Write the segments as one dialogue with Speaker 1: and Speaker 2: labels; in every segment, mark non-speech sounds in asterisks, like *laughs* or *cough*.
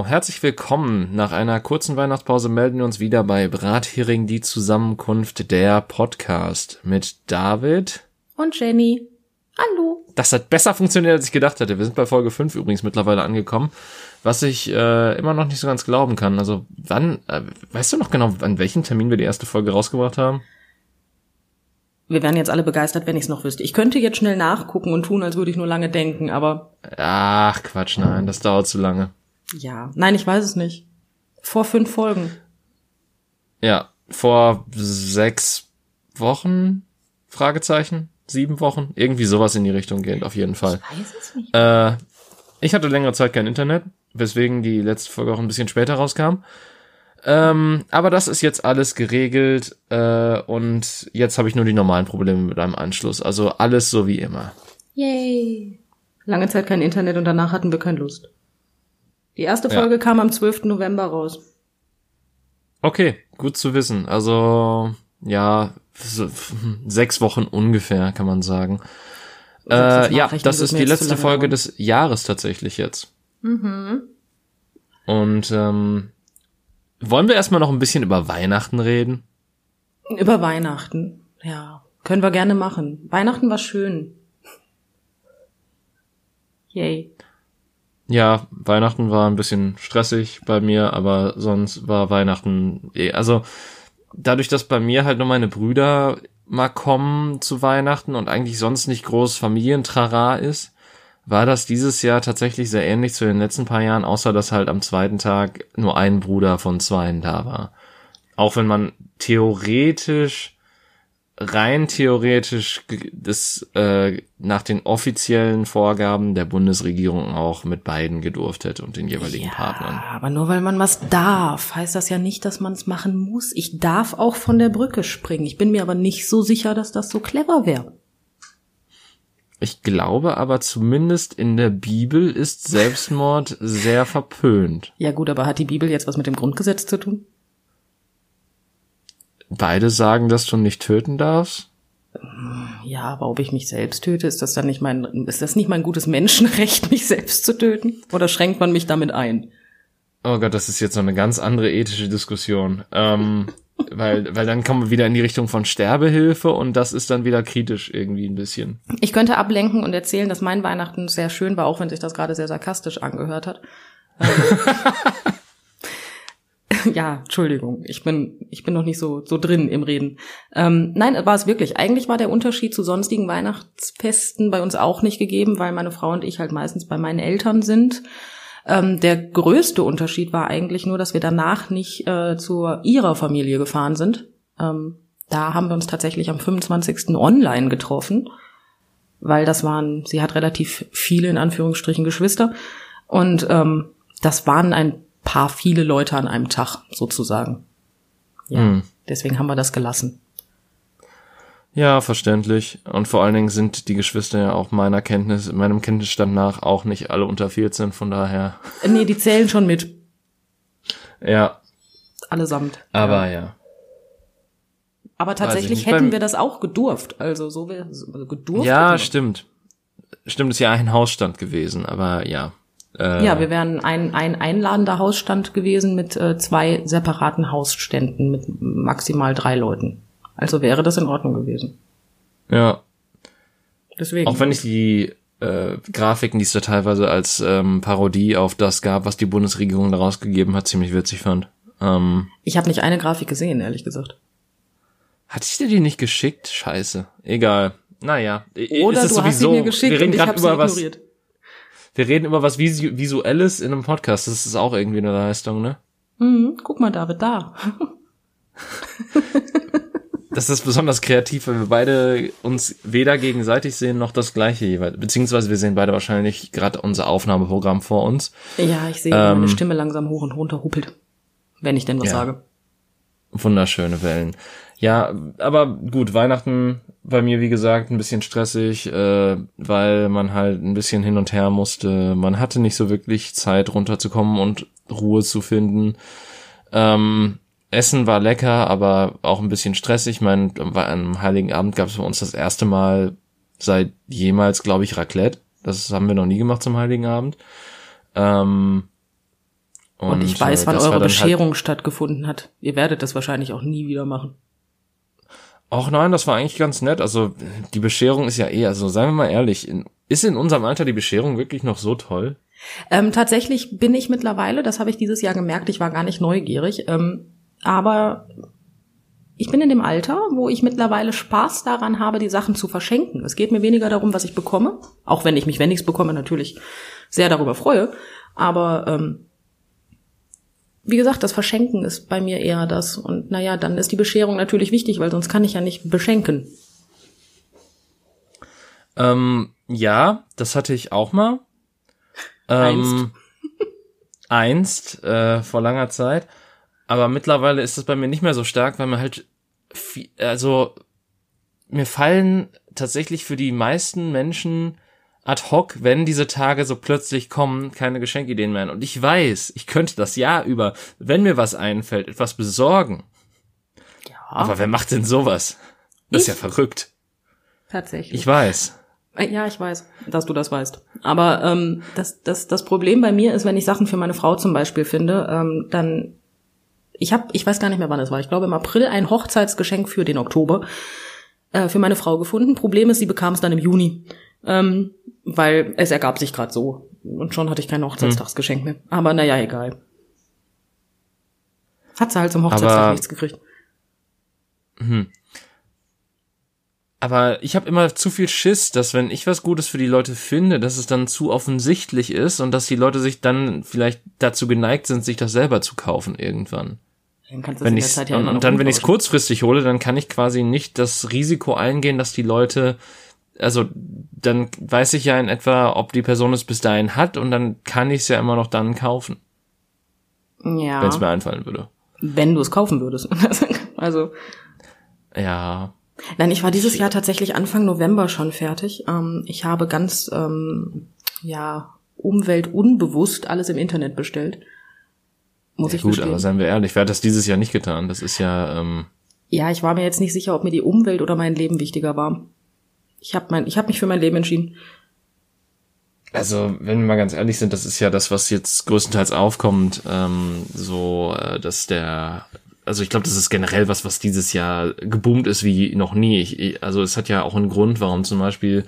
Speaker 1: So, herzlich willkommen. Nach einer kurzen Weihnachtspause melden wir uns wieder bei Brathering die Zusammenkunft der Podcast mit David
Speaker 2: und Jenny. Hallo.
Speaker 1: Das hat besser funktioniert, als ich gedacht hätte. Wir sind bei Folge 5 übrigens mittlerweile angekommen, was ich äh, immer noch nicht so ganz glauben kann. Also wann, äh, weißt du noch genau, an welchem Termin wir die erste Folge rausgebracht haben?
Speaker 2: Wir wären jetzt alle begeistert, wenn ich es noch wüsste. Ich könnte jetzt schnell nachgucken und tun, als würde ich nur lange denken, aber.
Speaker 1: Ach, Quatsch, nein, das dauert zu lange.
Speaker 2: Ja, nein, ich weiß es nicht. Vor fünf Folgen.
Speaker 1: Ja, vor sechs Wochen? Fragezeichen? Sieben Wochen? Irgendwie sowas in die Richtung gehend, auf jeden Fall.
Speaker 2: Ich weiß es nicht.
Speaker 1: Äh, ich hatte längere Zeit kein Internet, weswegen die letzte Folge auch ein bisschen später rauskam. Ähm, aber das ist jetzt alles geregelt äh, und jetzt habe ich nur die normalen Probleme mit einem Anschluss. Also alles so wie immer.
Speaker 2: Yay. Lange Zeit kein Internet und danach hatten wir keine Lust. Die erste Folge
Speaker 1: Ja.
Speaker 2: kam am 12. November raus.
Speaker 1: Okay, gut zu wissen. Also ja, sechs Wochen ungefähr, kann man sagen. Äh, ja, das ist die letzte Folge
Speaker 2: dauern.
Speaker 1: des Jahres tatsächlich jetzt.
Speaker 2: Mhm.
Speaker 1: Und ähm, wollen wir erstmal noch ein bisschen über Weihnachten reden?
Speaker 2: Über Weihnachten. Ja, können wir gerne machen. Weihnachten war schön. Yay.
Speaker 1: Ja, Weihnachten war ein bisschen stressig bei mir, aber sonst war Weihnachten, eh- also dadurch, dass bei mir halt nur meine Brüder mal kommen zu Weihnachten und eigentlich sonst nicht groß Familientrara ist, war das dieses Jahr tatsächlich sehr ähnlich zu den letzten paar Jahren, außer dass halt am zweiten Tag nur ein Bruder von zweien da war. Auch wenn man theoretisch, rein theoretisch das äh, nach den offiziellen Vorgaben der Bundesregierung auch mit beiden gedurft hätte und den jeweiligen Partnern.
Speaker 2: aber nur weil man was darf, heißt das ja nicht, dass man es machen muss. Ich darf auch von der Brücke springen. Ich bin mir aber nicht so sicher, dass das so clever wäre.
Speaker 1: Ich glaube aber zumindest in der Bibel ist Selbstmord sehr verpönt.
Speaker 2: Ja gut, aber hat die Bibel jetzt was mit dem Grundgesetz zu tun?
Speaker 1: Beide sagen, dass du nicht töten darfst.
Speaker 2: Ja, aber ob ich mich selbst töte, ist das dann nicht mein, ist das nicht mein gutes Menschenrecht, *laughs* mich selbst zu töten? Oder schränkt man mich damit ein?
Speaker 1: Oh Gott, das ist jetzt noch eine ganz andere ethische Diskussion. Ähm, *laughs* weil, weil dann kommen wir wieder in die Richtung von Sterbehilfe und das ist dann wieder kritisch irgendwie ein bisschen.
Speaker 2: Ich könnte ablenken und erzählen, dass mein Weihnachten sehr schön war, auch wenn sich das gerade sehr sarkastisch angehört hat. *laughs* *laughs* Ja, Entschuldigung, ich bin, ich bin noch nicht so, so drin im Reden. Ähm, nein, war es wirklich. Eigentlich war der Unterschied zu sonstigen Weihnachtsfesten bei uns auch nicht gegeben, weil meine Frau und ich halt meistens bei meinen Eltern sind. Ähm, der größte Unterschied war eigentlich nur, dass wir danach nicht äh, zu ihrer Familie gefahren sind. Ähm, da haben wir uns tatsächlich am 25. online getroffen, weil das waren, sie hat relativ viele in Anführungsstrichen Geschwister und ähm, das waren ein paar viele Leute an einem Tag sozusagen. Ja,
Speaker 1: Hm.
Speaker 2: deswegen haben wir das gelassen.
Speaker 1: Ja, verständlich. Und vor allen Dingen sind die Geschwister ja auch meiner Kenntnis, meinem Kenntnisstand nach auch nicht alle unter 14, von daher.
Speaker 2: Äh, Nee, die zählen schon mit,
Speaker 1: Ja,
Speaker 2: allesamt.
Speaker 1: aber ja.
Speaker 2: Aber tatsächlich hätten
Speaker 1: beim-
Speaker 2: wir das auch gedurft. Also so wäre also gedurft.
Speaker 1: Ja,
Speaker 2: wir.
Speaker 1: stimmt. Stimmt, ist ja ein Hausstand gewesen, aber ja. Äh,
Speaker 2: Ja, wir wären ein, ein einladender Hausstand gewesen mit äh, zwei separaten Hausständen mit maximal drei Leuten. Also wäre das in Ordnung gewesen.
Speaker 1: ja.
Speaker 2: Deswegen.
Speaker 1: Auch wenn ich die äh, Grafiken, die es da teilweise als ähm, Parodie auf das gab, was die Bundesregierung da rausgegeben hat, ziemlich witzig fand. Ähm,
Speaker 2: ich habe nicht eine Grafik gesehen, ehrlich gesagt.
Speaker 1: hatte ich dir die nicht geschickt? Scheiße. Egal. Naja.
Speaker 2: Oder
Speaker 1: ist es
Speaker 2: du hast sie
Speaker 1: sowieso,
Speaker 2: mir geschickt
Speaker 1: wir reden
Speaker 2: und ich
Speaker 1: grad
Speaker 2: habe sie
Speaker 1: über was,
Speaker 2: ignoriert.
Speaker 1: Wir reden über was Visu Visuelles in einem Podcast. Das ist auch irgendwie eine Leistung, ne?
Speaker 2: Mhm, guck mal, David, da. *laughs*
Speaker 1: Das ist besonders kreativ, weil wir beide uns weder gegenseitig sehen noch das gleiche jeweils. Beziehungsweise wir sehen beide wahrscheinlich gerade unser Aufnahmeprogramm vor uns.
Speaker 2: Ja, ich sehe, wie
Speaker 1: Ähm,
Speaker 2: meine Stimme langsam hoch und runter huppelt. Wenn ich denn was
Speaker 1: Ja.
Speaker 2: sage.
Speaker 1: Wunderschöne Wellen. Ja, aber gut, Weihnachten bei mir, wie gesagt, ein bisschen stressig, äh, weil man halt ein bisschen hin und her musste. Man hatte nicht so wirklich Zeit runterzukommen und Ruhe zu finden. Ähm, Essen war lecker, aber auch ein bisschen stressig. Ich meine, am Heiligen Abend gab es bei uns das erste Mal seit jemals, glaube ich, Raclette. Das haben wir noch nie gemacht zum Heiligen Abend. Ähm,
Speaker 2: Und, und ich weiß, äh, wann eure halt Bescherung halt stattgefunden hat. Ihr werdet das wahrscheinlich auch nie wieder machen.
Speaker 1: Ach nein, das war eigentlich ganz nett. Also die Bescherung ist ja eh, also seien wir mal ehrlich, in, ist in unserem Alter die Bescherung wirklich noch so toll?
Speaker 2: Ähm, tatsächlich bin ich mittlerweile, das habe ich dieses Jahr gemerkt, ich war gar nicht neugierig, ähm, aber ich bin in dem Alter, wo ich mittlerweile Spaß daran habe, die Sachen zu verschenken. Es geht mir weniger darum, was ich bekomme, auch wenn ich mich, wenn ich es bekomme, natürlich sehr darüber freue. Aber ähm, wie gesagt, das Verschenken ist bei mir eher das. Und naja, dann ist die Bescherung natürlich wichtig, weil sonst kann ich ja nicht beschenken.
Speaker 1: Ähm, ja, das hatte ich auch mal. Ähm, einst, *laughs* einst äh, vor langer Zeit. Aber mittlerweile ist das bei mir nicht mehr so stark, weil mir halt, viel, also mir fallen tatsächlich für die meisten Menschen ad hoc, wenn diese Tage so plötzlich kommen, keine Geschenkideen mehr. Und ich weiß, ich könnte das Jahr über, wenn mir was einfällt, etwas besorgen. Ja. Aber wer macht denn sowas? Das ich? ist ja verrückt.
Speaker 2: Tatsächlich.
Speaker 1: Ich weiß.
Speaker 2: Äh, ja, ich weiß, dass du das weißt. Aber ähm, das, das, das Problem bei mir ist, wenn ich Sachen für meine Frau zum Beispiel finde, ähm, dann ich habe, ich weiß gar nicht mehr, wann es war. Ich glaube im April ein Hochzeitsgeschenk für den Oktober äh, für meine Frau gefunden. Problem ist, sie bekam es dann im Juni ähm, weil es ergab sich gerade so. Und schon hatte ich kein Hochzeitstagsgeschenk mehr. Aber naja, egal. Hat sie halt zum Hochzeitstag Aber, nichts gekriegt.
Speaker 1: Hm. Aber ich habe immer zu viel Schiss, dass wenn ich was Gutes für die Leute finde, dass es dann zu offensichtlich ist und dass die Leute sich dann vielleicht dazu geneigt sind, sich das selber zu kaufen irgendwann. Dann kannst du wenn ich's, ja und, und dann, wenn ich es kurzfristig hole, dann kann ich quasi nicht das Risiko eingehen, dass die Leute also dann weiß ich ja in etwa, ob die Person es bis dahin hat und dann kann ich es ja immer noch dann kaufen.
Speaker 2: Ja.
Speaker 1: Wenn es mir einfallen würde.
Speaker 2: Wenn du es kaufen würdest. *laughs* also.
Speaker 1: Ja.
Speaker 2: Nein, ich war dieses Jahr tatsächlich Anfang November schon fertig. Ähm, ich habe ganz, ähm, ja, umweltunbewusst alles im Internet bestellt.
Speaker 1: Muss ja, ich Gut, gestehen. aber seien wir ehrlich, wer hat das dieses Jahr nicht getan? Das ist ja. Ähm
Speaker 2: ja, ich war mir jetzt nicht sicher, ob mir die Umwelt oder mein Leben wichtiger war. Ich habe mein, ich habe mich für mein Leben entschieden.
Speaker 1: Also, wenn wir mal ganz ehrlich sind, das ist ja das, was jetzt größtenteils aufkommt, ähm, so, äh, dass der, also ich glaube, das ist generell was, was dieses Jahr geboomt ist wie noch nie. Ich, also es hat ja auch einen Grund, warum zum Beispiel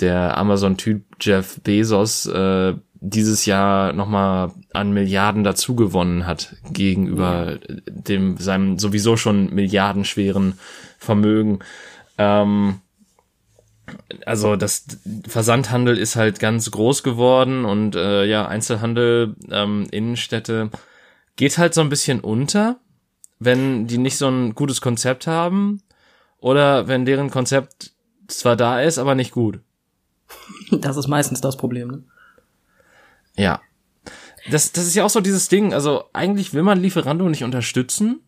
Speaker 1: der Amazon-Typ Jeff Bezos äh, dieses Jahr nochmal an Milliarden dazugewonnen hat gegenüber dem seinem sowieso schon milliardenschweren Vermögen. Ähm, also das Versandhandel ist halt ganz groß geworden und äh, ja, Einzelhandel, ähm, Innenstädte geht halt so ein bisschen unter, wenn die nicht so ein gutes Konzept haben oder wenn deren Konzept zwar da ist, aber nicht gut.
Speaker 2: Das ist meistens das Problem, ne?
Speaker 1: Ja. Das, das ist ja auch so dieses Ding, also eigentlich will man Lieferando nicht unterstützen,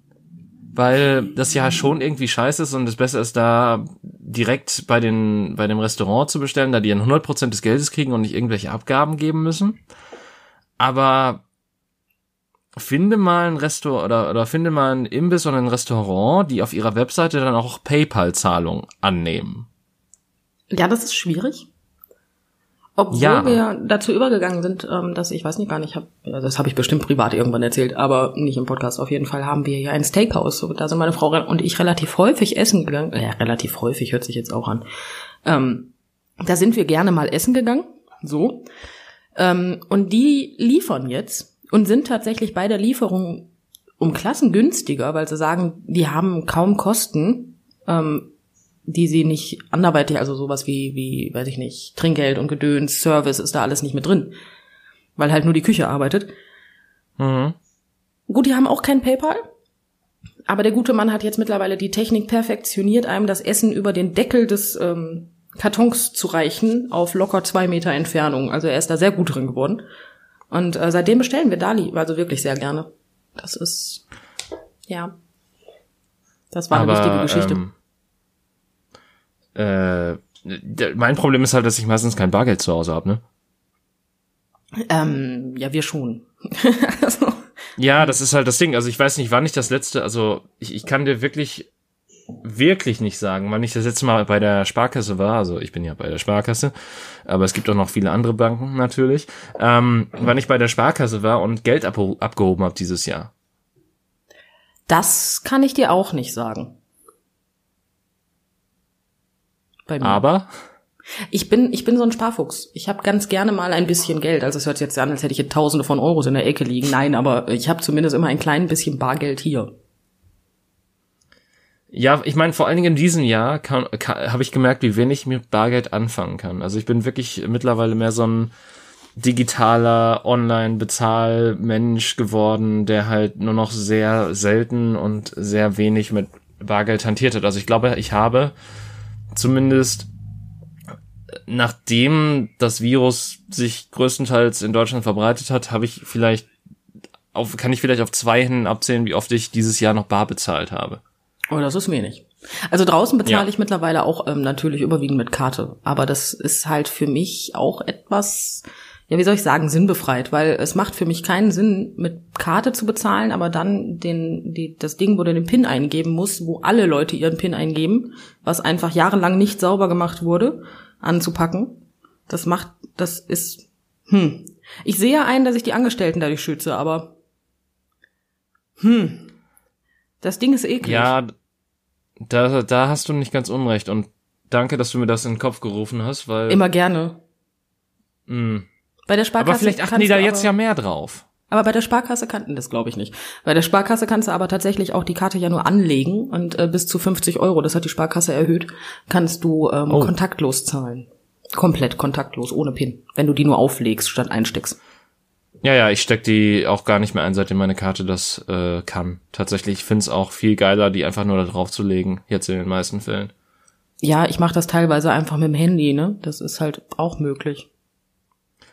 Speaker 1: weil das ja schon irgendwie scheiße ist und es besser ist, da direkt bei den bei dem Restaurant zu bestellen, da die dann 100% des Geldes kriegen und nicht irgendwelche Abgaben geben müssen. Aber finde mal ein Restaurant oder, oder finde mal ein Imbiss oder ein Restaurant, die auf ihrer Webseite dann auch PayPal-Zahlung annehmen.
Speaker 2: Ja, das ist schwierig. Obwohl ja. wir dazu übergegangen sind, ähm, dass ich weiß nicht gar nicht, hab, das habe ich bestimmt privat irgendwann erzählt, aber nicht im Podcast. Auf jeden Fall haben wir hier ein Steakhouse. Da sind meine Frau und ich relativ häufig essen gegangen. Ja, relativ häufig hört sich jetzt auch an. Ähm, da sind wir gerne mal essen gegangen. So. Ähm, und die liefern jetzt und sind tatsächlich bei der Lieferung um Klassen günstiger, weil sie sagen, die haben kaum Kosten. Ähm, die sie nicht anderweitig, also sowas wie, wie, weiß ich nicht, Trinkgeld und Gedöns, Service ist da alles nicht mit drin. Weil halt nur die Küche arbeitet. Mhm. Gut, die haben auch kein PayPal. Aber der gute Mann hat jetzt mittlerweile die Technik perfektioniert, einem das Essen über den Deckel des ähm, Kartons zu reichen, auf locker zwei Meter Entfernung. Also er ist da sehr gut drin geworden. Und äh, seitdem bestellen wir Dali, also wirklich sehr gerne. Das ist, ja. Das war eine Aber, wichtige Geschichte. Ähm
Speaker 1: äh, mein Problem ist halt, dass ich meistens kein Bargeld zu Hause habe, ne?
Speaker 2: Ähm, ja, wir schon. *laughs*
Speaker 1: also. Ja, das ist halt das Ding. Also ich weiß nicht, wann ich das letzte, also ich, ich kann dir wirklich wirklich nicht sagen, wann ich das letzte Mal bei der Sparkasse war. Also ich bin ja bei der Sparkasse, aber es gibt auch noch viele andere Banken natürlich. Ähm, wann ich bei der Sparkasse war und Geld ab abgehoben habe dieses Jahr.
Speaker 2: Das kann ich dir auch nicht sagen.
Speaker 1: Aber
Speaker 2: ich bin, ich bin so ein Sparfuchs. Ich habe ganz gerne mal ein bisschen Geld. Also es hört sich jetzt an, als hätte ich jetzt Tausende von Euros in der Ecke liegen. Nein, aber ich habe zumindest immer ein klein bisschen Bargeld hier.
Speaker 1: Ja, ich meine, vor allen Dingen in diesem Jahr habe ich gemerkt, wie wenig ich mit Bargeld anfangen kann. Also ich bin wirklich mittlerweile mehr so ein digitaler Online-Bezahlmensch geworden, der halt nur noch sehr selten und sehr wenig mit Bargeld hantiert hat. Also ich glaube, ich habe zumindest nachdem das Virus sich größtenteils in Deutschland verbreitet hat, habe ich vielleicht auf, kann ich vielleicht auf zwei Händen abzählen, wie oft ich dieses Jahr noch bar bezahlt habe.
Speaker 2: Oh, das ist wenig. Also draußen bezahle ja. ich mittlerweile auch ähm, natürlich überwiegend mit Karte, aber das ist halt für mich auch etwas, ja, wie soll ich sagen, sinnbefreit, weil es macht für mich keinen Sinn, mit Karte zu bezahlen, aber dann den, die, das Ding, wo du den PIN eingeben musst, wo alle Leute ihren PIN eingeben, was einfach jahrelang nicht sauber gemacht wurde anzupacken. Das macht, das ist, hm. Ich sehe ein, dass ich die Angestellten dadurch schütze, aber, hm. Das Ding ist eklig.
Speaker 1: Ja, da, da hast du nicht ganz unrecht und danke, dass du mir das in den Kopf gerufen hast, weil.
Speaker 2: Immer gerne.
Speaker 1: Mh.
Speaker 2: Bei der Sparkasse.
Speaker 1: Aber vielleicht achten die da jetzt ja mehr drauf.
Speaker 2: Aber bei der Sparkasse kannten das glaube ich nicht. Bei der Sparkasse kannst du aber tatsächlich auch die Karte ja nur anlegen und äh, bis zu 50 Euro, das hat die Sparkasse erhöht, kannst du ähm, oh. kontaktlos zahlen. Komplett kontaktlos, ohne PIN, wenn du die nur auflegst statt einsteckst.
Speaker 1: Ja, ja, ich steck die auch gar nicht mehr ein, seitdem meine Karte das äh, kann. Tatsächlich, ich find's auch viel geiler, die einfach nur da drauf zu legen, jetzt in den meisten Fällen.
Speaker 2: Ja, ich mache das teilweise einfach mit dem Handy, ne? Das ist halt auch möglich.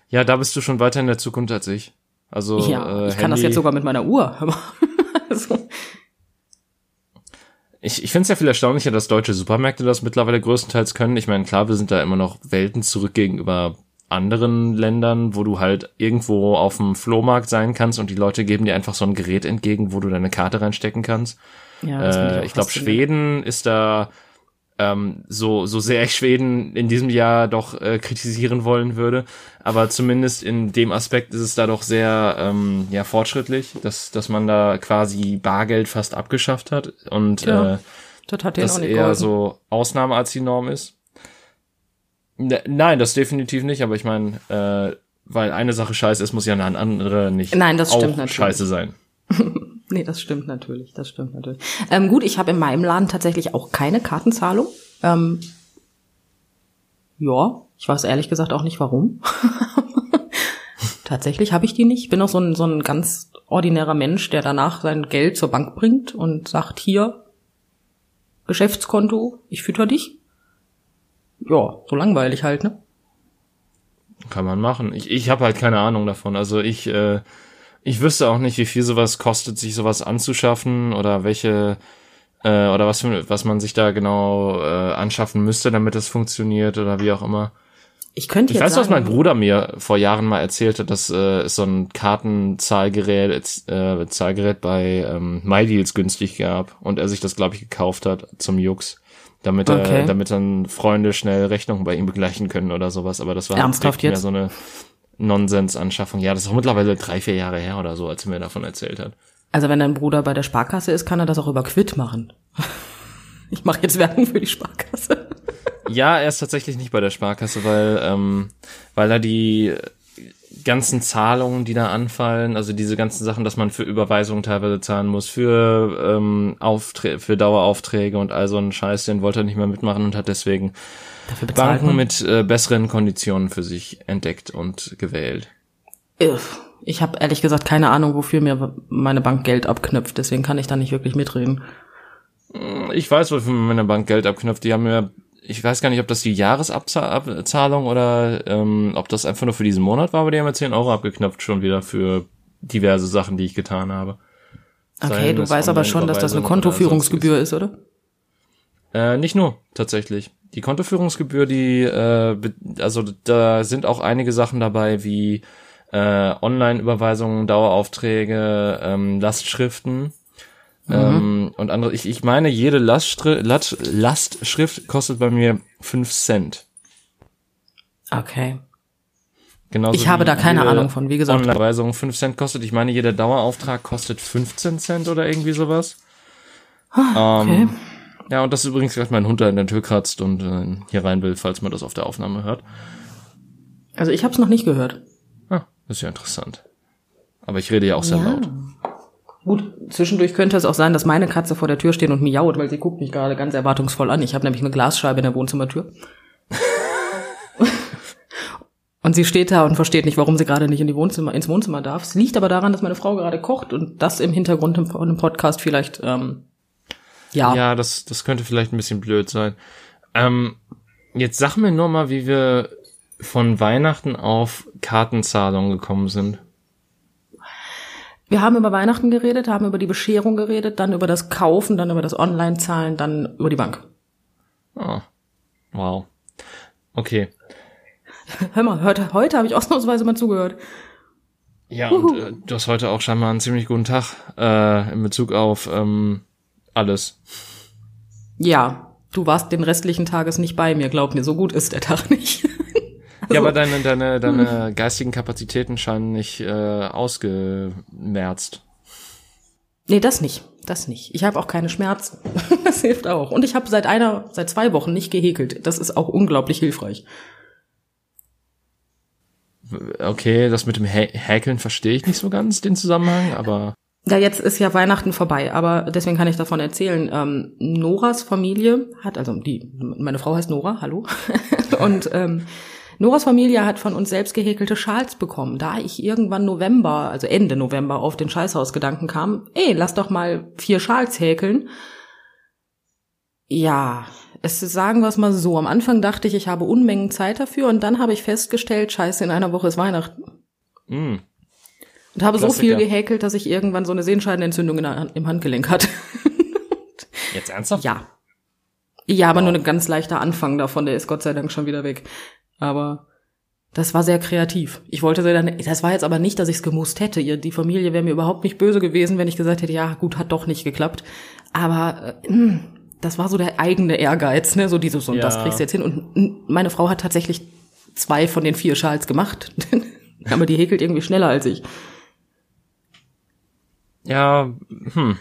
Speaker 1: Ja, da bist du schon weiter in der Zukunft als ich. Also
Speaker 2: ja, äh, ich Handy, kann das jetzt sogar mit meiner Uhr. *laughs*
Speaker 1: also. Ich, ich finde es ja viel erstaunlicher, dass deutsche Supermärkte das mittlerweile größtenteils können. Ich meine, klar, wir sind da immer noch Welten zurück gegenüber anderen Ländern, wo du halt irgendwo auf dem Flohmarkt sein kannst und die Leute geben dir einfach so ein Gerät entgegen, wo du deine Karte reinstecken kannst. Ja, äh, ich, ich glaube, Schweden ist da ähm, so, so sehr ich Schweden in diesem Jahr doch äh, kritisieren wollen würde. Aber zumindest in dem Aspekt ist es da doch sehr ähm, ja, fortschrittlich, dass, dass man da quasi Bargeld fast abgeschafft hat und ja, äh, das hat das eher geholfen. so Ausnahme als die Norm ist. Ne, nein, das definitiv nicht, aber ich meine, äh, weil eine Sache scheiße ist, muss ja eine andere nicht
Speaker 2: Nein, das
Speaker 1: auch
Speaker 2: stimmt
Speaker 1: scheiße sein. *laughs*
Speaker 2: Nee, das stimmt natürlich, das stimmt natürlich. Ähm, gut, ich habe in meinem Laden tatsächlich auch keine Kartenzahlung. Ähm, ja, ich weiß ehrlich gesagt auch nicht warum. *laughs* tatsächlich habe ich die nicht. Ich bin auch so ein, so ein ganz ordinärer Mensch, der danach sein Geld zur Bank bringt und sagt, hier, Geschäftskonto, ich fütter dich. Ja, so langweilig halt, ne?
Speaker 1: Kann man machen. Ich, ich habe halt keine Ahnung davon. Also ich äh, ich wüsste auch nicht, wie viel sowas kostet, sich sowas anzuschaffen oder welche äh, oder was was man sich da genau äh, anschaffen müsste, damit das funktioniert oder wie auch immer.
Speaker 2: Ich könnte
Speaker 1: Ich weiß,
Speaker 2: sagen,
Speaker 1: was mein Bruder mir vor Jahren mal erzählte, dass äh, es so ein Kartenzahlgerät äh, Zahlgerät bei ähm, MyDeals günstig gab und er sich das glaube ich gekauft hat zum Jux damit okay. er, damit dann Freunde schnell Rechnungen bei ihm begleichen können oder sowas. Aber das war
Speaker 2: Ernsthaft
Speaker 1: mehr
Speaker 2: jetzt?
Speaker 1: so eine Nonsens-Anschaffung. Ja, das ist auch mittlerweile drei, vier Jahre her oder so, als er mir davon erzählt hat.
Speaker 2: Also wenn dein Bruder bei der Sparkasse ist, kann er das auch über Quid machen. *laughs* Ich mache jetzt Werbung für die Sparkasse.
Speaker 1: Ja, er ist tatsächlich nicht bei der Sparkasse, weil, ähm, weil er die ganzen Zahlungen, die da anfallen, also diese ganzen Sachen, dass man für Überweisungen teilweise zahlen muss, für ähm, Aufträ für Daueraufträge und all so einen Scheiß, den wollte er nicht mehr mitmachen und hat deswegen Banken mit äh, besseren Konditionen für sich entdeckt und gewählt.
Speaker 2: Ich habe ehrlich gesagt keine Ahnung, wofür mir meine Bank Geld abknüpft, deswegen kann ich da nicht wirklich mitreden.
Speaker 1: Ich weiß, wofür meine Bank Geld abknüpft. Die haben mir, ich weiß gar nicht, ob das die Jahresabzahlung oder ähm, ob das einfach nur für diesen Monat war, aber die haben mir 10 Euro abgeknüpft schon wieder für diverse Sachen, die ich getan habe.
Speaker 2: Okay, Seien du weißt aber schon, dass das eine Kontoführungsgebühr ist, oder?
Speaker 1: Äh, nicht nur, tatsächlich. Die Kontoführungsgebühr, die, äh, also da sind auch einige Sachen dabei wie äh, Online-Überweisungen, Daueraufträge, ähm, Lastschriften. Ähm, und andere, ich, ich meine, jede Laststri Last, Lastschrift kostet bei mir fünf Cent.
Speaker 2: Okay.
Speaker 1: Genauso
Speaker 2: Ich habe da keine Ahnung von, wie gesagt.
Speaker 1: Online-Weisung 5 Cent kostet. Ich meine, jeder Dauerauftrag kostet 15 Cent oder irgendwie sowas.
Speaker 2: Ah, Okay.
Speaker 1: Ähm, ja, und das ist übrigens gerade mein Hund, der in der Tür kratzt und äh, hier rein will, falls man das auf der Aufnahme hört.
Speaker 2: Also ich habe es noch nicht gehört.
Speaker 1: Ah, ist ja interessant. Aber ich rede ja auch sehr laut.
Speaker 2: Gut, zwischendurch könnte es auch sein, dass meine Katze vor der Tür steht und miaut, weil sie guckt mich gerade ganz erwartungsvoll an. Ich habe nämlich eine Glasscheibe in der Wohnzimmertür. *laughs* und sie steht da und versteht nicht, warum sie gerade nicht in die Wohnzimmer, ins Wohnzimmer darf. Es liegt aber daran, dass meine Frau gerade kocht und das im Hintergrund im, von dem Podcast vielleicht, ähm, ja.
Speaker 1: Ja, das, das könnte vielleicht ein bisschen blöd sein. Ähm, jetzt sag mir nur mal, wie wir von Weihnachten auf Kartenzahlung gekommen sind.
Speaker 2: Wir haben über Weihnachten geredet, haben über die Bescherung geredet, dann über das Kaufen, dann über das Online-Zahlen, dann über die Bank.
Speaker 1: Oh. Wow. Okay.
Speaker 2: Hör mal, heute, heute habe ich ausnahmsweise mal zugehört.
Speaker 1: Ja, und äh, du hast heute auch scheinbar einen ziemlich guten Tag äh, in Bezug auf ähm, alles.
Speaker 2: Ja, du warst den restlichen Tages nicht bei mir, glaub mir, so gut ist der Tag nicht.
Speaker 1: Ja, aber deine, *laughs* deine, deine geistigen Kapazitäten scheinen nicht äh, ausgemerzt.
Speaker 2: nee, das nicht, das nicht. Ich habe auch keine Schmerzen. *laughs* das hilft auch. Und ich habe seit einer, seit zwei Wochen nicht gehäkelt. Das ist auch unglaublich hilfreich.
Speaker 1: Okay, das mit dem Hä Häkeln verstehe ich nicht so ganz, den Zusammenhang, aber
Speaker 2: Ja, jetzt ist ja Weihnachten vorbei, aber deswegen kann ich davon erzählen. Ähm, Noras Familie hat, also die, meine Frau heißt Nora, hallo. *laughs* Und ähm, Noras Familie hat von uns selbst gehäkelte Schals bekommen. Da ich irgendwann November, also Ende November, auf den Scheißhausgedanken kam, ey, lass doch mal vier Schals häkeln. Ja, es sagen wir es mal so. Am Anfang dachte ich, ich habe Unmengen Zeit dafür und dann habe ich festgestellt, scheiße, in einer Woche ist Weihnachten.
Speaker 1: mh,
Speaker 2: Und habe so
Speaker 1: Klassiker.
Speaker 2: viel gehäkelt, dass ich irgendwann so eine Sehenscheidenentzündung in der, im Handgelenk hatte.
Speaker 1: jetzt ernsthaft?
Speaker 2: Ja. Ja, aber nur ein ganz leichter Anfang davon, der ist Gott sei Dank schon wieder weg. Aber das war sehr kreativ. Ich wollte sie dann, das war jetzt aber nicht, dass ich es gemusst hätte. Die Familie wäre mir überhaupt nicht böse gewesen, wenn ich gesagt hätte, ja, gut, hat doch nicht geklappt. Aber äh, mh, das war so der eigene Ehrgeiz, ne, so dieses und das
Speaker 1: Ja.
Speaker 2: kriegst du jetzt hin. Und mh, meine Frau hat tatsächlich zwei von den vier Schals gemacht. *laughs* aber die häkelt irgendwie schneller als ich.
Speaker 1: Ja, hm.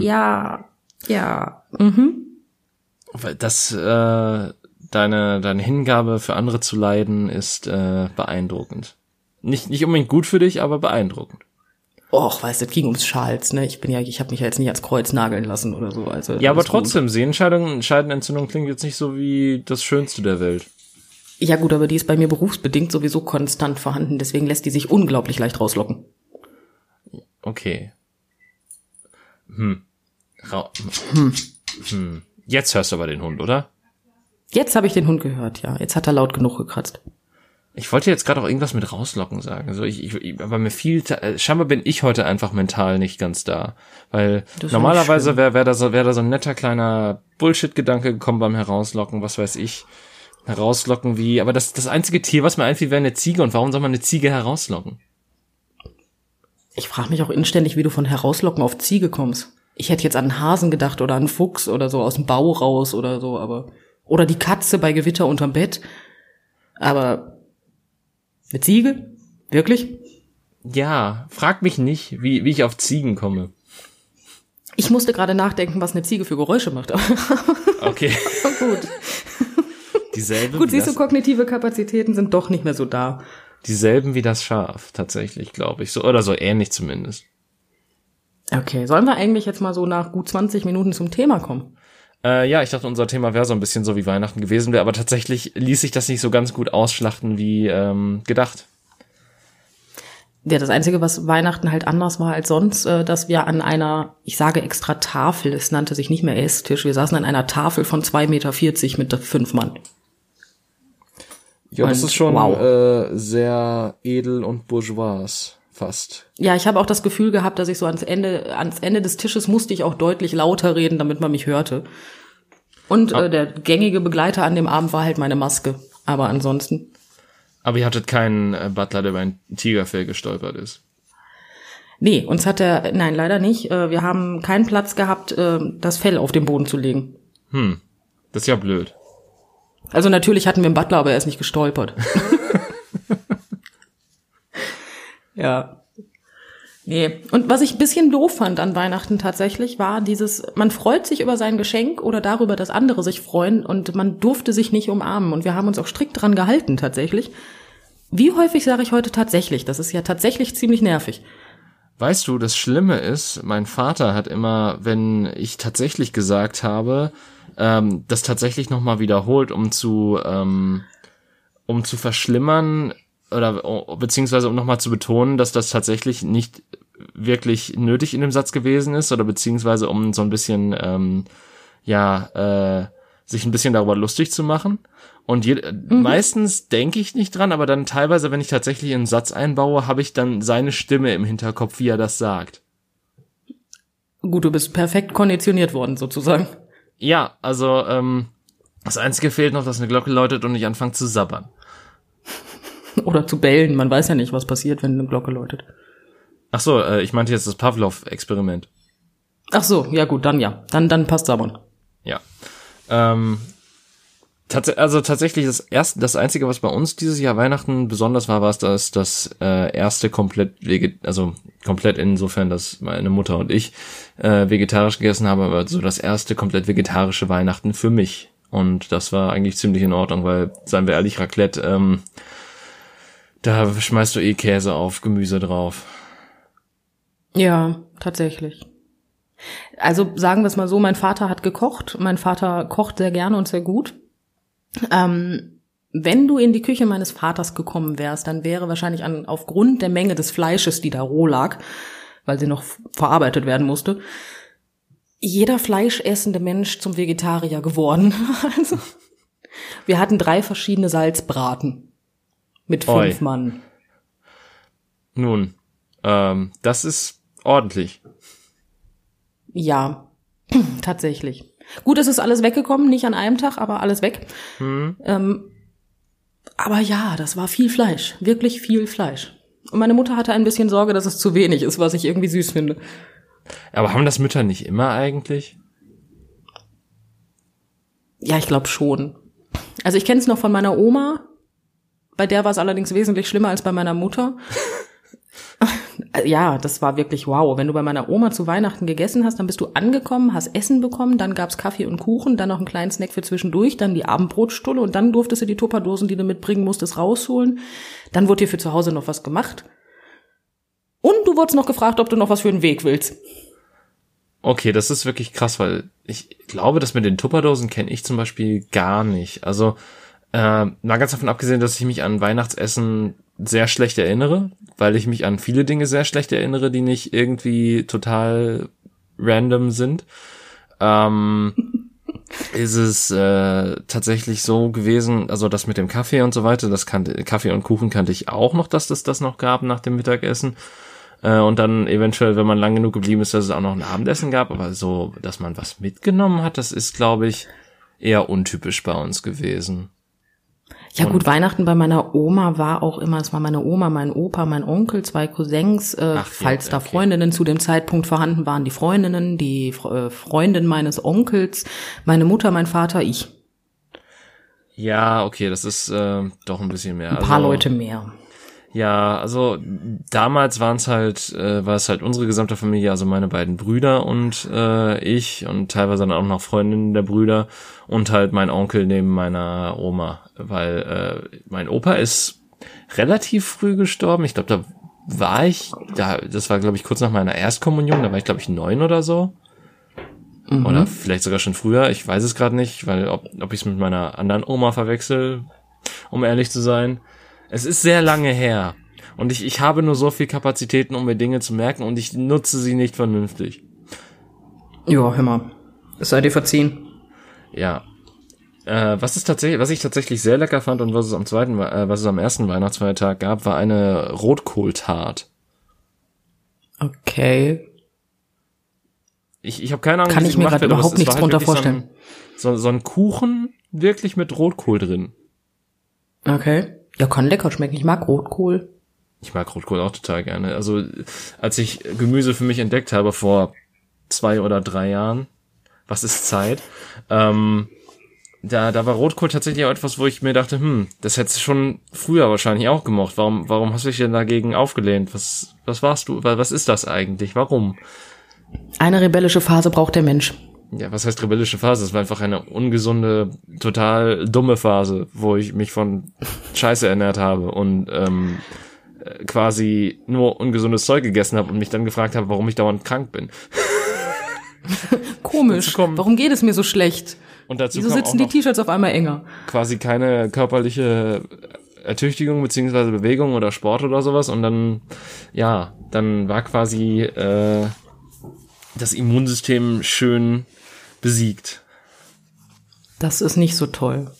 Speaker 2: Ja, ja. Mhm.
Speaker 1: Weil das, äh, deine, deine Hingabe für andere zu leiden, ist äh, beeindruckend. Nicht, nicht unbedingt gut für dich, aber beeindruckend.
Speaker 2: Och, weißt du, es ging ums Schals, ne? Ich bin ja, ich habe mich ja jetzt nicht ans Kreuz nageln lassen oder so. Also
Speaker 1: Ja, aber
Speaker 2: alles gut.
Speaker 1: trotzdem, Sehenscheidung, Scheidenentzündung klingt jetzt nicht so wie das Schönste der Welt.
Speaker 2: Ja gut, aber die ist bei mir berufsbedingt sowieso konstant vorhanden, deswegen lässt die sich unglaublich leicht rauslocken.
Speaker 1: Okay. Hm. Ra hm. Jetzt hörst du aber den Hund, oder?
Speaker 2: Jetzt habe ich den Hund gehört, ja. Jetzt hat er laut genug gekratzt.
Speaker 1: Ich wollte jetzt gerade auch irgendwas mit rauslocken sagen. So, ich, ich, aber mir fiel, äh, scheinbar bin ich heute einfach mental nicht ganz da. Weil normalerweise wäre wär da, so, wär da so ein netter kleiner Bullshit-Gedanke gekommen beim Herauslocken, was weiß ich. Herauslocken wie, aber das, das einzige Tier, was mir einfiel, wäre eine Ziege. Und warum soll man eine Ziege herauslocken?
Speaker 2: Ich frage mich auch inständig, wie du von Herauslocken auf Ziege kommst. Ich hätte jetzt an einen Hasen gedacht oder an einen Fuchs oder so aus dem Bau raus oder so, aber. Oder die Katze bei Gewitter unterm Bett. Aber mit Ziege? Wirklich?
Speaker 1: Ja, frag mich nicht, wie, wie ich auf Ziegen komme.
Speaker 2: Ich musste gerade nachdenken, was eine Ziege für Geräusche macht. *laughs*
Speaker 1: Okay.
Speaker 2: gut.
Speaker 1: Dieselbe
Speaker 2: Gut, siehst du, kognitive Kapazitäten sind doch nicht mehr so da.
Speaker 1: dieselben wie das Schaf, tatsächlich, glaube ich. So, oder so ähnlich zumindest.
Speaker 2: Okay, sollen wir eigentlich jetzt mal so nach gut 20 Minuten zum Thema kommen?
Speaker 1: Äh, ja, ich dachte, unser Thema wäre so ein bisschen so wie Weihnachten gewesen wäre, aber tatsächlich ließ sich das nicht so ganz gut ausschlachten wie ähm, gedacht.
Speaker 2: Ja, das Einzige, was Weihnachten halt anders war als sonst, äh, dass wir an einer, ich sage extra Tafel, es nannte sich nicht mehr Esstisch, wir saßen an einer Tafel von 2,40 Meter mit fünf Mann.
Speaker 1: Ja,
Speaker 2: das ist schon, wow.
Speaker 1: äh, sehr edel und bourgeois fast.
Speaker 2: Ja, ich habe auch das Gefühl gehabt, dass ich so ans Ende, ans Ende des Tisches musste ich auch deutlich lauter reden, damit man mich hörte. Und äh, der gängige Begleiter an dem Abend war halt meine Maske. Aber ansonsten.
Speaker 1: Aber ihr hattet keinen äh, Butler, der über ein Tigerfell gestolpert ist.
Speaker 2: Nee, uns hat er, nein, leider nicht. Äh, Wir haben keinen Platz gehabt, äh, das Fell auf den Boden zu legen.
Speaker 1: Hm, das ist ja blöd.
Speaker 2: Also natürlich hatten wir einen Butler, aber er ist nicht gestolpert. *laughs* ja. Nee. Und was ich ein bisschen doof fand an Weihnachten tatsächlich, war dieses, man freut sich über sein Geschenk oder darüber, dass andere sich freuen und man durfte sich nicht umarmen. Und wir haben uns auch strikt dran gehalten tatsächlich. Wie häufig sage ich heute tatsächlich? Das ist ja tatsächlich ziemlich nervig.
Speaker 1: Weißt du, das Schlimme ist, mein Vater hat immer, wenn ich tatsächlich gesagt habe, ähm, das tatsächlich nochmal wiederholt, um zu, ähm, um zu verschlimmern oder oh, beziehungsweise um nochmal zu betonen, dass das tatsächlich nicht wirklich nötig in dem Satz gewesen ist oder beziehungsweise um so ein bisschen ähm, ja äh, sich ein bisschen darüber lustig zu machen. Und je, mhm. meistens denke ich nicht dran, aber dann teilweise, wenn ich tatsächlich einen Satz einbaue, habe ich dann seine Stimme im Hinterkopf, wie er das sagt.
Speaker 2: Gut, du bist perfekt konditioniert worden, sozusagen.
Speaker 1: Ja, also ähm, das Einzige fehlt noch, dass eine Glocke läutet und ich anfange zu sabbern. *laughs*
Speaker 2: Oder zu bellen. Man weiß ja nicht, was passiert, wenn eine Glocke läutet.
Speaker 1: Ach so, äh, ich meinte jetzt das Pavlov-Experiment.
Speaker 2: Ach so, ja gut, dann ja. Dann, dann passt sabbern.
Speaker 1: Ja. Ähm, tats also tatsächlich das erste, das einzige, was bei uns dieses Jahr Weihnachten besonders war, war es, dass das äh, erste komplett veget also komplett insofern, dass meine Mutter und ich äh, vegetarisch gegessen haben, aber so das erste komplett vegetarische Weihnachten für mich. Und das war eigentlich ziemlich in Ordnung, weil, seien wir ehrlich, Raclette, ähm, da schmeißt du eh Käse auf, Gemüse drauf.
Speaker 2: Ja, tatsächlich. Also sagen wir es mal so, mein Vater hat gekocht. Mein Vater kocht sehr gerne und sehr gut. Ähm, wenn du in die Küche meines Vaters gekommen wärst, dann wäre wahrscheinlich an, aufgrund der Menge des Fleisches, die da roh lag, weil sie noch verarbeitet werden musste, jeder fleischessende Mensch zum Vegetarier geworden. *laughs* also, wir hatten drei verschiedene Salzbraten mit fünf Oi. Mann.
Speaker 1: Nun, ähm, das ist ordentlich.
Speaker 2: Ja, *clears throat* tatsächlich. Gut, es ist alles weggekommen, nicht an einem Tag, aber alles weg. Hm. Ähm, aber ja, das war viel Fleisch, wirklich viel Fleisch. Und meine Mutter hatte ein bisschen Sorge, dass es zu wenig ist, was ich irgendwie süß finde.
Speaker 1: Aber haben das Mütter nicht immer eigentlich?
Speaker 2: Ja, ich glaube schon. Also ich kenne es noch von meiner Oma. Bei der war es allerdings wesentlich schlimmer als bei meiner Mutter. ja, das war wirklich wow. Wenn du bei meiner Oma zu Weihnachten gegessen hast, dann bist du angekommen, hast Essen bekommen, dann gab's Kaffee und Kuchen, dann noch einen kleinen Snack für zwischendurch, dann die Abendbrotstulle und dann durftest du die Tupperdosen, die du mitbringen musstest, rausholen. Dann wurde dir für zu Hause noch was gemacht. Und du wurdest noch gefragt, ob du noch was für den Weg willst.
Speaker 1: Okay, das ist wirklich krass, weil ich glaube, das mit den Tupperdosen kenne ich zum Beispiel gar nicht. Also, äh, mal ganz davon abgesehen, dass ich mich an Weihnachtsessen sehr schlecht erinnere, weil ich mich an viele Dinge sehr schlecht erinnere, die nicht irgendwie total random sind. Ähm, *laughs* ist es äh, tatsächlich so gewesen, also das mit dem Kaffee und so weiter, das kannte, Kaffee und Kuchen kannte ich auch noch, dass es das noch gab nach dem Mittagessen. Äh, und dann eventuell, wenn man lang genug geblieben ist, dass es auch noch ein Abendessen gab, aber so, dass man was mitgenommen hat, das ist, glaube ich, eher untypisch bei uns gewesen.
Speaker 2: Ja gut, Weihnachten bei meiner Oma war auch immer, es war meine Oma, mein Opa, mein Onkel, zwei Cousins, äh, Ach, falls ja, da okay. Freundinnen zu dem Zeitpunkt vorhanden waren, die Freundinnen, die äh, Freundin meines Onkels, meine Mutter, mein Vater, ich.
Speaker 1: Ja, okay, das ist äh, doch ein bisschen mehr.
Speaker 2: Ein paar also, Leute mehr.
Speaker 1: Ja, also damals waren es halt, äh, war es halt unsere gesamte Familie, also meine beiden Brüder und äh, ich und teilweise dann auch noch Freundinnen der Brüder und halt mein Onkel neben meiner Oma, weil äh, mein Opa ist relativ früh gestorben. Ich glaube, da war ich, da, das war glaube ich kurz nach meiner Erstkommunion, da war ich glaube ich neun oder so. Mhm. Oder vielleicht sogar schon früher, ich weiß es gerade nicht, weil ob, ob ich es mit meiner anderen Oma verwechsel, um ehrlich zu sein. Es ist sehr lange her. Und ich, ich habe nur so viel Kapazitäten, um mir Dinge zu merken und ich nutze sie nicht vernünftig.
Speaker 2: Ja, hör mal. Es sei dir verziehen.
Speaker 1: Ja. Äh, was ist tatsächlich, was ich tatsächlich sehr lecker fand und was es am zweiten, äh, was es am ersten Weihnachtsfeiertag gab, war eine Rotkohltart.
Speaker 2: Okay.
Speaker 1: Ich, ich habe keine Ahnung,
Speaker 2: Kann ich mir gerade überhaupt nichts halt drunter vorstellen.
Speaker 1: So ein, so, so ein Kuchen wirklich mit Rotkohl drin.
Speaker 2: Okay. Ja, kann lecker schmecken. Ich mag Rotkohl.
Speaker 1: Ich mag Rotkohl auch total gerne. Also als ich Gemüse für mich entdeckt habe vor zwei oder drei Jahren, was ist Zeit, ähm, da, da war Rotkohl tatsächlich auch etwas, wo ich mir dachte, hm, das hättest du schon früher wahrscheinlich auch gemocht. Warum, warum hast du dich denn dagegen aufgelehnt? Was, was warst du? Was ist das eigentlich? Warum?
Speaker 2: Eine rebellische Phase braucht der Mensch.
Speaker 1: Ja, was heißt rebellische Phase? Es war einfach eine ungesunde, total dumme Phase, wo ich mich von Scheiße ernährt habe und ähm, quasi nur ungesundes Zeug gegessen habe und mich dann gefragt habe, warum ich dauernd krank bin. *laughs*
Speaker 2: Komisch. Warum geht es mir so schlecht?
Speaker 1: Und dazu
Speaker 2: Wieso sitzen die T-Shirts auf einmal enger?
Speaker 1: Quasi keine körperliche Ertüchtigung beziehungsweise Bewegung oder Sport oder sowas und dann ja, dann war quasi äh, das Immunsystem schön besiegt.
Speaker 2: Das ist nicht so toll.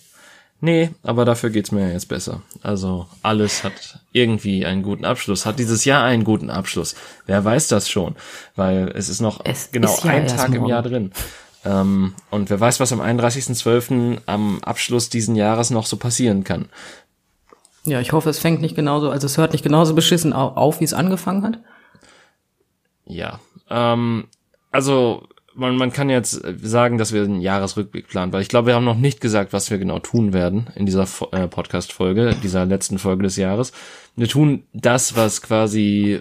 Speaker 1: Nee, aber dafür geht's mir jetzt besser. Also alles hat irgendwie einen guten Abschluss. Hat dieses Jahr einen guten Abschluss? Wer weiß das schon? Weil es ist noch
Speaker 2: Es
Speaker 1: genau
Speaker 2: ist ja
Speaker 1: ein Tag im. Jahr drin. Ähm, und wer weiß, was am 31.12. am Abschluss diesen Jahres noch so passieren kann.
Speaker 2: Ja, ich hoffe, es fängt nicht genauso, also es hört nicht genauso beschissen au- auf, wie es angefangen hat.
Speaker 1: Ja, ähm, also man, man kann jetzt sagen, dass wir einen Jahresrückblick planen, weil ich glaube, wir haben noch nicht gesagt, was wir genau tun werden in dieser äh, Podcast-Folge, dieser letzten Folge des Jahres. Wir tun das, was quasi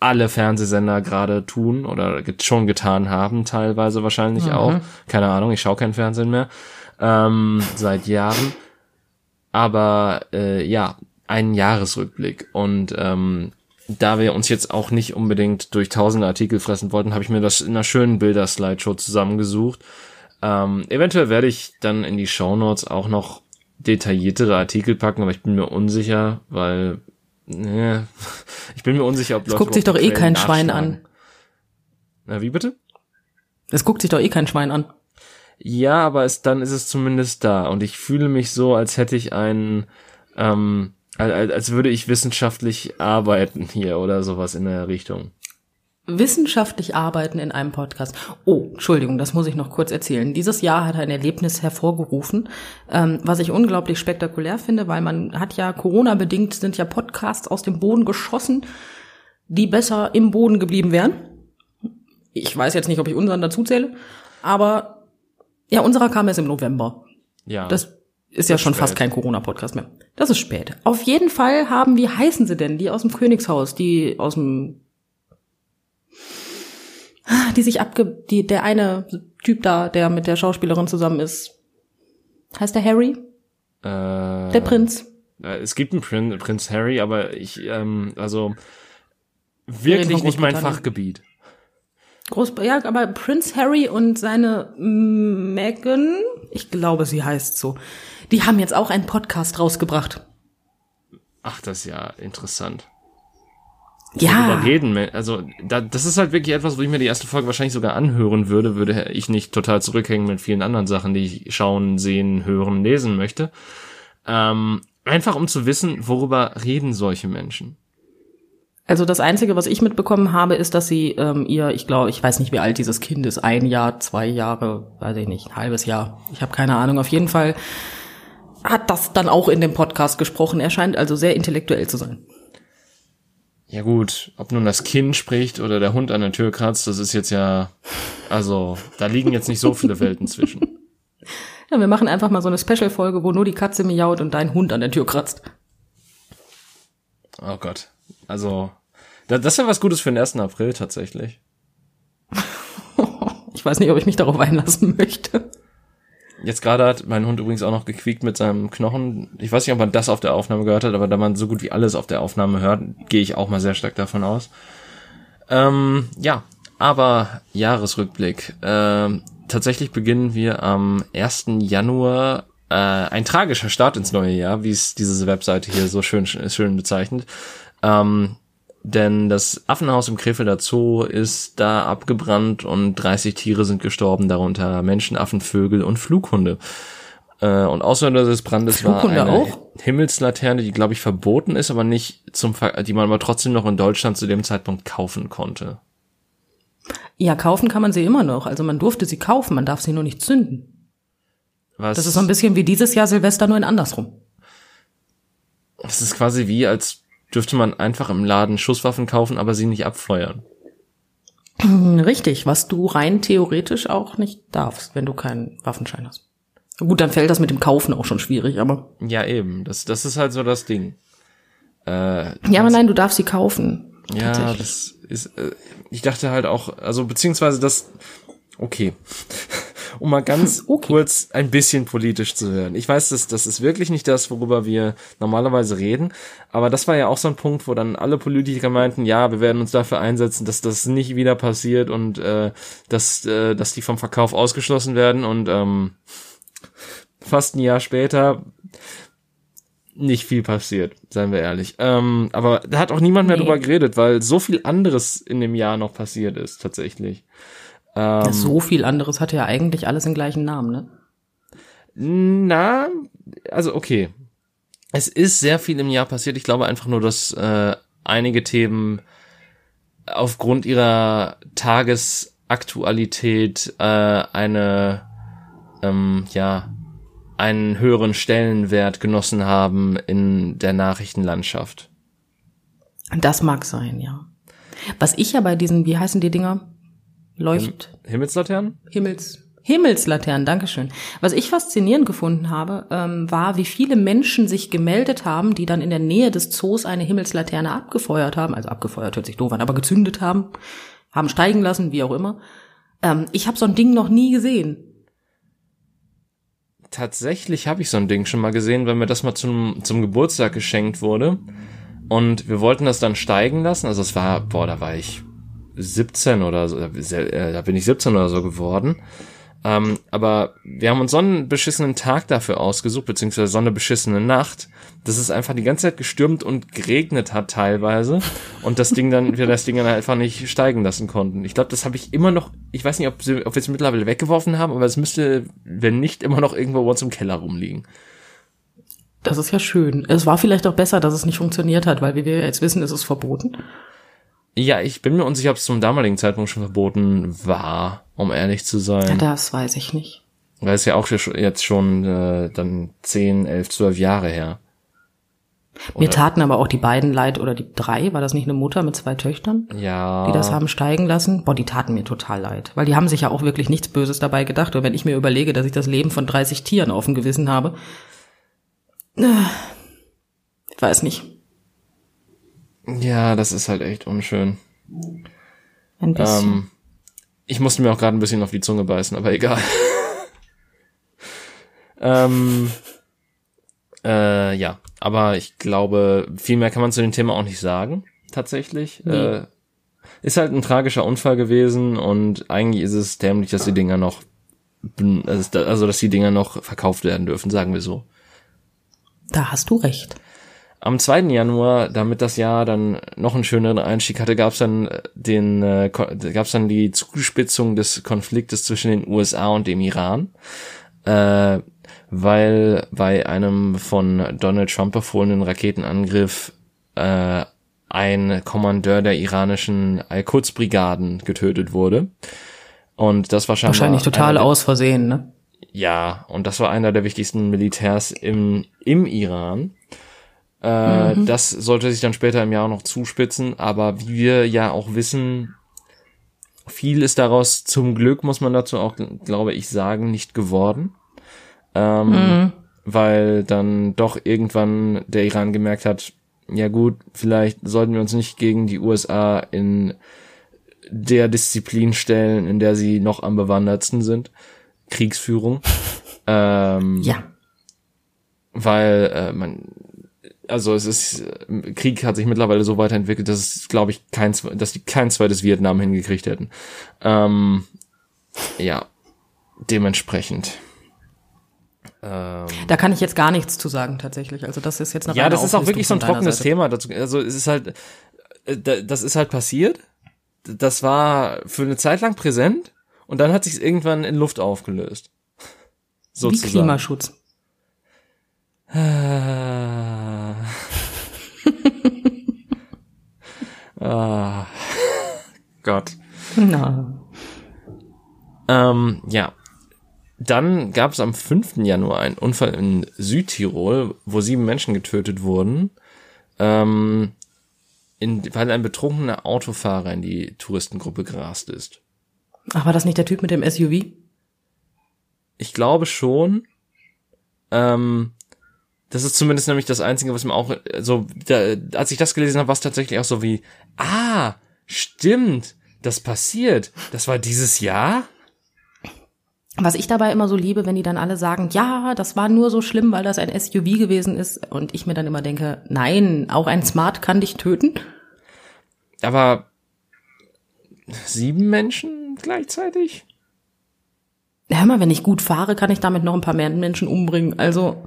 Speaker 1: alle Fernsehsender gerade tun oder schon getan haben, teilweise wahrscheinlich auch. Keine Ahnung, ich schaue kein Fernsehen mehr ähm, seit Jahren. Aber äh, ja, einen Jahresrückblick und ähm, da wir uns jetzt auch nicht unbedingt durch tausende Artikel fressen wollten, habe ich mir das in einer schönen Bilder-Slideshow zusammengesucht. Ähm, eventuell werde ich dann in die Shownotes auch noch detailliertere Artikel packen, aber ich bin mir unsicher, weil ne, *laughs* ich bin mir unsicher, ob
Speaker 2: Es guckt sich doch eh kein Schwein an.
Speaker 1: Na, wie bitte?
Speaker 2: Es guckt sich doch eh kein Schwein an.
Speaker 1: Ja, aber es, dann ist es zumindest da und ich fühle mich so, als hätte ich einen, ähm, als, würde ich wissenschaftlich arbeiten hier oder sowas in der Richtung.
Speaker 2: Wissenschaftlich arbeiten in einem Podcast. Oh, Entschuldigung, das muss ich noch kurz erzählen. Dieses Jahr hat ein Erlebnis hervorgerufen, ähm, was ich unglaublich spektakulär finde, weil man hat ja Corona-bedingt sind ja Podcasts aus dem Boden geschossen, die besser im Boden geblieben wären. Ich weiß jetzt nicht, ob ich unseren dazu zähle, aber ja, unserer kam erst im November.
Speaker 1: Ja.
Speaker 2: Das ist ja schon fast
Speaker 1: spät.
Speaker 2: kein Corona-Podcast mehr. Das ist spät. Auf jeden Fall haben, wie heißen sie denn? Die aus dem Königshaus, die aus dem, Ah, die sich abge, die, der eine Typ da, der mit der Schauspielerin zusammen ist. Heißt der Harry?
Speaker 1: äh,
Speaker 2: Der Prinz?
Speaker 1: Es gibt einen Prin Prinz Harry, aber ich, ähm, also wirklich nicht mein. Fachgebiet.
Speaker 2: Groß, ja, aber Prinz Harry und seine Megan, ich glaube, sie heißt so, die haben jetzt auch einen Podcast rausgebracht.
Speaker 1: Ach, das ist ja interessant.
Speaker 2: Ja.
Speaker 1: Reden, also da, das ist halt wirklich etwas, wo ich mir die erste Folge wahrscheinlich sogar anhören würde, würde ich nicht total zurückhängen mit vielen anderen Sachen, die ich schauen, sehen, hören, lesen möchte. Ähm, einfach um zu wissen, worüber reden solche Menschen.
Speaker 2: Also das Einzige, was ich mitbekommen habe, ist, dass sie ähm, ihr, ich glaube, ich weiß nicht, wie alt dieses Kind ist, ein Jahr, zwei Jahre, weiß ich nicht, ein halbes Jahr. Ich habe keine Ahnung. Auf jeden Fall hat das dann auch in dem Podcast gesprochen. Er scheint also sehr intellektuell zu sein.
Speaker 1: Ja gut, ob nun das Kind spricht oder der Hund an der Tür kratzt, das ist jetzt ja, also da liegen jetzt nicht so viele Welten zwischen.
Speaker 2: Ja, wir machen einfach mal so eine Special-Folge, wo nur die Katze miaut und dein Hund an der Tür kratzt.
Speaker 1: Oh Gott, also da- das wäre was Gutes für den 1. April tatsächlich. *laughs*
Speaker 2: Ich weiß nicht, ob ich mich darauf einlassen möchte.
Speaker 1: Jetzt gerade hat mein Hund übrigens auch noch gequiekt mit seinem Knochen. Ich weiß nicht, ob man das auf der Aufnahme gehört hat, aber da man so gut wie alles auf der Aufnahme hört, gehe ich auch mal sehr stark davon aus. Ähm, ja, aber Jahresrückblick. Ähm, tatsächlich beginnen wir am 1. Januar. Äh, ein tragischer Start ins neue Jahr, wie es diese Webseite hier so schön, schön bezeichnet. Ähm, denn das Affenhaus im Krefelder Zoo ist da abgebrannt und 30 Tiere sind gestorben, darunter Menschen, Affen, Vögel und Flughunde. Äh, und Auslöser des Brandes war
Speaker 2: Flughunde
Speaker 1: eine
Speaker 2: auch?
Speaker 1: Himmelslaterne, die glaube ich verboten ist, aber nicht zum, Ver die man aber trotzdem noch in Deutschland zu dem Zeitpunkt kaufen konnte.
Speaker 2: Ja, kaufen kann man sie immer noch. Also man durfte sie kaufen, man darf sie nur nicht zünden.
Speaker 1: Was,
Speaker 2: Das ist so ein bisschen wie dieses Jahr Silvester, nur in andersrum.
Speaker 1: das ist quasi wie als dürfte man einfach im Laden Schusswaffen kaufen, aber sie nicht abfeuern.
Speaker 2: Richtig, was du rein theoretisch auch nicht darfst, wenn du keinen Waffenschein hast. Gut, dann fällt das mit dem Kaufen auch schon schwierig, aber.
Speaker 1: Ja, eben. Das, das ist halt so das Ding.
Speaker 2: Äh, ja, aber nein, du darfst sie kaufen.
Speaker 1: Ja, das ist. Äh, ich dachte halt auch, also beziehungsweise das. Okay. Um mal ganz *laughs* okay. kurz ein bisschen politisch zu hören. Ich weiß, das, das ist wirklich nicht das, worüber wir normalerweise reden, aber das war ja auch so ein Punkt, wo dann alle Politiker meinten, ja, wir werden uns dafür einsetzen, dass das nicht wieder passiert und äh, dass, äh, dass die vom Verkauf ausgeschlossen werden und ähm, fast ein Jahr später nicht viel passiert, seien wir ehrlich. Ähm, aber da hat auch niemand mehr nee. drüber geredet, weil so viel anderes in dem Jahr noch passiert ist, tatsächlich.
Speaker 2: Ähm, so viel anderes hat ja eigentlich alles den gleichen Namen, ne?
Speaker 1: Na, also okay. Es ist sehr viel im Jahr passiert. Ich glaube einfach nur, dass äh, einige Themen aufgrund ihrer Tagesaktualität äh, eine ähm, ja einen höheren Stellenwert genossen haben in der Nachrichtenlandschaft.
Speaker 2: Das mag sein, ja. Was ich ja bei diesen, wie heißen die Dinger? Leucht.
Speaker 1: Himmelslaternen?
Speaker 2: Himmels. Himmelslaternen, Dankeschön. Was ich faszinierend gefunden habe, ähm, war, wie viele Menschen sich gemeldet haben, die dann in der Nähe des Zoos eine Himmelslaterne abgefeuert haben, also abgefeuert hört sich doof an, aber gezündet haben, haben steigen lassen, wie auch immer. Ähm, ich habe so ein Ding noch nie gesehen.
Speaker 1: Tatsächlich habe ich so ein Ding schon mal gesehen, weil mir das mal zum, zum Geburtstag geschenkt wurde. Und wir wollten das dann steigen lassen. Also es war, boah, da war ich 17 oder so, äh, da bin ich 17 oder so geworden. Ähm, aber wir haben uns so einen beschissenen Tag dafür ausgesucht, beziehungsweise so eine beschissene Nacht, dass es einfach die ganze Zeit gestürmt und geregnet hat teilweise und das Ding dann, wir das Ding dann einfach nicht steigen lassen konnten. Ich glaube, das habe ich immer noch, ich weiß nicht, ob, sie, ob wir es mittlerweile weggeworfen haben, aber es müsste, wenn nicht, immer noch irgendwo bei uns im Keller rumliegen.
Speaker 2: Das ist ja schön. Es war vielleicht auch besser, dass es nicht funktioniert hat, weil wie wir jetzt wissen, ist es verboten.
Speaker 1: Ja, ich bin mir unsicher, ob es zum damaligen Zeitpunkt schon verboten war, um ehrlich zu sein.
Speaker 2: Das weiß ich nicht.
Speaker 1: Weil es ja auch jetzt schon äh, dann 10, 11, 12 Jahre her.
Speaker 2: Oder? Mir taten aber auch die beiden leid, oder die drei, war das nicht eine Mutter mit zwei Töchtern?
Speaker 1: Ja.
Speaker 2: Die das haben steigen lassen? Boah, die taten mir total leid. Weil die haben sich ja auch wirklich nichts Böses dabei gedacht. Und wenn ich mir überlege, dass ich das Leben von 30 Tieren auf dem Gewissen habe, äh, ich weiß nicht.
Speaker 1: Ja, das ist halt echt unschön.
Speaker 2: Ein bisschen. Ähm,
Speaker 1: ich musste mir auch gerade ein bisschen auf die Zunge beißen, aber egal. *laughs* ähm, äh, ja, aber ich glaube, viel mehr kann man zu dem Thema auch nicht sagen, tatsächlich. Nee. Äh, ist halt ein tragischer Unfall gewesen und eigentlich ist es dämlich, dass die Dinger noch, also dass die Dinger noch verkauft werden dürfen, sagen wir so.
Speaker 2: Da hast du recht.
Speaker 1: Am 2. Januar, damit das Jahr dann noch einen schöneren Einstieg hatte, gab es dann den äh, gab's dann die Zuspitzung des Konfliktes zwischen den USA und dem Iran, äh, weil bei einem von Donald Trump befohlenen Raketenangriff äh, ein Kommandeur der iranischen Al-Quds-Brigaden getötet wurde. Und das war
Speaker 2: wahrscheinlich total aus Versehen, ne?
Speaker 1: Ja, und das war einer der wichtigsten Militärs im, im Iran. Äh, mhm. Das sollte sich dann später im Jahr noch zuspitzen, aber wie wir ja auch wissen, viel ist daraus zum Glück, muss man dazu auch, glaube ich, sagen, nicht geworden. Ähm, mhm. Weil dann doch irgendwann der Iran gemerkt hat, ja gut, vielleicht sollten wir uns nicht gegen die USA in der Disziplin stellen, in der sie noch am bewandertsten sind. Kriegsführung. *laughs* Ähm,
Speaker 2: ja.
Speaker 1: Weil äh, man also es ist, Krieg hat sich mittlerweile so weiterentwickelt, dass es, glaube ich, kein, dass die kein zweites Vietnam hingekriegt hätten. Ähm, ja, dementsprechend.
Speaker 2: Ähm, da kann ich jetzt gar nichts zu sagen, tatsächlich. Also das ist jetzt
Speaker 1: eine Ja, das ist auch wirklich so ein trockenes Thema. Dazu, also es ist halt, äh, das ist halt passiert. Das war für eine Zeit lang präsent und dann hat sich irgendwann in Luft aufgelöst.
Speaker 2: Sozusagen. Wie Klimaschutz.
Speaker 1: Ah. *laughs* ah. Gott.
Speaker 2: Na.
Speaker 1: Ähm, ja. Dann gab es am 5. Januar einen Unfall in Südtirol, wo sieben Menschen getötet wurden. Ähm, in, weil ein betrunkener Autofahrer in die Touristengruppe gerast ist.
Speaker 2: Ach, war das nicht der Typ mit dem SUV?
Speaker 1: Ich glaube schon. Ähm, das ist zumindest nämlich das Einzige, was mir auch so, da, als ich das gelesen habe, war es tatsächlich auch so wie, ah, stimmt, das passiert. Das war dieses Jahr?
Speaker 2: Was ich dabei immer so liebe, wenn die dann alle sagen, ja, das war nur so schlimm, weil das ein SUV gewesen ist. Und ich mir dann immer denke, nein, auch ein Smart kann dich töten.
Speaker 1: Aber sieben Menschen gleichzeitig?
Speaker 2: Hör mal, wenn ich gut fahre, kann ich damit noch ein paar mehr Menschen umbringen. Also.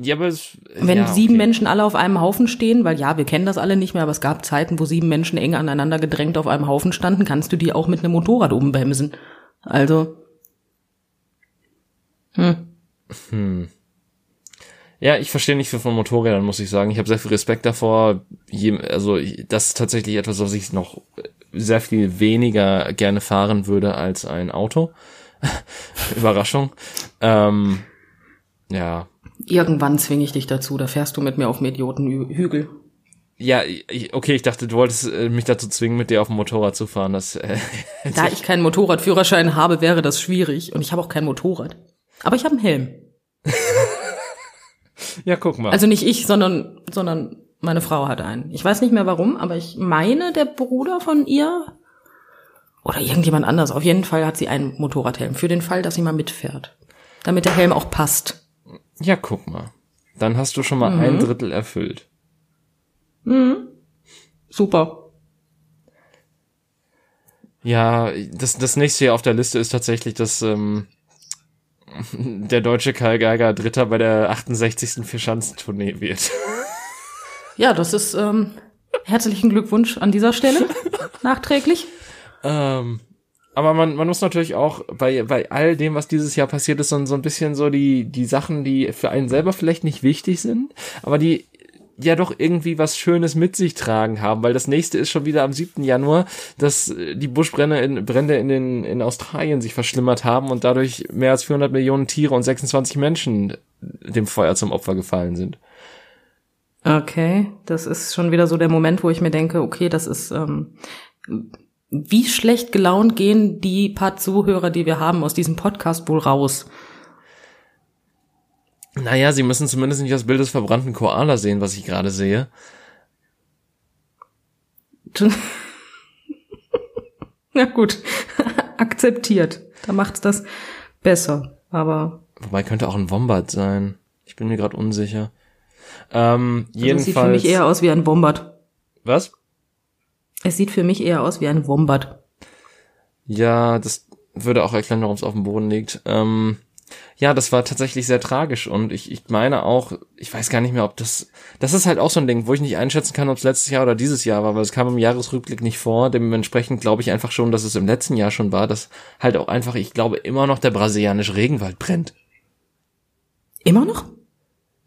Speaker 1: Ja, aber es,
Speaker 2: wenn
Speaker 1: ja,
Speaker 2: sieben
Speaker 1: okay.
Speaker 2: Menschen alle auf einem Haufen stehen, weil ja, wir kennen das alle nicht mehr, aber es gab Zeiten, wo sieben Menschen eng aneinander gedrängt auf einem Haufen standen, kannst du die auch mit einem Motorrad umbremsen. Also. Hm.
Speaker 1: Ja, ich verstehe nicht viel von Motorrädern, muss ich sagen. Ich habe sehr viel Respekt davor. Also das ist tatsächlich etwas, was ich noch sehr viel weniger gerne fahren würde als ein Auto. *laughs* Überraschung. Ähm, ja.
Speaker 2: Irgendwann zwinge ich dich dazu, da fährst du mit mir auf Mediotenhügel.
Speaker 1: Ja, ich, okay, ich dachte, du wolltest äh, mich dazu zwingen, mit dir auf dem Motorrad zu fahren. Das, äh, *laughs*
Speaker 2: Da ich keinen Motorradführerschein habe, wäre das schwierig. Und ich habe auch kein Motorrad. Aber ich habe einen Helm. *laughs*
Speaker 1: ja, guck mal.
Speaker 2: Also nicht ich, sondern, sondern meine Frau hat einen. Ich weiß nicht mehr warum, aber ich meine, der Bruder von ihr oder irgendjemand anders. Auf jeden Fall hat sie einen Motorradhelm. Für den Fall, dass sie mal mitfährt. Damit der Helm auch passt.
Speaker 1: Ja, guck mal. Dann hast du schon mal ein Drittel erfüllt.
Speaker 2: Super.
Speaker 1: Ja, das, das nächste hier auf der Liste ist tatsächlich, dass ähm, *laughs* der deutsche Karl Geiger Dritter bei der 68. Vierschanzentournee wird. *laughs*
Speaker 2: Ja, das ist ähm, herzlichen Glückwunsch an dieser Stelle. *laughs* Nachträglich.
Speaker 1: ähm, aber man, man muss natürlich auch bei, bei all dem, was dieses Jahr passiert ist, so, so ein bisschen so die, die Sachen, die für einen selber vielleicht nicht wichtig sind, aber die ja doch irgendwie was Schönes mit sich tragen haben, weil das nächste ist schon wieder am 7. Januar, dass äh, die Buschbrände in, Brände in, den, in Australien sich verschlimmert haben und dadurch mehr als 400 Millionen Tiere und 26 Menschen dem Feuer zum Opfer gefallen sind.
Speaker 2: Okay, das ist schon wieder so der Moment, wo ich mir denke, okay, das ist, ähm, wie schlecht gelaunt gehen die paar Zuhörer, die wir haben aus diesem Podcast wohl raus?
Speaker 1: Naja, sie müssen zumindest nicht das Bild des verbrannten Koala sehen, was ich gerade sehe. *laughs*
Speaker 2: Na gut, *laughs* akzeptiert. Da macht's das besser. Aber
Speaker 1: Wobei könnte auch ein Wombat sein. Ich bin mir gerade unsicher. Ähm,
Speaker 2: das sieht für
Speaker 1: jedenfalls.
Speaker 2: mich eher aus wie ein Wombat.
Speaker 1: was?
Speaker 2: Es sieht für mich eher aus wie ein Wombat.
Speaker 1: Ja, das würde auch erklären, warum es auf dem Boden liegt. Ähm, ja, das war tatsächlich sehr tragisch und ich, ich meine auch, ich weiß gar nicht mehr, ob das, das ist halt auch so ein Ding, wo ich nicht einschätzen kann, ob es letztes Jahr oder dieses Jahr war, weil es kam im Jahresrückblick nicht vor. Dementsprechend glaube ich einfach schon, dass es im letzten Jahr schon war, dass halt auch einfach, ich glaube, immer noch der brasilianische Regenwald brennt.
Speaker 2: Immer noch?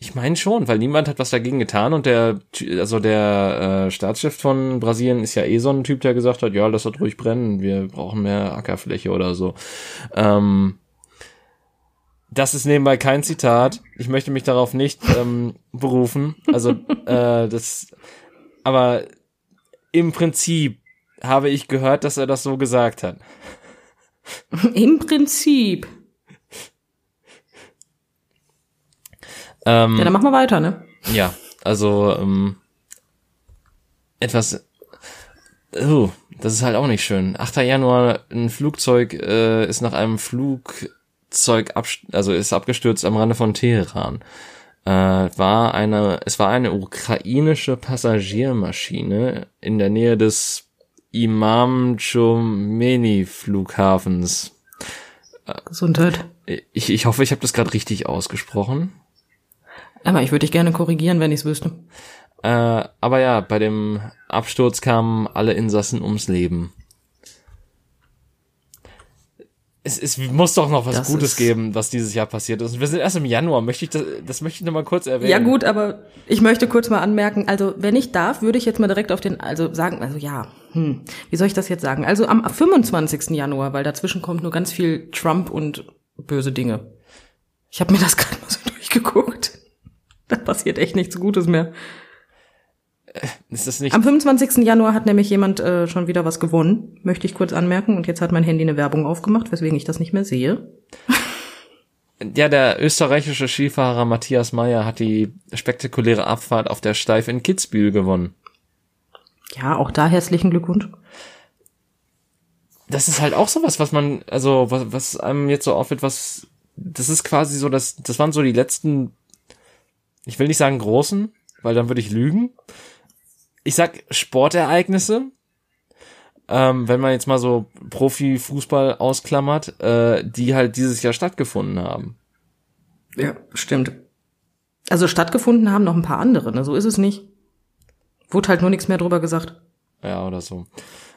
Speaker 1: Ich meine schon, weil niemand hat was dagegen getan und der, also der äh, Staatschef von Brasilien ist ja eh so ein Typ, der gesagt hat, ja, lass das ruhig brennen, wir brauchen mehr Ackerfläche oder so. Ähm, das ist nebenbei kein Zitat. Ich möchte mich darauf nicht ähm, berufen. Also äh, das, aber im Prinzip habe ich gehört, dass er das so gesagt hat.
Speaker 2: Im Prinzip.
Speaker 1: Ähm,
Speaker 2: Ja, dann machen wir weiter, ne?
Speaker 1: Ja, also ähm, etwas. Oh, das ist halt auch nicht schön. 8. Januar, ein Flugzeug äh, ist nach einem Flugzeug abst also ist abgestürzt am Rande von Teheran. Äh, war eine, es war eine ukrainische Passagiermaschine in der Nähe des Imam Chomeni Flughafens.
Speaker 2: Gesundheit.
Speaker 1: Ich, ich hoffe, ich habe das gerade richtig ausgesprochen.
Speaker 2: Aber ich würde dich gerne korrigieren, wenn ich es wüsste.
Speaker 1: Äh, aber ja, bei dem Absturz kamen alle Insassen ums Leben. Es, es muss doch noch was
Speaker 2: Das
Speaker 1: Gutes geben, was dieses Jahr passiert ist. Wir sind erst im Januar. Möchte ich das, das möchte ich noch mal kurz erwähnen.
Speaker 2: Ja gut, aber ich möchte kurz mal anmerken, also wenn ich darf, würde ich jetzt mal direkt auf den, also sagen, also ja, hm, wie soll ich das jetzt sagen? Also am 25. Januar, weil dazwischen kommt nur ganz viel Trump und böse Dinge. Ich habe mir das *laughs* gerade mal so durchgeguckt. Da passiert echt nichts Gutes mehr.
Speaker 1: äh, ist das nicht.
Speaker 2: Am 25. Januar hat nämlich jemand äh, schon wieder was gewonnen, möchte ich kurz anmerken. Und jetzt hat mein Handy eine Werbung aufgemacht, weswegen ich das nicht mehr sehe. *laughs*
Speaker 1: Ja, der österreichische Skifahrer Matthias Meyer hat die spektakuläre Abfahrt auf der Steif in Kitzbühel gewonnen.
Speaker 2: Ja, auch da herzlichen Glückwunsch.
Speaker 1: Das ist halt auch sowas, was man, also was, was einem jetzt so auffällt, was das ist quasi so, dass das waren so die letzten, ich will nicht sagen großen, weil dann würde ich lügen. Ich sag Sportereignisse, ähm, wenn man jetzt mal so Profifußball ausklammert, äh, die halt dieses Jahr stattgefunden haben.
Speaker 2: Ja, stimmt. Also stattgefunden haben noch ein paar andere, ne? So ist es nicht. Wurde halt nur nichts mehr drüber gesagt.
Speaker 1: Ja, oder so.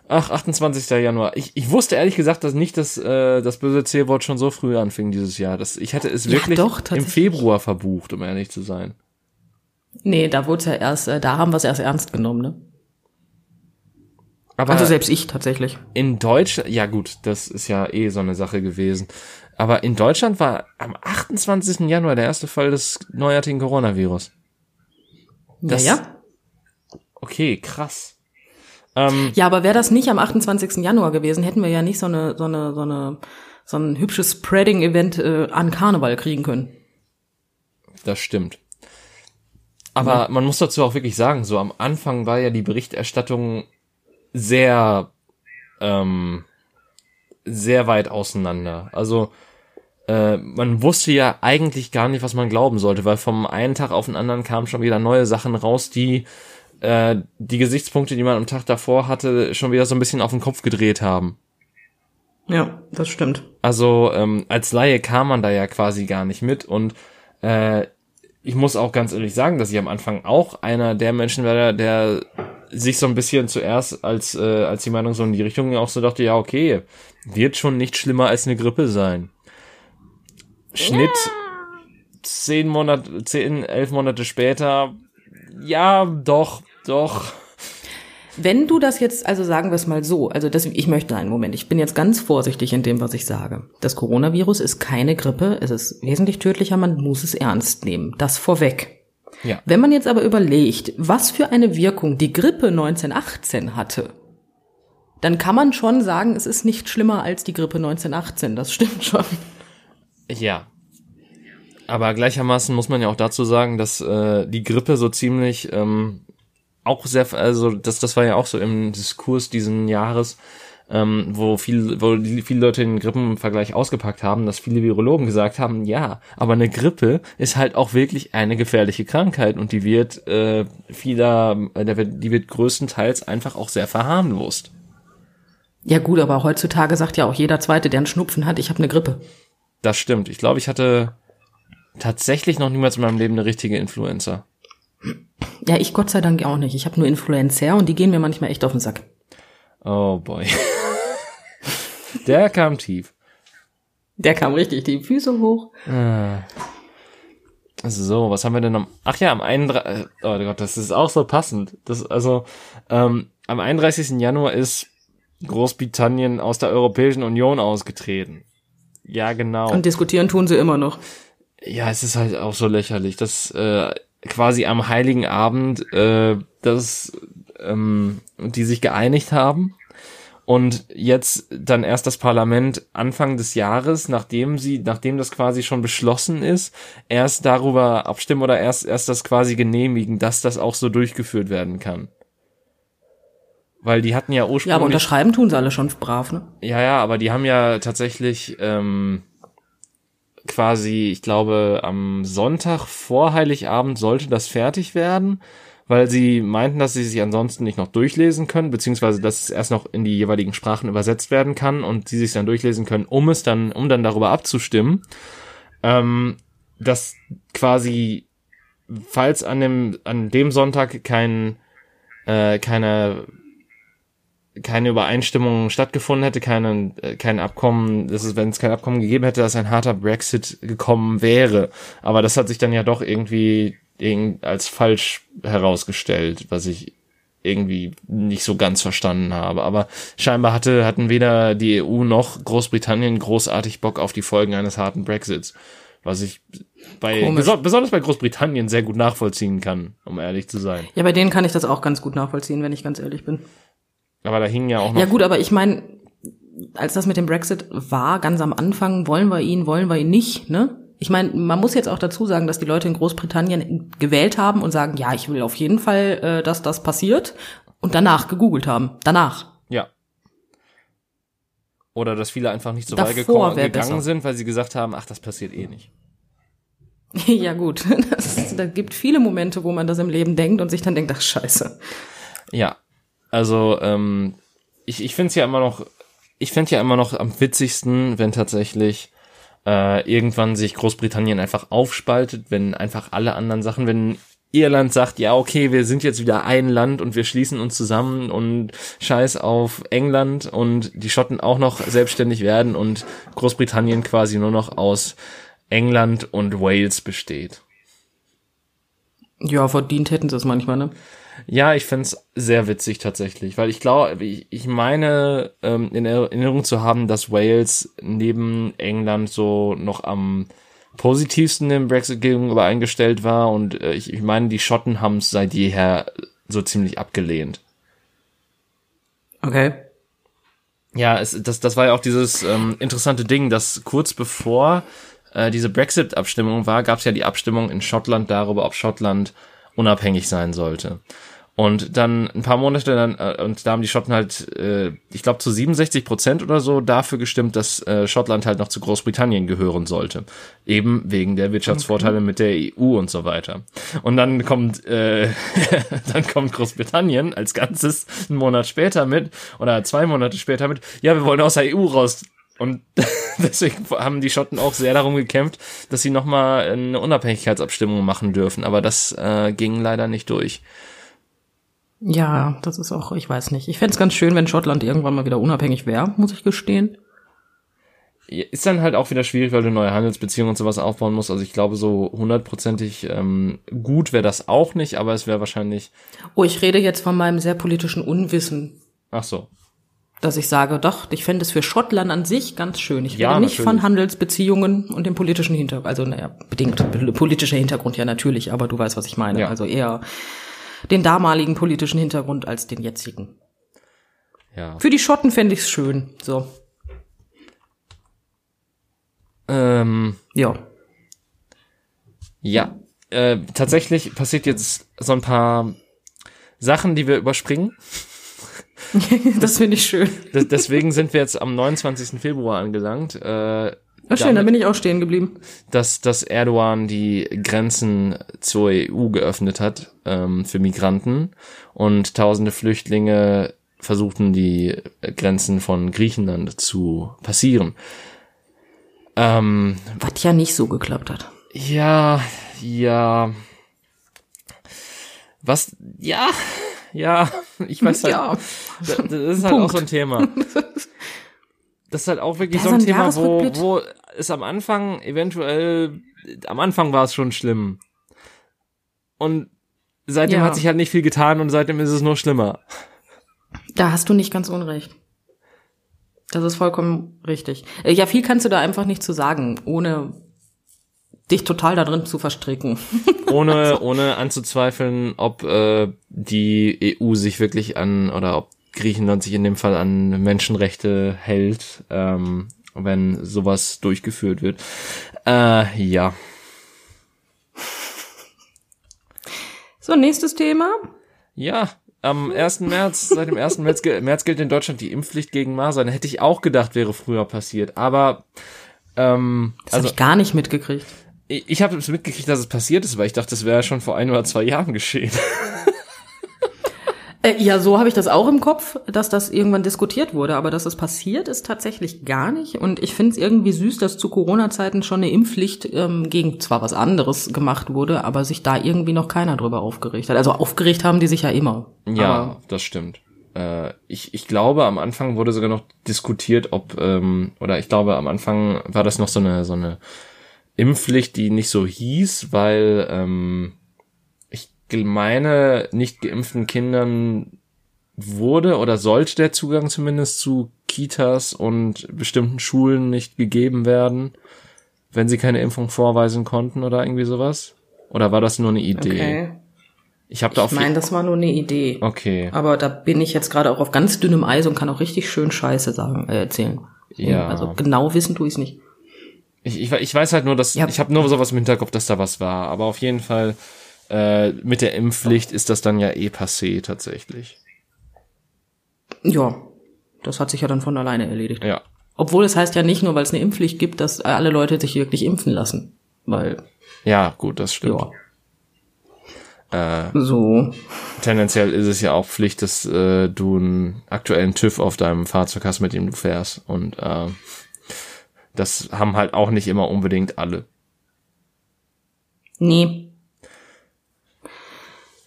Speaker 1: Ach, 28. Januar. Ich, ich wusste ehrlich gesagt, dass nicht das, äh, das böse C-Wort schon so früh anfing dieses Jahr. Das, ich hätte es
Speaker 2: Ja,
Speaker 1: wirklich
Speaker 2: doch,
Speaker 1: im. Februar verbucht, um ehrlich zu sein.
Speaker 2: Nee, da wurde ja erst, äh, da haben wir es erst ernst genommen, ne?
Speaker 1: Aber
Speaker 2: Also selbst ich tatsächlich.
Speaker 1: in Deutschland, ja gut, das ist ja eh so eine Sache gewesen. Aber in Deutschland war am 28. Januar der erste Fall des neuartigen Coronavirus. Das-
Speaker 2: ja, ja.
Speaker 1: Okay, krass. Ähm,
Speaker 2: Ja, aber wäre das nicht am 28. Januar gewesen, hätten wir ja nicht so eine, so eine, so eine, so ein hübsches Spreading-Event äh, an Karneval kriegen können.
Speaker 1: Das stimmt. Aber man muss dazu auch wirklich sagen, so am Anfang war ja die Berichterstattung sehr, ähm, sehr weit auseinander. Also äh, man wusste ja eigentlich gar nicht, was man glauben sollte, weil vom einen Tag auf den anderen kamen schon wieder neue Sachen raus, die äh, die Gesichtspunkte, die man am Tag davor hatte, schon wieder so ein bisschen auf den Kopf gedreht haben.
Speaker 2: Ja, das stimmt.
Speaker 1: Also ähm, als Laie kam man da ja quasi gar nicht mit und äh, ich muss auch ganz ehrlich sagen, dass ich am Anfang auch einer der Menschen war, der sich so ein bisschen zuerst als äh, als die Meinung so in die Richtung auch so dachte, ja okay, wird schon nicht schlimmer als eine Grippe sein. Schnitt zehn Monate, zehn, elf Monate später, ja doch, doch.
Speaker 2: Wenn du das jetzt, also sagen wir es mal so, also das, ich möchte einen Moment, ich bin jetzt ganz vorsichtig in dem, was ich sage. Das Coronavirus ist keine Grippe, es ist wesentlich tödlicher, man muss es ernst nehmen. Das vorweg.
Speaker 1: Ja.
Speaker 2: Wenn man jetzt aber überlegt, was für eine Wirkung die Grippe 1918 hatte, dann kann man schon sagen, es ist nicht schlimmer als die Grippe 1918. Das stimmt schon.
Speaker 1: Ja. Aber gleichermaßen muss man ja auch dazu sagen, dass äh, die Grippe so ziemlich ähm, auch sehr, also das, das war ja auch so im Diskurs diesen Jahres, ähm, wo viel, wo viele Leute den Grippenvergleich ausgepackt haben, dass viele Virologen gesagt haben, ja, aber eine Grippe ist halt auch wirklich eine gefährliche Krankheit und die wird äh, vieler, äh, die wird größtenteils einfach auch sehr verharmlost.
Speaker 2: Ja gut, aber heutzutage sagt ja auch jeder Zweite, der einen Schnupfen hat, ich habe eine Grippe.
Speaker 1: Das stimmt. Ich glaube, ich hatte tatsächlich noch niemals in meinem Leben eine richtige Influenza.
Speaker 2: Ja, ich Gott sei Dank auch nicht. Ich habe nur Influencer und die gehen mir manchmal echt auf den Sack.
Speaker 1: Oh boy. Der kam tief.
Speaker 2: Der kam richtig die Füße hoch.
Speaker 1: So, was haben wir denn am, ach ja, am 31, oh Gott, das ist auch so passend. Das, also, ähm, am 31. Januar ist Großbritannien aus der Europäischen Union ausgetreten. Ja, genau.
Speaker 2: Und diskutieren tun sie immer noch.
Speaker 1: Ja, es ist halt auch so lächerlich, dass äh, quasi am Heiligen Abend, äh, dass ähm, die sich geeinigt haben und jetzt dann erst das Parlament Anfang des Jahres, nachdem sie, nachdem das quasi schon beschlossen ist, erst darüber abstimmen oder erst erst das quasi genehmigen, dass das auch so durchgeführt werden kann. Weil die hatten ja
Speaker 2: Ja, aber
Speaker 1: ursprünglich
Speaker 2: unterschreiben tun sie alle schon brav, ne?
Speaker 1: ja, ja, aber die haben ja tatsächlich ähm, quasi, ich glaube, am Sonntag vor Heiligabend sollte das fertig werden, weil sie meinten, dass sie sich ansonsten nicht noch durchlesen können, beziehungsweise dass es erst noch in die jeweiligen Sprachen übersetzt werden kann und sie sich dann durchlesen können, um es dann, um dann darüber abzustimmen, ähm, dass quasi, falls an dem, an dem Sonntag kein, äh, keine keine Übereinstimmung stattgefunden hätte, keine, äh, kein Abkommen, das ist, wenn es kein Abkommen gegeben hätte, dass ein harter Brexit gekommen wäre. Aber das hat sich dann ja doch irgendwie irgend- als falsch herausgestellt, was ich irgendwie nicht so ganz verstanden habe. Aber scheinbar hatte, hatten weder die EU noch Großbritannien großartig Bock auf die Folgen eines harten Brexits. Was ich bei, beso besonders bei Großbritannien sehr gut nachvollziehen kann, um ehrlich zu sein.
Speaker 2: Ja, bei denen kann ich das auch ganz gut nachvollziehen, wenn ich ganz ehrlich bin.
Speaker 1: Aber da hingen ja auch noch.
Speaker 2: Ja gut, aber ich meine, als das mit dem Brexit war, ganz am Anfang, wollen wir ihn, wollen wir ihn nicht, ne? Ich meine, man muss jetzt auch dazu sagen, dass die Leute in Großbritannien gewählt haben und sagen, ja, ich will auf jeden Fall, äh, dass das passiert und danach gegoogelt haben. Danach.
Speaker 1: Ja. Oder dass viele einfach nicht so weit gekommen, gegangen besser. sind, weil sie gesagt haben, ach, das passiert eh nicht. *laughs*
Speaker 2: ja, gut. *laughs* Das, da gibt viele Momente, wo man das im Leben denkt und sich dann denkt, ach scheiße.
Speaker 1: Ja. Also, ähm, ich, ich finde es ja immer noch, ich fände ja immer noch am witzigsten, wenn tatsächlich äh, irgendwann sich Großbritannien einfach aufspaltet, wenn einfach alle anderen Sachen, wenn Irland sagt, ja, okay, wir sind jetzt wieder ein Land und wir schließen uns zusammen und scheiß auf England und die Schotten auch noch selbstständig werden und Großbritannien quasi nur noch aus England und Wales besteht.
Speaker 2: Ja, verdient hätten sie es manchmal, ne?
Speaker 1: Ja, ich find's sehr witzig tatsächlich, weil ich glaube, ich, ich meine ähm, in Erinnerung zu haben, dass Wales neben England so noch am positivsten im Brexit gegenüber eingestellt war und äh, ich, ich meine, die Schotten haben es seit jeher so ziemlich abgelehnt.
Speaker 2: Okay.
Speaker 1: Ja, es, das, das war ja auch dieses ähm, interessante Ding, dass kurz bevor äh, diese Brexit-Abstimmung war, gab es ja die Abstimmung in Schottland darüber, ob Schottland unabhängig sein sollte. Und dann ein paar Monate dann, äh, und da haben die Schotten halt, äh, ich glaube, zu 67 Prozent oder so dafür gestimmt, dass äh, Schottland halt noch zu Großbritannien gehören sollte. Eben wegen der Wirtschaftsvorteile okay. mit der EU und so weiter. Und dann kommt, äh, *laughs* dann kommt Großbritannien als Ganzes einen Monat später mit, oder zwei Monate später mit, ja, wir wollen aus der EU raus. Und *laughs* deswegen haben die Schotten auch sehr darum gekämpft, dass sie nochmal eine Unabhängigkeitsabstimmung machen dürfen. Aber das äh, ging leider nicht durch.
Speaker 2: Ja, das ist auch, ich weiß nicht. Ich fände es ganz schön, wenn Schottland irgendwann mal wieder unabhängig wäre, muss ich gestehen.
Speaker 1: Ist dann halt auch wieder schwierig, weil du neue Handelsbeziehungen und sowas aufbauen musst. Also ich glaube, so hundertprozentig ähm, gut wäre das auch nicht, aber es wäre wahrscheinlich.
Speaker 2: Oh, ich rede jetzt von meinem sehr politischen Unwissen.
Speaker 1: Ach so.
Speaker 2: Dass ich sage, doch, ich fände es für Schottland an sich ganz schön. Ich rede ja, nicht von Handelsbeziehungen und dem politischen Hintergrund. Also, naja, bedingt. Politischer Hintergrund ja natürlich, aber du weißt, was ich meine. Ja. Also eher den damaligen politischen Hintergrund als den jetzigen.
Speaker 1: Ja.
Speaker 2: Für die Schotten fände ich es schön. So.
Speaker 1: Ähm,
Speaker 2: ja.
Speaker 1: Ja. Äh, tatsächlich passiert jetzt so ein paar Sachen, die wir überspringen. *laughs*
Speaker 2: das finde ich schön.
Speaker 1: deswegen sind wir jetzt am 29. Februar angelangt. Äh,
Speaker 2: Ach schön, da bin ich auch stehen geblieben.
Speaker 1: Dass, dass Erdogan die Grenzen zur EU geöffnet hat ähm, für Migranten und tausende Flüchtlinge versuchten die Grenzen von Griechenland zu passieren. Ähm,
Speaker 2: Was ja nicht so geklappt hat.
Speaker 1: Ja, ja. Was, ja, ja, *laughs* ich weiß halt. Ja. Das, das ist halt Punkt. auch so ein Thema. *laughs* Das ist halt auch wirklich so ein, ein Thema, wo, wo es am Anfang eventuell, am Anfang war es schon schlimm. Und seitdem ja. hat sich halt nicht viel getan und seitdem ist es nur schlimmer.
Speaker 2: Da hast du nicht ganz unrecht. Das ist vollkommen richtig. Äh, ja, viel kannst du da einfach nicht zu sagen, ohne dich total da drin zu verstricken. *laughs*
Speaker 1: ohne, ohne anzuzweifeln, ob äh, die EU sich wirklich an oder ob Griechenland sich in dem Fall an Menschenrechte hält, ähm, wenn sowas durchgeführt wird. Äh, ja.
Speaker 2: So, nächstes Thema.
Speaker 1: Ja, am 1. März, seit dem 1. März, März gilt in Deutschland die Impfpflicht gegen Masern. Hätte ich auch gedacht, wäre früher passiert. Aber ähm,
Speaker 2: das also, habe ich gar nicht mitgekriegt.
Speaker 1: Ich, habe mitgekriegt, dass es passiert ist, weil ich dachte, es wäre schon vor ein oder zwei Jahren geschehen. *laughs*
Speaker 2: Äh, ja, so habe ich das auch im Kopf, dass das irgendwann diskutiert wurde, aber dass es passiert ist tatsächlich gar nicht. Und ich finde es irgendwie süß, dass zu Corona-Zeiten schon eine Impfpflicht ähm, gegen zwar was anderes gemacht wurde, aber sich da irgendwie noch keiner drüber aufgeregt hat. Also aufgeregt haben die sich ja immer.
Speaker 1: Ja, das stimmt. Äh, ich, ich glaube, am Anfang wurde sogar noch diskutiert, ob, ähm, oder ich glaube, am Anfang war das noch so eine, so eine Impfpflicht, die nicht so hieß, weil ähm, meine nicht geimpften Kindern wurde oder sollte der Zugang zumindest zu Kitas und bestimmten Schulen nicht gegeben werden, wenn sie keine Impfung vorweisen konnten oder irgendwie sowas? Oder war das nur eine Idee?
Speaker 2: Okay.
Speaker 1: Ich habe da
Speaker 2: Ich
Speaker 1: auf
Speaker 2: meine, das war nur eine Idee.
Speaker 1: Okay.
Speaker 2: Aber da bin ich jetzt gerade auch auf ganz dünnem Eis und kann auch richtig schön Scheiße sagen, äh, erzählen.
Speaker 1: Ja.
Speaker 2: Also genau wissen tue ich es nicht.
Speaker 1: Ich, ich, ich weiß halt nur, dass
Speaker 2: Ja.
Speaker 1: ich habe nur sowas im Hinterkopf, dass da was war. Aber auf jeden Fall äh, mit der Impfpflicht ist das dann ja eh passé tatsächlich.
Speaker 2: Ja, das hat sich ja dann von alleine erledigt.
Speaker 1: Ja.
Speaker 2: Obwohl es heißt ja nicht nur, weil es eine Impfpflicht gibt, dass alle Leute sich wirklich impfen lassen. Weil,
Speaker 1: Ja, gut, das stimmt.
Speaker 2: ja. So.
Speaker 1: Tendenziell ist es ja auch Pflicht, dass äh, du einen aktuellen TÜV auf deinem Fahrzeug hast, mit dem du fährst. Und äh, das haben halt auch nicht immer unbedingt alle.
Speaker 2: Nee.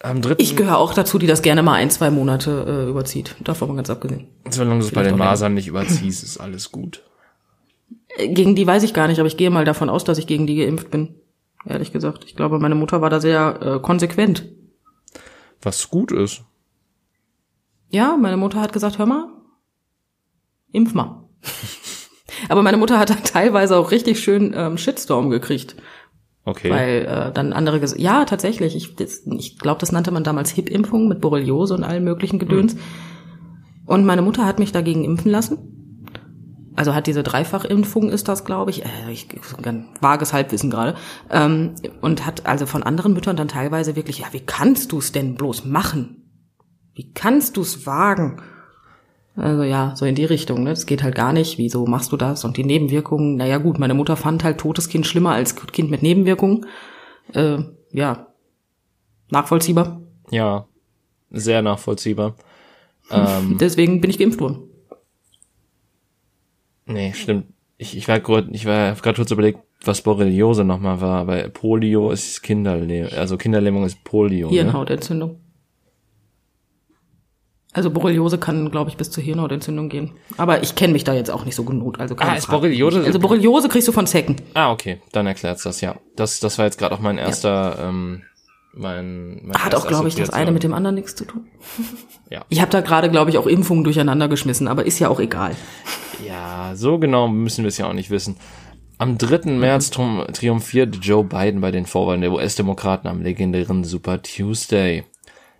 Speaker 1: Am dritten,
Speaker 2: Ich gehöre auch dazu, die das gerne mal ein, zwei Monate äh, überzieht. Davon mal ganz abgesehen.
Speaker 1: solange du es bei den. Masern nicht überziehst, ist alles gut.
Speaker 2: Äh, Gegen die weiß ich gar nicht, aber ich gehe mal davon aus, dass ich gegen die geimpft bin. Ehrlich gesagt. Ich glaube, meine Mutter war da sehr äh, konsequent.
Speaker 1: Was gut ist.
Speaker 2: Ja, meine Mutter hat gesagt, hör mal, impf mal. *laughs* aber meine Mutter hat dann *laughs* teilweise auch richtig schön ähm, Shitstorm gekriegt.
Speaker 1: Okay.
Speaker 2: Weil äh, dann andere ges ja tatsächlich. Ich das, ich glaube das nannte man damals Hip-Impfung mit Borreliose und allem möglichen Gedöns. Und meine Mutter hat mich dagegen impfen lassen. Also hat diese Dreifachimpfung ist das glaube ich äh, ich ein vages Halbwissen gerade ähm, und hat also von anderen Müttern dann teilweise wirklich ja wie kannst du es denn bloß machen? Wie kannst du es wagen also ja, so in die Richtung, ne? Das geht halt gar nicht. Wieso machst du das? Und die Nebenwirkungen, naja gut, meine Mutter fand halt totes Kind schlimmer als Kind mit Nebenwirkungen. Äh, ja. Nachvollziehbar.
Speaker 1: Ja. Sehr nachvollziehbar. ähm, *laughs*
Speaker 2: Deswegen bin ich geimpft worden.
Speaker 1: nee, stimmt. Ich, ich war gerade, ich war gerade kurz überlegt, was Borreliose nochmal war, weil Polio ist Kinderlähmung, also Kinderlähmung ist Polio. Ne?
Speaker 2: Also Borreliose kann, glaube ich, bis zur Hirnhautentzündung gehen. Aber ich kenne mich da jetzt auch nicht so genug. Also keine
Speaker 1: Ah, ist
Speaker 2: Frage.
Speaker 1: Borreliose-
Speaker 2: Also Borreliose kriegst du von Zecken.
Speaker 1: Ah, okay, dann erklärt's das, ja. Das, das war jetzt gerade auch mein erster, ähm, mein, mein
Speaker 2: Hat auch, glaube ich, das eine mit dem anderen nichts zu tun. *laughs*
Speaker 1: Ja.
Speaker 2: Ich habe da gerade, glaube ich, auch Impfungen durcheinander geschmissen, aber ist ja auch egal.
Speaker 1: Ja, so genau müssen wir es ja auch nicht wissen. Am 3. März trum- triumphiert Joe Biden bei den Vorwahlen der US-Demokraten am legendären Super Tuesday.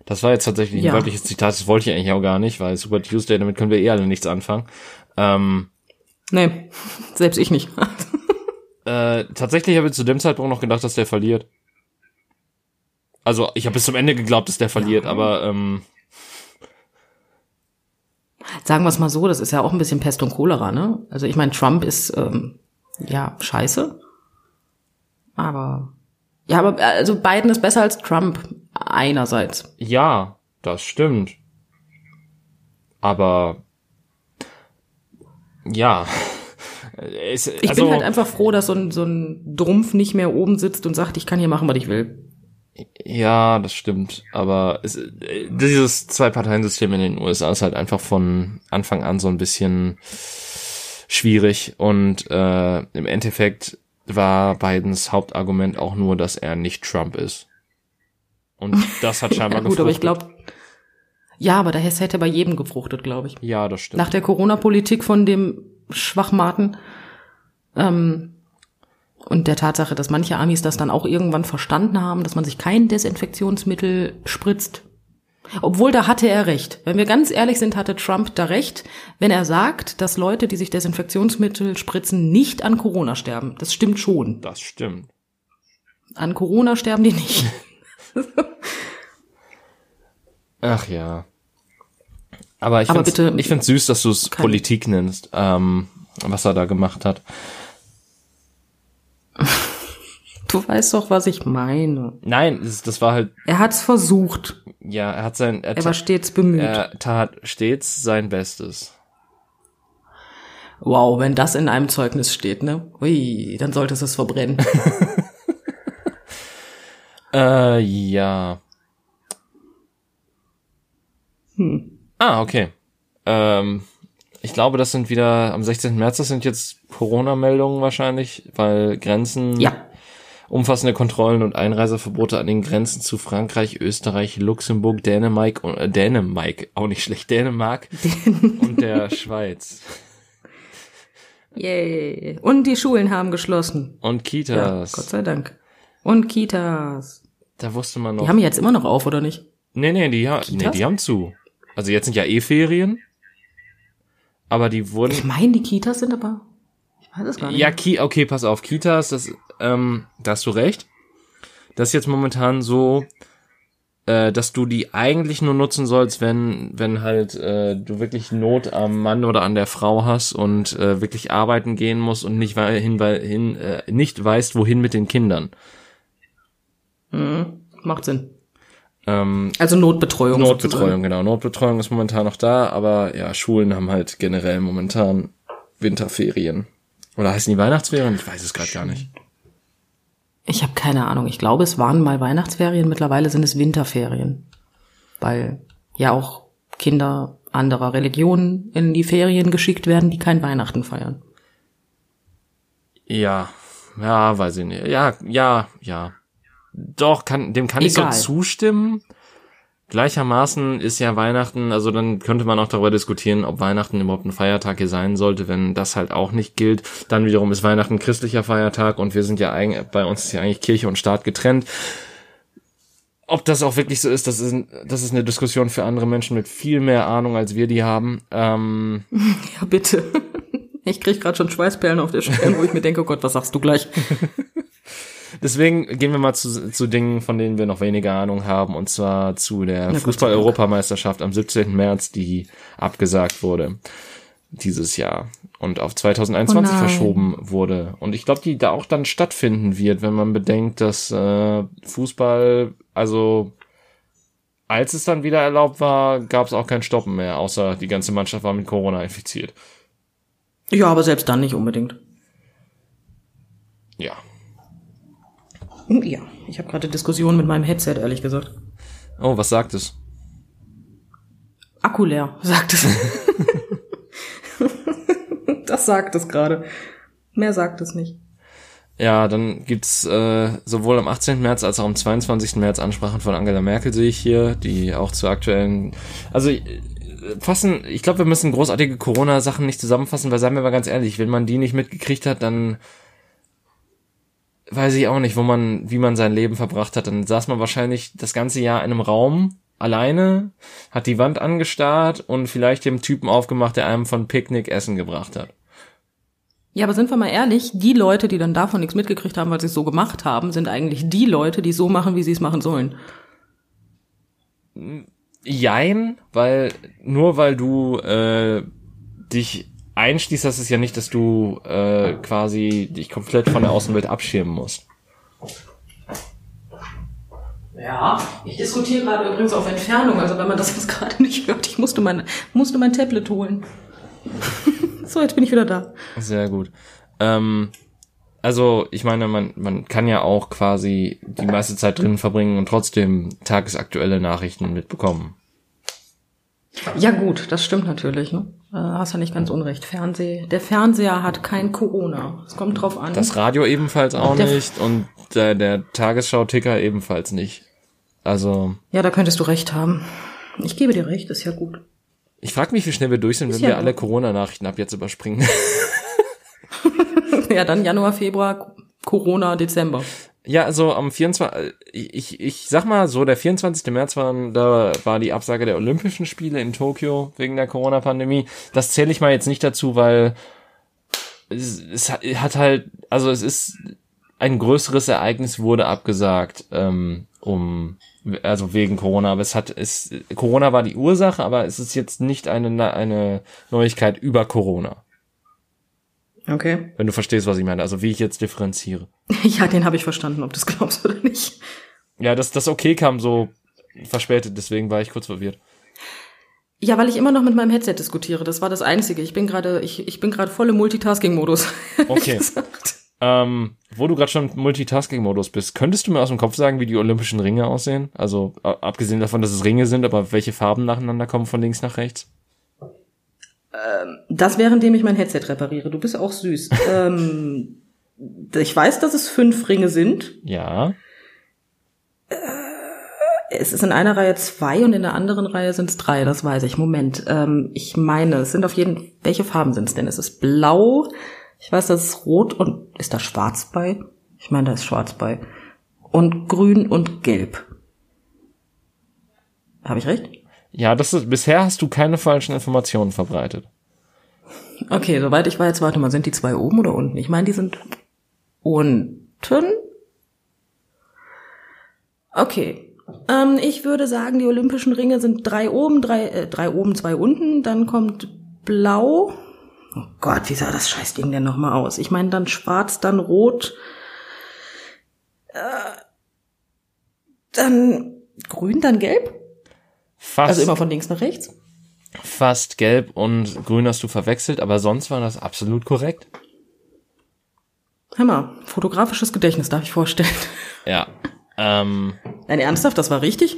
Speaker 1: Das war jetzt tatsächlich ein
Speaker 2: Ja.
Speaker 1: wörtliches Zitat, das wollte ich eigentlich auch gar nicht, weil Super Tuesday, damit können wir eh alle nichts anfangen. Ähm,
Speaker 2: Nee, *laughs* selbst ich nicht. *laughs*
Speaker 1: äh, tatsächlich habe ich zu dem Zeitpunkt noch gedacht, dass der verliert. Also, ich habe bis zum Ende geglaubt, dass der verliert, aber ähm,
Speaker 2: Sagen wir es mal so, das ist ja auch ein bisschen Pest und Cholera, ne? Also ich meine, Trump ist ähm, ja scheiße. Aber ja, aber äh, also Biden ist besser als Trump einerseits.
Speaker 1: ja, das stimmt. Aber ja. *laughs* Es,
Speaker 2: Ich
Speaker 1: also,
Speaker 2: bin halt einfach froh, dass so ein, so ein Drumpf nicht mehr oben sitzt und sagt, ich kann hier machen, was ich will.
Speaker 1: Ja, das stimmt. Aber es, dieses Zwei-Parteien-System in den USA ist halt einfach von Anfang an so ein bisschen schwierig. Und äh, im Endeffekt war Bidens Hauptargument auch nur, dass er nicht Trump ist. Und das hat *laughs*
Speaker 2: Ja,
Speaker 1: scheinbar
Speaker 2: gut, aber ich
Speaker 1: gefruchtet.
Speaker 2: glaube, ja, aber Hess hätte bei jedem gefruchtet, glaube ich.
Speaker 1: Ja, das stimmt.
Speaker 2: Nach der Corona-Politik von dem Schwachmaten ähm, und der Tatsache, dass manche Amis das dann auch irgendwann verstanden haben, dass man sich kein Desinfektionsmittel spritzt. Obwohl, da hatte er recht. Wenn wir ganz ehrlich sind, hatte Trump da recht, wenn er sagt, dass Leute, die sich Desinfektionsmittel spritzen, nicht an Corona sterben. Das stimmt schon.
Speaker 1: das stimmt.
Speaker 2: An Corona sterben die nicht. *laughs* *laughs*
Speaker 1: Ach ja. Aber ich
Speaker 2: bitte-
Speaker 1: ich find's süß, dass du es Politik nennst, ähm, was er da gemacht hat.
Speaker 2: Du weißt doch, was ich meine.
Speaker 1: Nein, das, das war halt,
Speaker 2: Er hat's versucht.
Speaker 1: ja, er hat sein, er,
Speaker 2: Er war stets bemüht.
Speaker 1: er tat stets sein Bestes.
Speaker 2: Wow, wenn das in einem Zeugnis steht, ne? Ui, dann solltest du es verbrennen. *laughs*
Speaker 1: Äh, ja.
Speaker 2: Hm.
Speaker 1: Ah, okay. Ähm, ich glaube, das sind wieder am 16. März, das sind jetzt Corona-Meldungen wahrscheinlich, weil Grenzen,
Speaker 2: Ja.
Speaker 1: umfassende Kontrollen und Einreiseverbote an den Grenzen zu Frankreich, Österreich, Luxemburg, Dänemark und äh, Dänemark, auch nicht schlecht, Dänemark und der Schweiz.
Speaker 2: Yay. Und die Schulen haben geschlossen.
Speaker 1: Und Kitas.
Speaker 2: Ja, Gott sei Dank. Und Kitas.
Speaker 1: Da wusste man noch.
Speaker 2: Die haben jetzt immer noch auf, oder nicht?
Speaker 1: nee, nee, die, ha nee, die haben zu. Also jetzt sind ja eh Ferien. Aber die wurden.
Speaker 2: Ich meine, die Kitas sind aber. Ich weiß es gar nicht.
Speaker 1: Ja, Ki okay, pass auf, Kitas, das, ähm, da hast du recht. Das ist jetzt momentan so, äh, dass du die eigentlich nur nutzen sollst, wenn, wenn halt äh, du wirklich Not am Mann oder an der Frau hast und äh, wirklich arbeiten gehen musst und nicht hin, hin äh, nicht weißt, wohin mit den Kindern.
Speaker 2: Mhm. Macht Sinn.
Speaker 1: Ähm,
Speaker 2: Also Notbetreuung.
Speaker 1: Notbetreuung, genau. Notbetreuung ist momentan noch da, aber ja, Schulen haben halt generell momentan Winterferien. Oder heißen die Weihnachtsferien? Ich weiß es gerade gar nicht.
Speaker 2: Ich habe keine Ahnung. Ich glaube, es waren mal Weihnachtsferien. Mittlerweile sind es Winterferien. Weil ja auch Kinder anderer Religionen in die Ferien geschickt werden, die kein Weihnachten feiern.
Speaker 1: Ja, ja, weiß ich nicht. Ja, ja, ja. Doch, kann, dem kann ich
Speaker 2: Egal.
Speaker 1: so zustimmen. Gleichermaßen ist ja Weihnachten, also dann könnte man auch darüber diskutieren, ob Weihnachten überhaupt ein Feiertag hier sein sollte, wenn das halt auch nicht gilt. Dann wiederum ist Weihnachten ein christlicher Feiertag und wir sind ja eigentlich, bei uns ist ja eigentlich Kirche und Staat getrennt. Ob das auch wirklich so ist, das ist, das ist eine Diskussion für andere Menschen mit viel mehr Ahnung, als wir die haben. Ähm, *laughs*
Speaker 2: Ja, bitte. Ich krieg gerade schon Schweißperlen auf der Stirn, wo ich mir denke, oh Gott, was sagst du gleich? *laughs*
Speaker 1: Deswegen gehen wir mal zu, zu Dingen, von denen wir noch weniger Ahnung haben, und zwar zu der. Fußball-Europameisterschaft am 17. März, die abgesagt wurde dieses Jahr und auf 2021
Speaker 2: Oh
Speaker 1: verschoben wurde. Und ich glaube, die da auch dann stattfinden wird, wenn man bedenkt, dass äh, Fußball, also als es dann wieder erlaubt war, gab es auch kein Stoppen mehr, außer die ganze Mannschaft war mit Corona infiziert.
Speaker 2: Ja, aber selbst dann nicht unbedingt.
Speaker 1: Ja.
Speaker 2: Ja, ich habe gerade Diskussionen mit meinem Headset, ehrlich gesagt.
Speaker 1: Oh, was sagt es?
Speaker 2: Akku leer, *laughs* sagt es. das sagt es gerade. Mehr sagt es nicht.
Speaker 1: Ja, dann gibt's äh, sowohl am 18. März als auch am 22. März Ansprachen von Angela Merkel, sehe ich hier, die auch zu aktuellen, also äh, fassen, ich glaube, wir müssen großartige Corona-Sachen nicht zusammenfassen, weil seien wir mal ganz ehrlich, wenn man die nicht mitgekriegt hat, dann weiß ich auch nicht, wo man, wie man sein Leben verbracht hat. Dann saß man wahrscheinlich das ganze Jahr in einem Raum alleine, hat die Wand angestarrt und vielleicht dem Typen aufgemacht, der einem von Picknick Essen gebracht hat.
Speaker 2: Ja, aber sind wir mal ehrlich, die Leute, die dann davon nichts mitgekriegt haben, weil sie es so gemacht haben, sind eigentlich die Leute, die so machen, wie sie es machen sollen.
Speaker 1: Jein, weil nur weil du äh, dich einschließt, das ist ja nicht, dass du äh, quasi dich komplett von der Außenwelt abschirmen musst.
Speaker 2: Ja, ich diskutiere gerade übrigens auf Entfernung, also wenn man das jetzt gerade *laughs* nicht hört, ich musste mein, musste mein Tablet holen. *laughs* so, jetzt bin ich wieder da.
Speaker 1: Sehr gut. Ähm, also ich meine, man, man kann ja auch quasi die meiste Zeit drin verbringen und trotzdem tagesaktuelle Nachrichten mitbekommen.
Speaker 2: Ja gut, das stimmt natürlich. Ne? Äh, hast ja nicht ganz unrecht. Fernseh, der Fernseher hat kein Corona. Es kommt drauf an.
Speaker 1: Das Radio ebenfalls auch
Speaker 2: Der-
Speaker 1: nicht und der, der Tagesschau-Ticker ebenfalls nicht. Also
Speaker 2: ja, da könntest du recht haben. Ich gebe dir recht, ist ja gut.
Speaker 1: ich frage mich, wie schnell wir durch sind, wenn
Speaker 2: Ist
Speaker 1: wir
Speaker 2: ja
Speaker 1: alle
Speaker 2: gut.
Speaker 1: Corona-Nachrichten ab jetzt überspringen. *laughs* *laughs*
Speaker 2: ja, dann Januar, Februar, Corona, Dezember.
Speaker 1: Ja, also am 24. Ich, ich sag mal so, der 24. März war, da war die Absage der Olympischen Spiele in Tokio wegen der Corona-Pandemie. Das zähle ich mal jetzt nicht dazu, weil es, es hat halt, also es ist ein größeres Ereignis wurde abgesagt, ähm, um also wegen Corona, aber es hat es Corona war die Ursache, aber es ist jetzt nicht eine eine Neuigkeit über Corona,
Speaker 2: Okay.
Speaker 1: wenn du verstehst, was ich meine, also wie ich jetzt differenziere. *laughs*
Speaker 2: Ja, den habe ich verstanden, ob du es glaubst oder nicht.
Speaker 1: Ja, das, das okay kam so verspätet, deswegen war ich kurz verwirrt.
Speaker 2: Ja, weil ich immer noch mit meinem Headset diskutiere. Das war das Einzige. Ich bin gerade, ich, ich bin gerade voll im Multitasking-Modus. *laughs*
Speaker 1: Okay. Ähm, wo du gerade schon im Multitasking-Modus bist, könntest du mir aus dem Kopf sagen, wie die olympischen Ringe aussehen? Also abgesehen davon, dass es Ringe sind, aber welche Farben nacheinander kommen von links nach rechts?
Speaker 2: Das währenddem ich mein Headset repariere. Du bist auch süß. *laughs* ähm, ich weiß, dass es fünf Ringe sind.
Speaker 1: Ja.
Speaker 2: Es ist in einer Reihe zwei und in der anderen Reihe sind es drei. Das weiß ich. Moment. Ähm, ich meine, es sind auf jeden. Welche Farben sind es denn? Es ist blau, Ich weiß, das ist rot und ist da schwarz bei? Ich meine, da ist schwarz bei. Und grün und gelb. Habe ich recht?
Speaker 1: Ja, das ist, bisher hast du keine falschen Informationen verbreitet.
Speaker 2: Okay, soweit ich weiß, warte mal, sind die zwei oben oder unten? Ich meine, die sind unten. Okay. Ähm, ich würde sagen, die Olympischen Ringe sind drei oben, drei, äh, drei oben, zwei unten. Dann kommt blau. Oh Gott, wie sah das Scheißding denn nochmal aus? Ich meine, dann schwarz, dann rot. Äh, dann grün, dann gelb.
Speaker 1: Fast,
Speaker 2: Also immer von links nach rechts.
Speaker 1: fast gelb und grün hast du verwechselt, aber sonst war das absolut korrekt.
Speaker 2: Hammer. Fotografisches Gedächtnis, darf ich vorstellen.
Speaker 1: Ja. Ähm,
Speaker 2: Nein, ernsthaft, das war richtig?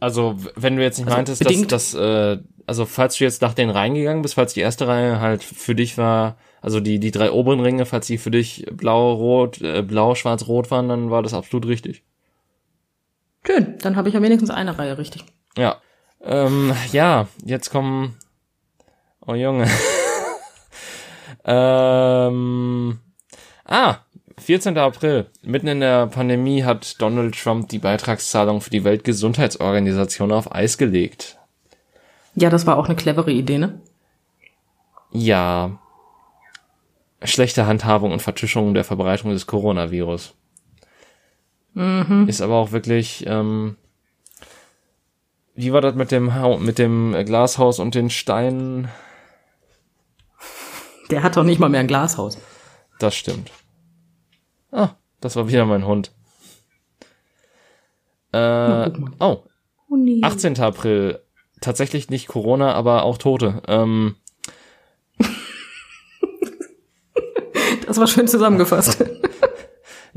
Speaker 1: also, wenn du jetzt nicht
Speaker 2: Also
Speaker 1: meintest, dass
Speaker 2: bedingt.
Speaker 1: das, äh, also falls du jetzt nach denen reingegangen bist, falls die erste Reihe halt für dich war, also die, die drei oberen Ringe, falls die für dich blau, rot, äh, blau, schwarz, rot waren, dann war das absolut richtig.
Speaker 2: Schön, dann habe ich ja wenigstens eine Reihe richtig.
Speaker 1: Ja. Ähm, ja, jetzt kommen. Oh Junge. *laughs* ähm. Ah, 14. April. Mitten in der Pandemie hat Donald Trump die Beitragszahlung für die Weltgesundheitsorganisation auf Eis gelegt.
Speaker 2: Ja, das war auch eine clevere Idee, ne?
Speaker 1: Ja. Schlechte Handhabung und Vertuschung der Verbreitung des Coronavirus. Ist aber auch wirklich, ähm, wie war das mit dem, mit dem Glashaus und den Steinen?
Speaker 2: Der hat doch nicht mal mehr ein Glashaus.
Speaker 1: Das stimmt. Ah, das war wieder mein Hund. Äh, oh,
Speaker 2: Oh nee.
Speaker 1: 18. April. Tatsächlich nicht Corona, aber auch Tote. Ähm,
Speaker 2: Das war schön zusammengefasst. *laughs*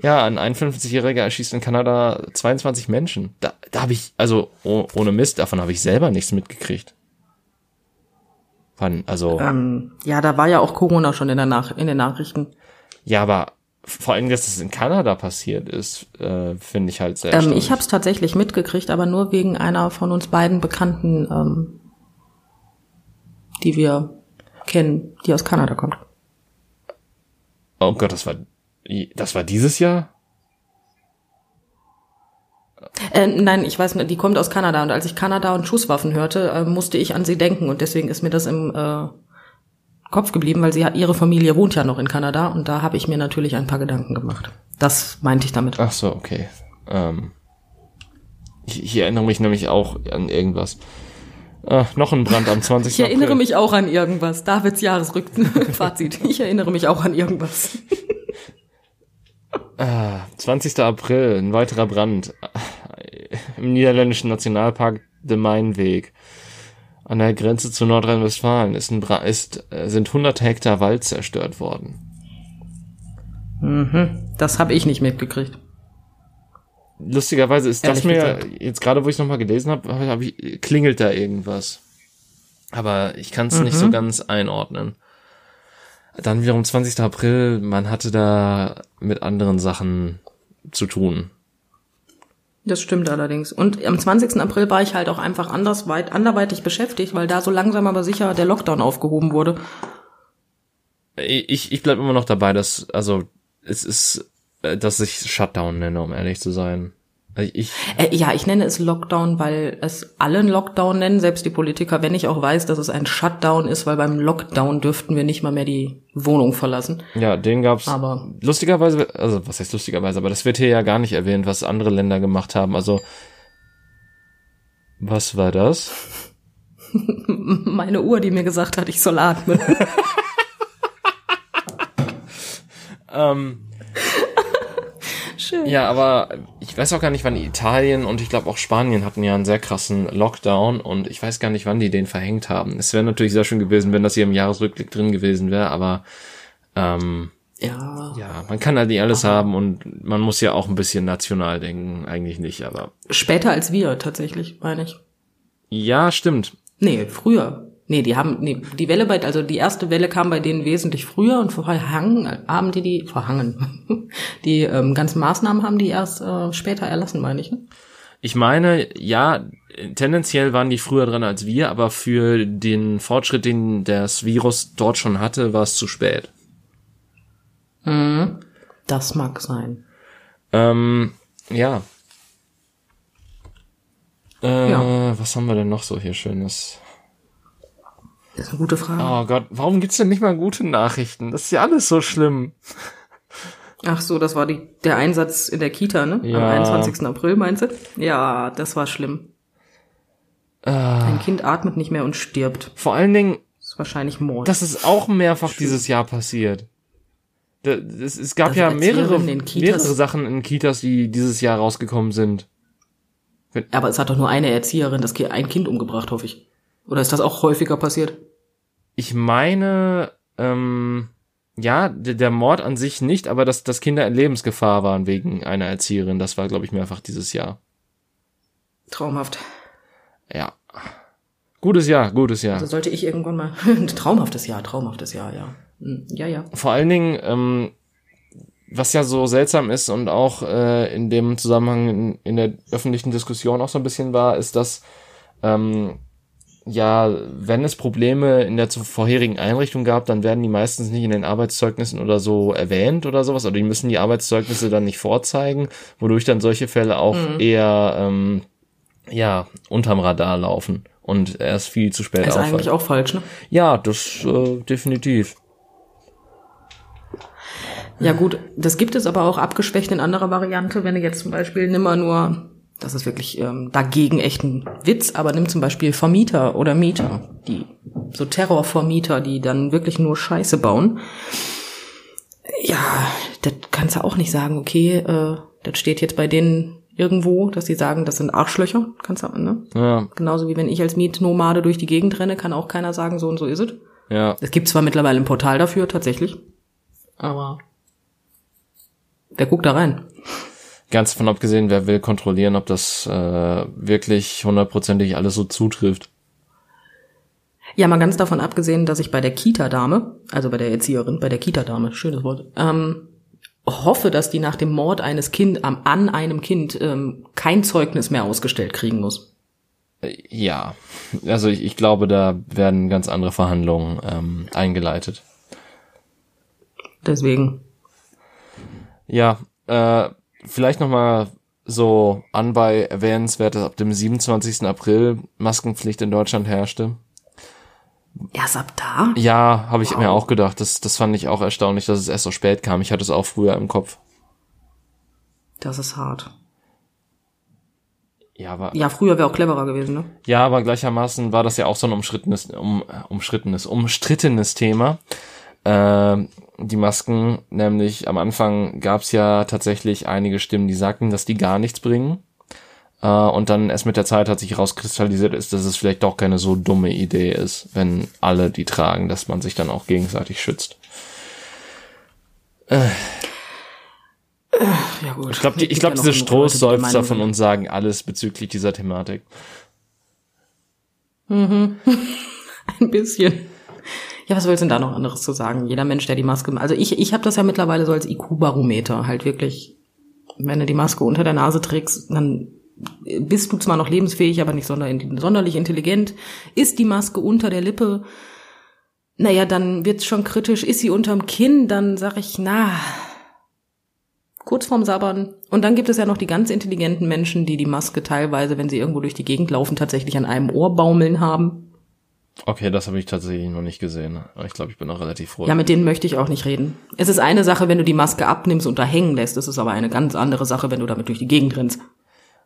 Speaker 1: ja, ein 51-Jähriger erschießt in Kanada 22 Menschen. Da, da habe ich, also oh, ohne Mist, davon habe ich selber nichts mitgekriegt. Wann, also,
Speaker 2: ähm, ja, da war ja auch Corona schon in, der Nach in den Nachrichten.
Speaker 1: ja, aber vor allem, dass es in Kanada passiert ist, äh, finde ich halt sehr
Speaker 2: Ähm, ich habe es tatsächlich mitgekriegt, aber nur wegen einer von uns beiden Bekannten, ähm, die wir kennen, die aus Kanada kommt.
Speaker 1: Oh Gott, das war, das war dieses Jahr?
Speaker 2: Äh, nein, ich weiß nicht, die kommt aus Kanada und als ich Kanada und Schusswaffen hörte, äh, musste ich an sie denken und deswegen ist mir das im äh, Kopf geblieben, weil sie ihre Familie wohnt ja noch in Kanada und da habe ich mir natürlich ein paar Gedanken gemacht. Das meinte ich damit.
Speaker 1: Ach so, okay. Ähm, ich, ich erinnere mich nämlich auch an irgendwas. Ah, noch ein Brand am *laughs* 20.
Speaker 2: Ich erinnere
Speaker 1: April.
Speaker 2: mich auch an irgendwas. Davids Jahresrückfazit. *laughs* Ich erinnere mich auch an irgendwas.
Speaker 1: Ah, 20. April, ein weiterer Brand. Im niederländischen Nationalpark de Mainweg. An der Grenze zu Nordrhein-Westfalen ist ein Bra ist, äh, sind hunderte Hektar Wald zerstört worden.
Speaker 2: Das habe ich nicht mitgekriegt.
Speaker 1: Lustigerweise ist das
Speaker 2: Ehrlich
Speaker 1: mir,
Speaker 2: gesagt.
Speaker 1: jetzt gerade wo ich nochmal gelesen habe, hab, ich, klingelt da irgendwas. Aber ich kann es nicht so ganz einordnen. Dann wiederum 20. April, man hatte da mit anderen Sachen zu tun.
Speaker 2: Das stimmt allerdings. Und am 20. April war ich halt auch einfach anders weit, anderweitig beschäftigt, weil da so langsam aber sicher der Lockdown aufgehoben wurde.
Speaker 1: Ich, ich bleib immer noch dabei, dass, also, es ist, äh, dass ich Shutdown nenne, um ehrlich zu sein. Also Ich,
Speaker 2: Äh, ja, ich nenne es Lockdown, weil es alle einen Lockdown nennen, selbst die Politiker, wenn ich auch weiß, dass es ein Shutdown ist, weil beim Lockdown dürften wir nicht mal mehr die Wohnung verlassen.
Speaker 1: ja, den gab's.
Speaker 2: Aber-
Speaker 1: lustigerweise, also was heißt lustigerweise, aber das wird hier ja gar nicht erwähnt, was andere Länder gemacht haben. Also, was war das? *laughs*
Speaker 2: Meine Uhr, die mir gesagt hat, ich soll atmen. *laughs* *laughs*
Speaker 1: Ähm,
Speaker 2: Schön.
Speaker 1: Ja, aber ich weiß auch gar nicht, wann Italien und ich glaube auch Spanien hatten ja einen sehr krassen Lockdown und ich weiß gar nicht, wann die den verhängt haben. Es wäre natürlich sehr schön gewesen, wenn das hier im Jahresrückblick drin gewesen wäre, aber ähm,
Speaker 2: Ja.
Speaker 1: ja, man kann halt nicht alles haben und man muss ja auch ein bisschen national denken, eigentlich nicht, aber
Speaker 2: Später als wir, tatsächlich, meine ich.
Speaker 1: ja, stimmt.
Speaker 2: Nee, früher. Nee, die haben, nee, die Welle bei, also die erste Welle kam bei denen wesentlich früher und verhangen, haben die die, verhangen. *laughs* Die ähm, ganzen Maßnahmen haben die erst äh, später erlassen, meine ich. Ne?
Speaker 1: Ich meine, ja, tendenziell waren die früher dran als wir, aber für den Fortschritt, den das Virus dort schon hatte, war es zu spät.
Speaker 2: Mhm. Das mag sein.
Speaker 1: Ähm, ja. Äh,
Speaker 2: Ja.
Speaker 1: was haben wir denn noch so hier Schönes?
Speaker 2: Das ist eine gute Frage.
Speaker 1: Oh Gott, warum gibt's denn nicht mal gute Nachrichten? Das ist ja alles so schlimm.
Speaker 2: Ach so, das war die, der Einsatz in der Kita, ne?
Speaker 1: Ja.
Speaker 2: Am 21. April, meinst du? Ja, das war schlimm.
Speaker 1: Ah.
Speaker 2: Ein Kind atmet nicht mehr und stirbt.
Speaker 1: Vor allen Dingen,
Speaker 2: Das ist wahrscheinlich Mord.
Speaker 1: das ist auch mehrfach dieses Jahr passiert. Da- Das, es gab
Speaker 2: Dass
Speaker 1: ja mehrere, mehrere Sachen in Kitas, die dieses Jahr rausgekommen sind.
Speaker 2: Aber es hat doch nur eine Erzieherin das ein Kind umgebracht, hoffe ich. Oder ist das auch häufiger passiert?
Speaker 1: Ich meine, ähm, ja, der, Mord an sich nicht, aber dass, dass Kinder in Lebensgefahr waren wegen einer Erzieherin, das war, glaube ich, mehrfach dieses Jahr.
Speaker 2: Traumhaft.
Speaker 1: Ja. Gutes Jahr, gutes Jahr.
Speaker 2: Also sollte ich irgendwann mal. *laughs* Traumhaftes Jahr, traumhaftes Jahr, ja. Hm, Ja, ja.
Speaker 1: Vor allen Dingen, ähm, was ja so seltsam ist und auch äh, in dem Zusammenhang in, in der öffentlichen Diskussion auch so ein bisschen war, ist, dass ähm, ja, wenn es Probleme in der vorherigen Einrichtung gab, dann werden die meistens nicht in den Arbeitszeugnissen oder so erwähnt oder sowas, oder die müssen die Arbeitszeugnisse dann nicht vorzeigen, wodurch dann solche Fälle auch eher ähm, ja unterm Radar laufen und erst viel zu spät
Speaker 2: Ist
Speaker 1: auffallen.
Speaker 2: eigentlich auch falsch, ne?
Speaker 1: Ja, das äh, definitiv.
Speaker 2: Ja gut, das gibt es aber auch abgeschwächt in anderer Variante, wenn du jetzt zum Beispiel nimmer nur, das ist wirklich ähm, dagegen echt ein Witz, aber nimm zum Beispiel Vermieter oder Mieter, die so Terrorvermieter, die dann wirklich nur Scheiße bauen. Ja, das kannst du auch nicht sagen, okay, äh, das steht jetzt bei denen irgendwo, dass sie sagen, das sind Arschlöcher, kannst du, ne?
Speaker 1: Ja,
Speaker 2: Genauso wie wenn ich als Mietnomade durch die Gegend renne, kann auch keiner sagen, so und so ist es.
Speaker 1: ja.
Speaker 2: Es gibt zwar mittlerweile ein Portal dafür, tatsächlich. Aber wer guckt da rein?
Speaker 1: Ganz von abgesehen, wer will kontrollieren, ob das äh, wirklich hundertprozentig alles so zutrifft.
Speaker 2: Ja, mal ganz davon abgesehen, dass ich bei der Kita-Dame, also bei der Erzieherin, bei der Kita-Dame, schönes Wort, ähm, hoffe, dass die nach dem Mord eines Kind am, an einem Kind ähm, kein Zeugnis mehr ausgestellt kriegen muss.
Speaker 1: Äh, Ja, also ich, ich glaube, da werden ganz andere Verhandlungen ähm, eingeleitet.
Speaker 2: Deswegen.
Speaker 1: Ja, äh, vielleicht noch mal so anbei erwähnenswert, dass ab dem 27. April Maskenpflicht in Deutschland herrschte.
Speaker 2: Erst ab da?
Speaker 1: Ja, habe ich mir auch gedacht. Das, das fand ich auch erstaunlich, dass es erst so spät kam. Ich hatte es auch früher im Kopf.
Speaker 2: Das ist hart.
Speaker 1: Ja, aber
Speaker 2: Ja, früher wäre auch cleverer gewesen, ne?
Speaker 1: Ja, aber gleichermaßen war das ja auch so ein umschrittenes, um, umschrittenes, umstrittenes Thema. Äh, die Masken, nämlich am Anfang gab es ja tatsächlich einige Stimmen, die sagten, dass die gar nichts bringen. Äh, und dann erst mit der Zeit hat sich herauskristallisiert, ist, dass es vielleicht doch keine so dumme Idee ist, wenn alle die tragen, dass man sich dann auch gegenseitig schützt.
Speaker 2: Ja gut.
Speaker 1: Ich glaube, die, ich glaub, diese Strohseufzer von uns sagen alles bezüglich dieser Thematik. *laughs*
Speaker 2: Ein bisschen. Ja, was willst du denn da noch anderes zu sagen? Jeder Mensch, der die Maske, also ich, ich habe das ja mittlerweile so als IQ-Barometer, halt wirklich, wenn du die Maske unter der Nase trägst, dann bist du zwar noch lebensfähig, aber nicht sonder, sonderlich intelligent. Ist die Maske unter der Lippe, naja, dann wird's schon kritisch. Ist sie unterm Kinn, dann sag ich, na, kurz vorm Sabbern. Und dann gibt es ja noch die ganz intelligenten Menschen, die die Maske teilweise, wenn sie irgendwo durch die Gegend laufen, tatsächlich an einem Ohr baumeln haben.
Speaker 1: Okay, das habe ich tatsächlich noch nicht gesehen. Aber ich glaube, ich bin auch relativ froh.
Speaker 2: Ja, mit denen möchte ich auch nicht reden. Es ist eine Sache, wenn du die Maske abnimmst und da hängen lässt. Es ist aber eine ganz andere Sache, wenn du damit durch die Gegend rennst.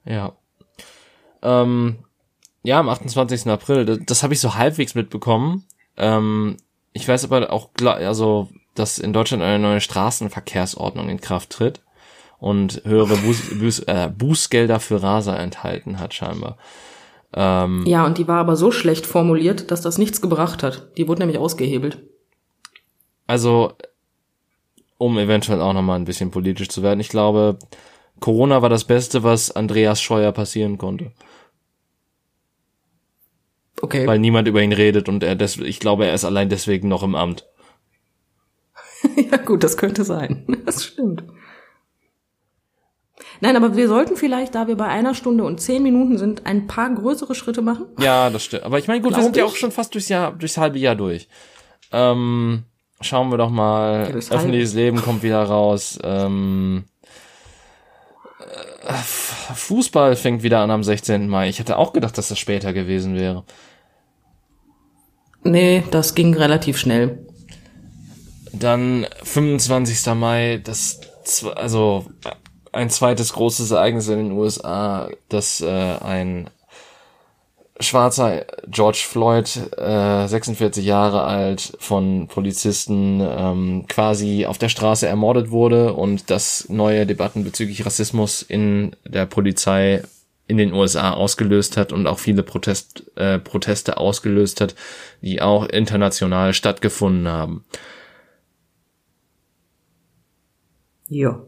Speaker 1: Ja. Ähm, ja, am 28. April, das, das habe ich so halbwegs mitbekommen. Ähm, ich weiß aber auch, also, dass in Deutschland eine neue Straßenverkehrsordnung in Kraft tritt und höhere Buß, Buß, äh, Bußgelder für Raser enthalten hat scheinbar. Ähm,
Speaker 2: Ja, und die war aber so schlecht formuliert, dass das nichts gebracht hat. Die wurde nämlich ausgehebelt.
Speaker 1: Also, um eventuell auch nochmal ein bisschen politisch zu werden, ich glaube, Corona war das Beste, was Andreas Scheuer passieren konnte.
Speaker 2: Okay.
Speaker 1: Weil niemand über ihn redet und er des, ich glaube, er ist allein deswegen noch im Amt. *laughs*
Speaker 2: ja, gut, das könnte sein. Das stimmt. Nein, aber wir sollten vielleicht, da wir bei einer Stunde und zehn Minuten sind, ein paar größere Schritte machen.
Speaker 1: Ja, das stimmt. Aber ich meine, gut, wir
Speaker 2: Glaub
Speaker 1: sind ja
Speaker 2: ich.
Speaker 1: auch schon fast durchs Jahr, durchs halbe Jahr durch. Ähm, schauen wir doch mal.
Speaker 2: Ja?
Speaker 1: Öffentliches Leben kommt wieder raus. Ähm, äh, Fußball fängt wieder an am 16. Mai. Ich hätte auch gedacht, dass das später gewesen wäre.
Speaker 2: Nee, das ging relativ schnell.
Speaker 1: Dann 25. Mai, das also ein zweites großes Ereignis in den USA, dass äh, ein schwarzer George Floyd, äh, 46 Jahre alt, von Polizisten ähm, quasi auf der Straße ermordet wurde und das neue Debatten bezüglich Rassismus in der Polizei in den USA ausgelöst hat und auch viele Protest, äh, Proteste ausgelöst hat, die auch international stattgefunden haben.
Speaker 2: Ja.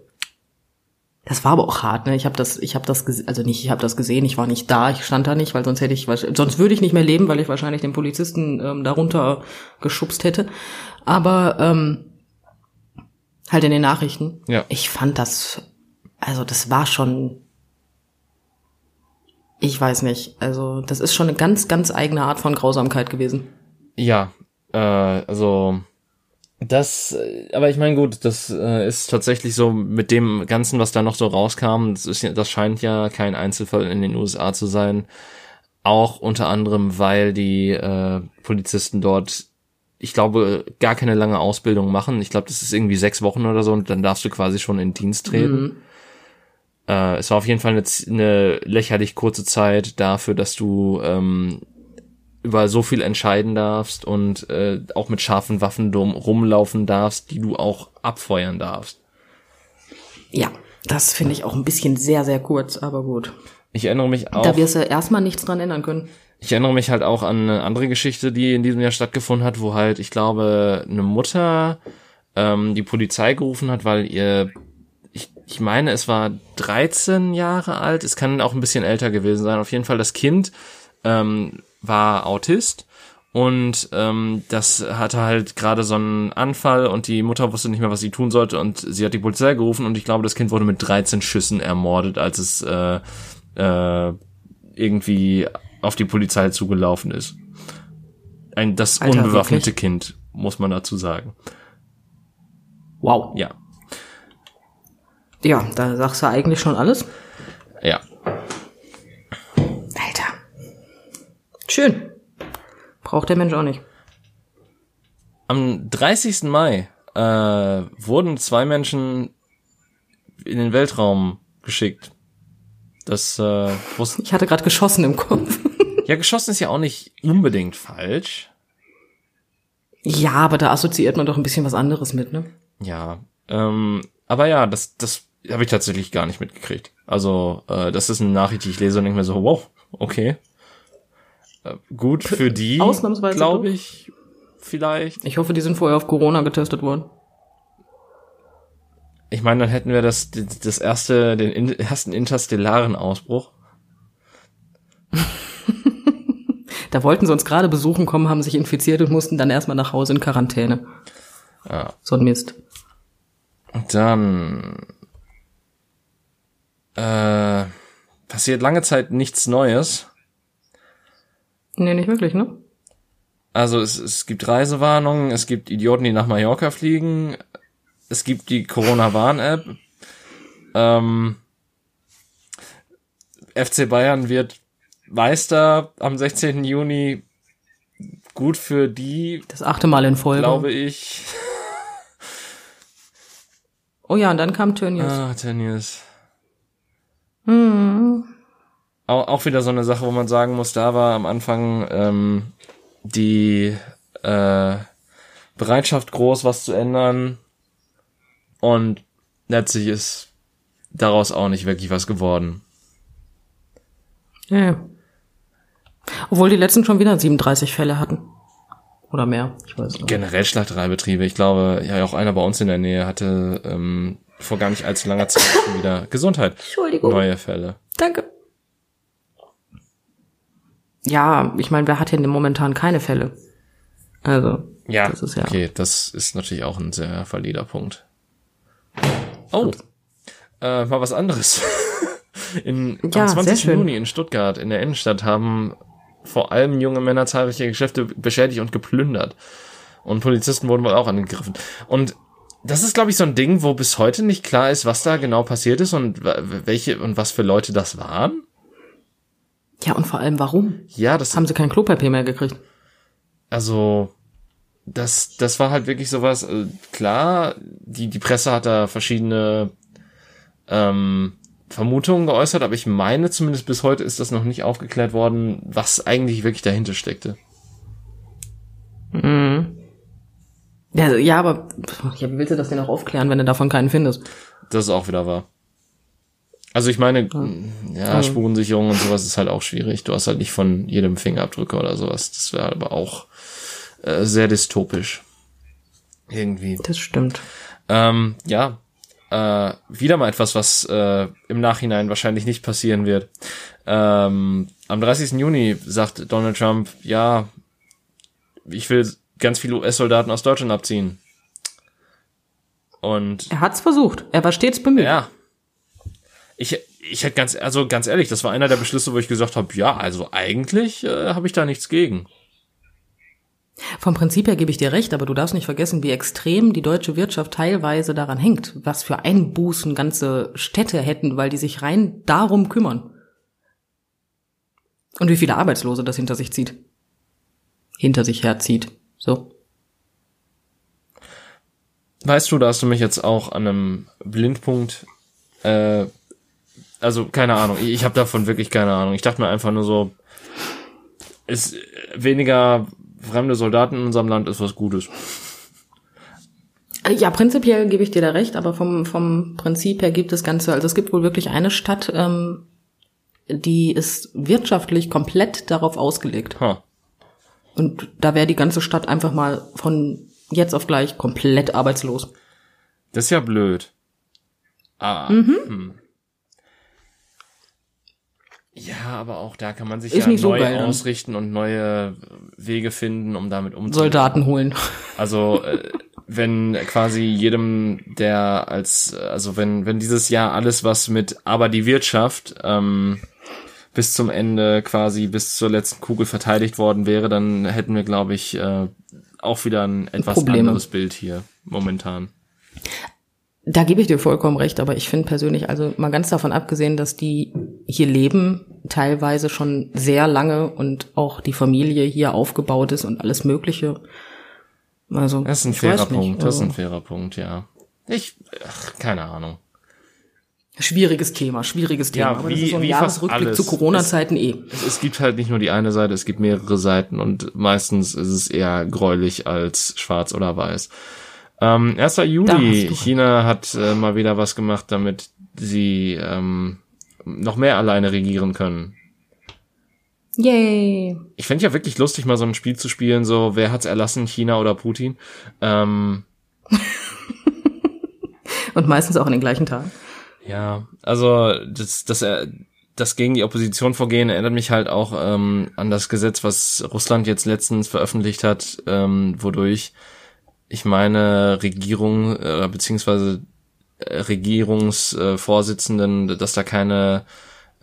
Speaker 2: Das war aber auch hart, ne? Ich habe das, ich habe das, also nicht, ich habe das gesehen. Ich war nicht da, ich stand da nicht, weil sonst hätte ich, sonst würde ich nicht mehr leben, weil ich wahrscheinlich den Polizisten ähm, darunter geschubst hätte. Aber ähm, halt in den Nachrichten.
Speaker 1: Ja.
Speaker 2: Ich fand das, also das war schon, ich weiß nicht. Also das ist schon eine ganz, ganz eigene Art von Grausamkeit gewesen.
Speaker 1: Ja, äh, also das, äh, aber ich meine gut, das äh, ist tatsächlich so mit dem Ganzen, was da noch so rauskam, das, ist, das scheint ja kein Einzelfall in den USA zu sein. Auch unter anderem, weil die äh, Polizisten dort, ich glaube, gar keine lange Ausbildung machen. Ich glaube, das ist irgendwie sechs Wochen oder so und dann darfst du quasi schon in Dienst treten. Äh, es war auf jeden Fall eine, eine lächerlich kurze Zeit dafür, dass du ähm, über so viel entscheiden darfst und äh, auch mit scharfen Waffen drum, rumlaufen darfst, die du auch abfeuern darfst.
Speaker 2: Ja, das finde ich auch ein bisschen sehr, sehr kurz, aber gut.
Speaker 1: Ich erinnere mich auch,
Speaker 2: Da wirst du erstmal nichts dran ändern können.
Speaker 1: ich erinnere mich halt auch an eine andere Geschichte, die in diesem Jahr stattgefunden hat, wo halt, ich glaube, eine Mutter ähm, die Polizei gerufen hat, weil ihr, ich, ich meine, es war 13 Jahre alt, es kann auch ein bisschen älter gewesen sein. Auf jeden Fall das Kind ähm, war Autist und ähm, das hatte halt gerade so einen Anfall und die Mutter wusste nicht mehr, was sie tun sollte und sie hat die Polizei gerufen und ich glaube, das Kind wurde mit 13 Schüssen ermordet, als es äh, äh, irgendwie auf die Polizei zugelaufen ist. Ein das
Speaker 2: Alter,
Speaker 1: unbewaffnete
Speaker 2: wirklich?
Speaker 1: Kind, muss man dazu sagen.
Speaker 2: Wow.
Speaker 1: Ja.
Speaker 2: Ja, da sagst du eigentlich schon alles.
Speaker 1: Ja.
Speaker 2: Schön. Braucht der Mensch auch nicht.
Speaker 1: Am 30. Mai äh, wurden zwei Menschen in den Weltraum geschickt. Das äh, wussten. *laughs*
Speaker 2: Ich hatte gerade geschossen im Kopf.
Speaker 1: Ja, geschossen ist ja auch nicht unbedingt falsch.
Speaker 2: ja, aber da assoziiert man doch ein bisschen was anderes mit, ne?
Speaker 1: Ja. Ähm, aber ja, das, das habe ich tatsächlich gar nicht mitgekriegt. Also, äh, das ist eine Nachricht, die ich lese und denke mir so, wow, okay. Gut für die,
Speaker 2: Ausnahmsweise
Speaker 1: glaube ich, vielleicht.
Speaker 2: Ich hoffe, die sind vorher auf Corona getestet worden.
Speaker 1: Ich meine, dann hätten wir das, das erste, den ersten interstellaren Ausbruch. *laughs*
Speaker 2: Da wollten sie uns gerade besuchen kommen, haben sich infiziert und mussten dann erstmal nach Hause in Quarantäne.
Speaker 1: Ja.
Speaker 2: So ein Mist.
Speaker 1: Und dann äh, passiert lange Zeit nichts Neues.
Speaker 2: Nee, nicht wirklich, ne?
Speaker 1: Also es, es gibt Reisewarnungen, es gibt Idioten, die nach Mallorca fliegen, es gibt die Corona-Warn-App. Ähm, FC Bayern wird Meister am 16. Juni. Gut für die,
Speaker 2: Das achte Mal in Folge.
Speaker 1: glaube ich.
Speaker 2: Oh ja, und dann kam Tönnies.
Speaker 1: Ah, Tennis.
Speaker 2: Hm.
Speaker 1: Auch, auch wieder so eine Sache, wo man sagen muss, da war am Anfang ähm, die äh, Bereitschaft groß, was zu ändern. Und letztlich ist daraus auch nicht wirklich was geworden.
Speaker 2: Ja. ja. Obwohl die letzten schon wieder 37 Fälle hatten. Oder mehr, ich weiß nicht.
Speaker 1: Generell Schlachtereibetriebe. Ich glaube, ja, auch einer bei uns in der Nähe hatte ähm, vor gar nicht allzu langer Zeit schon wieder Gesundheit.
Speaker 2: Entschuldigung.
Speaker 1: Neue Fälle.
Speaker 2: Danke. Ja, ich meine, wer hat denn momentan keine Fälle? Also,
Speaker 1: Ja,
Speaker 2: Das ist ja-
Speaker 1: okay, das ist natürlich auch ein sehr valider Punkt. Oh, äh, mal was anderes. *laughs* In,
Speaker 2: Ja,
Speaker 1: am
Speaker 2: sehr
Speaker 1: 20.
Speaker 2: schön.
Speaker 1: Juni in Stuttgart, in der Innenstadt, haben vor allem junge Männer zahlreiche Geschäfte beschädigt und geplündert. Und Polizisten wurden wohl auch angegriffen. Und das ist, glaube ich, so ein Ding, wo bis heute nicht klar ist, was da genau passiert ist und welche und was für Leute das waren.
Speaker 2: Ja, und vor allem warum?
Speaker 1: Ja, das
Speaker 2: Haben sie kein Klopapier mehr gekriegt?
Speaker 1: also das das war halt wirklich sowas. äh, Klar, die die Presse hat da verschiedene ähm, Vermutungen geäußert, aber ich meine zumindest bis heute ist das noch nicht aufgeklärt worden, was eigentlich wirklich dahinter steckte.
Speaker 2: Ja, ja aber ja, wie willst du das denn auch aufklären, wenn du davon keinen findest?
Speaker 1: Das ist auch wieder wahr. Also ich meine, ja, Spurensicherung und sowas ist halt auch schwierig. Du hast halt nicht von jedem Fingerabdrücke oder sowas. Das wäre aber auch äh, sehr dystopisch. Irgendwie.
Speaker 2: Das stimmt.
Speaker 1: Ähm, ja, äh, wieder mal etwas, was äh, im Nachhinein wahrscheinlich nicht passieren wird. Ähm, am 30. Juni sagt Donald Trump, ja, ich will ganz viele US-Soldaten aus Deutschland abziehen. Und
Speaker 2: Er hat's versucht. Er war stets bemüht.
Speaker 1: ja, ich, ich hätte ganz, also ganz ehrlich, das war einer der Beschlüsse, wo ich gesagt habe, ja, also eigentlich äh, habe ich da nichts gegen.
Speaker 2: Vom Prinzip her gebe ich dir recht, aber du darfst nicht vergessen, wie extrem die deutsche Wirtschaft teilweise daran hängt, was für Einbußen ganze Städte hätten, weil die sich rein darum kümmern. Und wie viele Arbeitslose das hinter sich zieht. Hinter sich herzieht. So.
Speaker 1: Weißt du, da hast du mich jetzt auch an einem Blindpunkt, äh, also keine Ahnung, ich, habe davon wirklich keine Ahnung. Ich dachte mir einfach nur so, ist weniger fremde Soldaten in unserem Land ist was Gutes.
Speaker 2: Ja, prinzipiell gebe ich dir da recht, aber vom, vom Prinzip her gibt es Ganze, also es gibt wohl wirklich eine Stadt, ähm, die ist wirtschaftlich komplett darauf ausgelegt.
Speaker 1: Ha.
Speaker 2: Und da wäre die ganze Stadt einfach mal von jetzt auf gleich komplett arbeitslos.
Speaker 1: Das ist ja blöd. Ah. Hm. Ja, aber auch da kann man sich
Speaker 2: Ist
Speaker 1: ja
Speaker 2: nicht so
Speaker 1: neu
Speaker 2: geil dann.
Speaker 1: ausrichten und neue Wege finden, um damit umzugehen.
Speaker 2: Soldaten holen.
Speaker 1: Also äh, wenn quasi jedem, der als, also wenn, wenn dieses Jahr alles, was mit aber die Wirtschaft ähm, bis zum Ende quasi bis zur letzten Kugel verteidigt worden wäre, dann hätten wir, glaube ich, äh, auch wieder ein etwas
Speaker 2: Probleme.
Speaker 1: anderes Bild hier momentan.
Speaker 2: Da gebe ich dir vollkommen recht, aber ich finde persönlich, also mal ganz davon abgesehen, dass die hier leben, teilweise schon sehr lange und auch die Familie hier aufgebaut ist und alles Mögliche. Also,
Speaker 1: Das ist ein fairer
Speaker 2: weiß nicht,
Speaker 1: Punkt, das ist
Speaker 2: also,
Speaker 1: ein fairer Punkt, ja. Ich, ach, keine Ahnung.
Speaker 2: schwieriges Thema, schwieriges Thema.
Speaker 1: Ja,
Speaker 2: aber das
Speaker 1: wie-
Speaker 2: ist so ein
Speaker 1: wie fast
Speaker 2: Jahresrückblick
Speaker 1: alles.
Speaker 2: zu Corona-Zeiten eh.
Speaker 1: Es, es gibt halt nicht nur die eine Seite, es gibt mehrere Seiten und meistens ist es eher gräulich als schwarz oder weiß. Ähm, 1.
Speaker 2: Da
Speaker 1: Juli. China hat äh, mal wieder was gemacht, damit sie ähm, noch mehr alleine regieren können.
Speaker 2: Yay.
Speaker 1: Ich fände ja wirklich lustig, mal so ein Spiel zu spielen, so wer hat's erlassen, China oder Putin. Ähm, *laughs*
Speaker 2: Und meistens auch an den gleichen Tagen.
Speaker 1: Ja, also das, das, äh, das gegen die Opposition vorgehen erinnert mich halt auch ähm, an das Gesetz, was Russland jetzt letztens veröffentlicht hat, ähm, wodurch ich meine Regierung äh, beziehungsweise äh, Regierungsvorsitzenden, dass da keine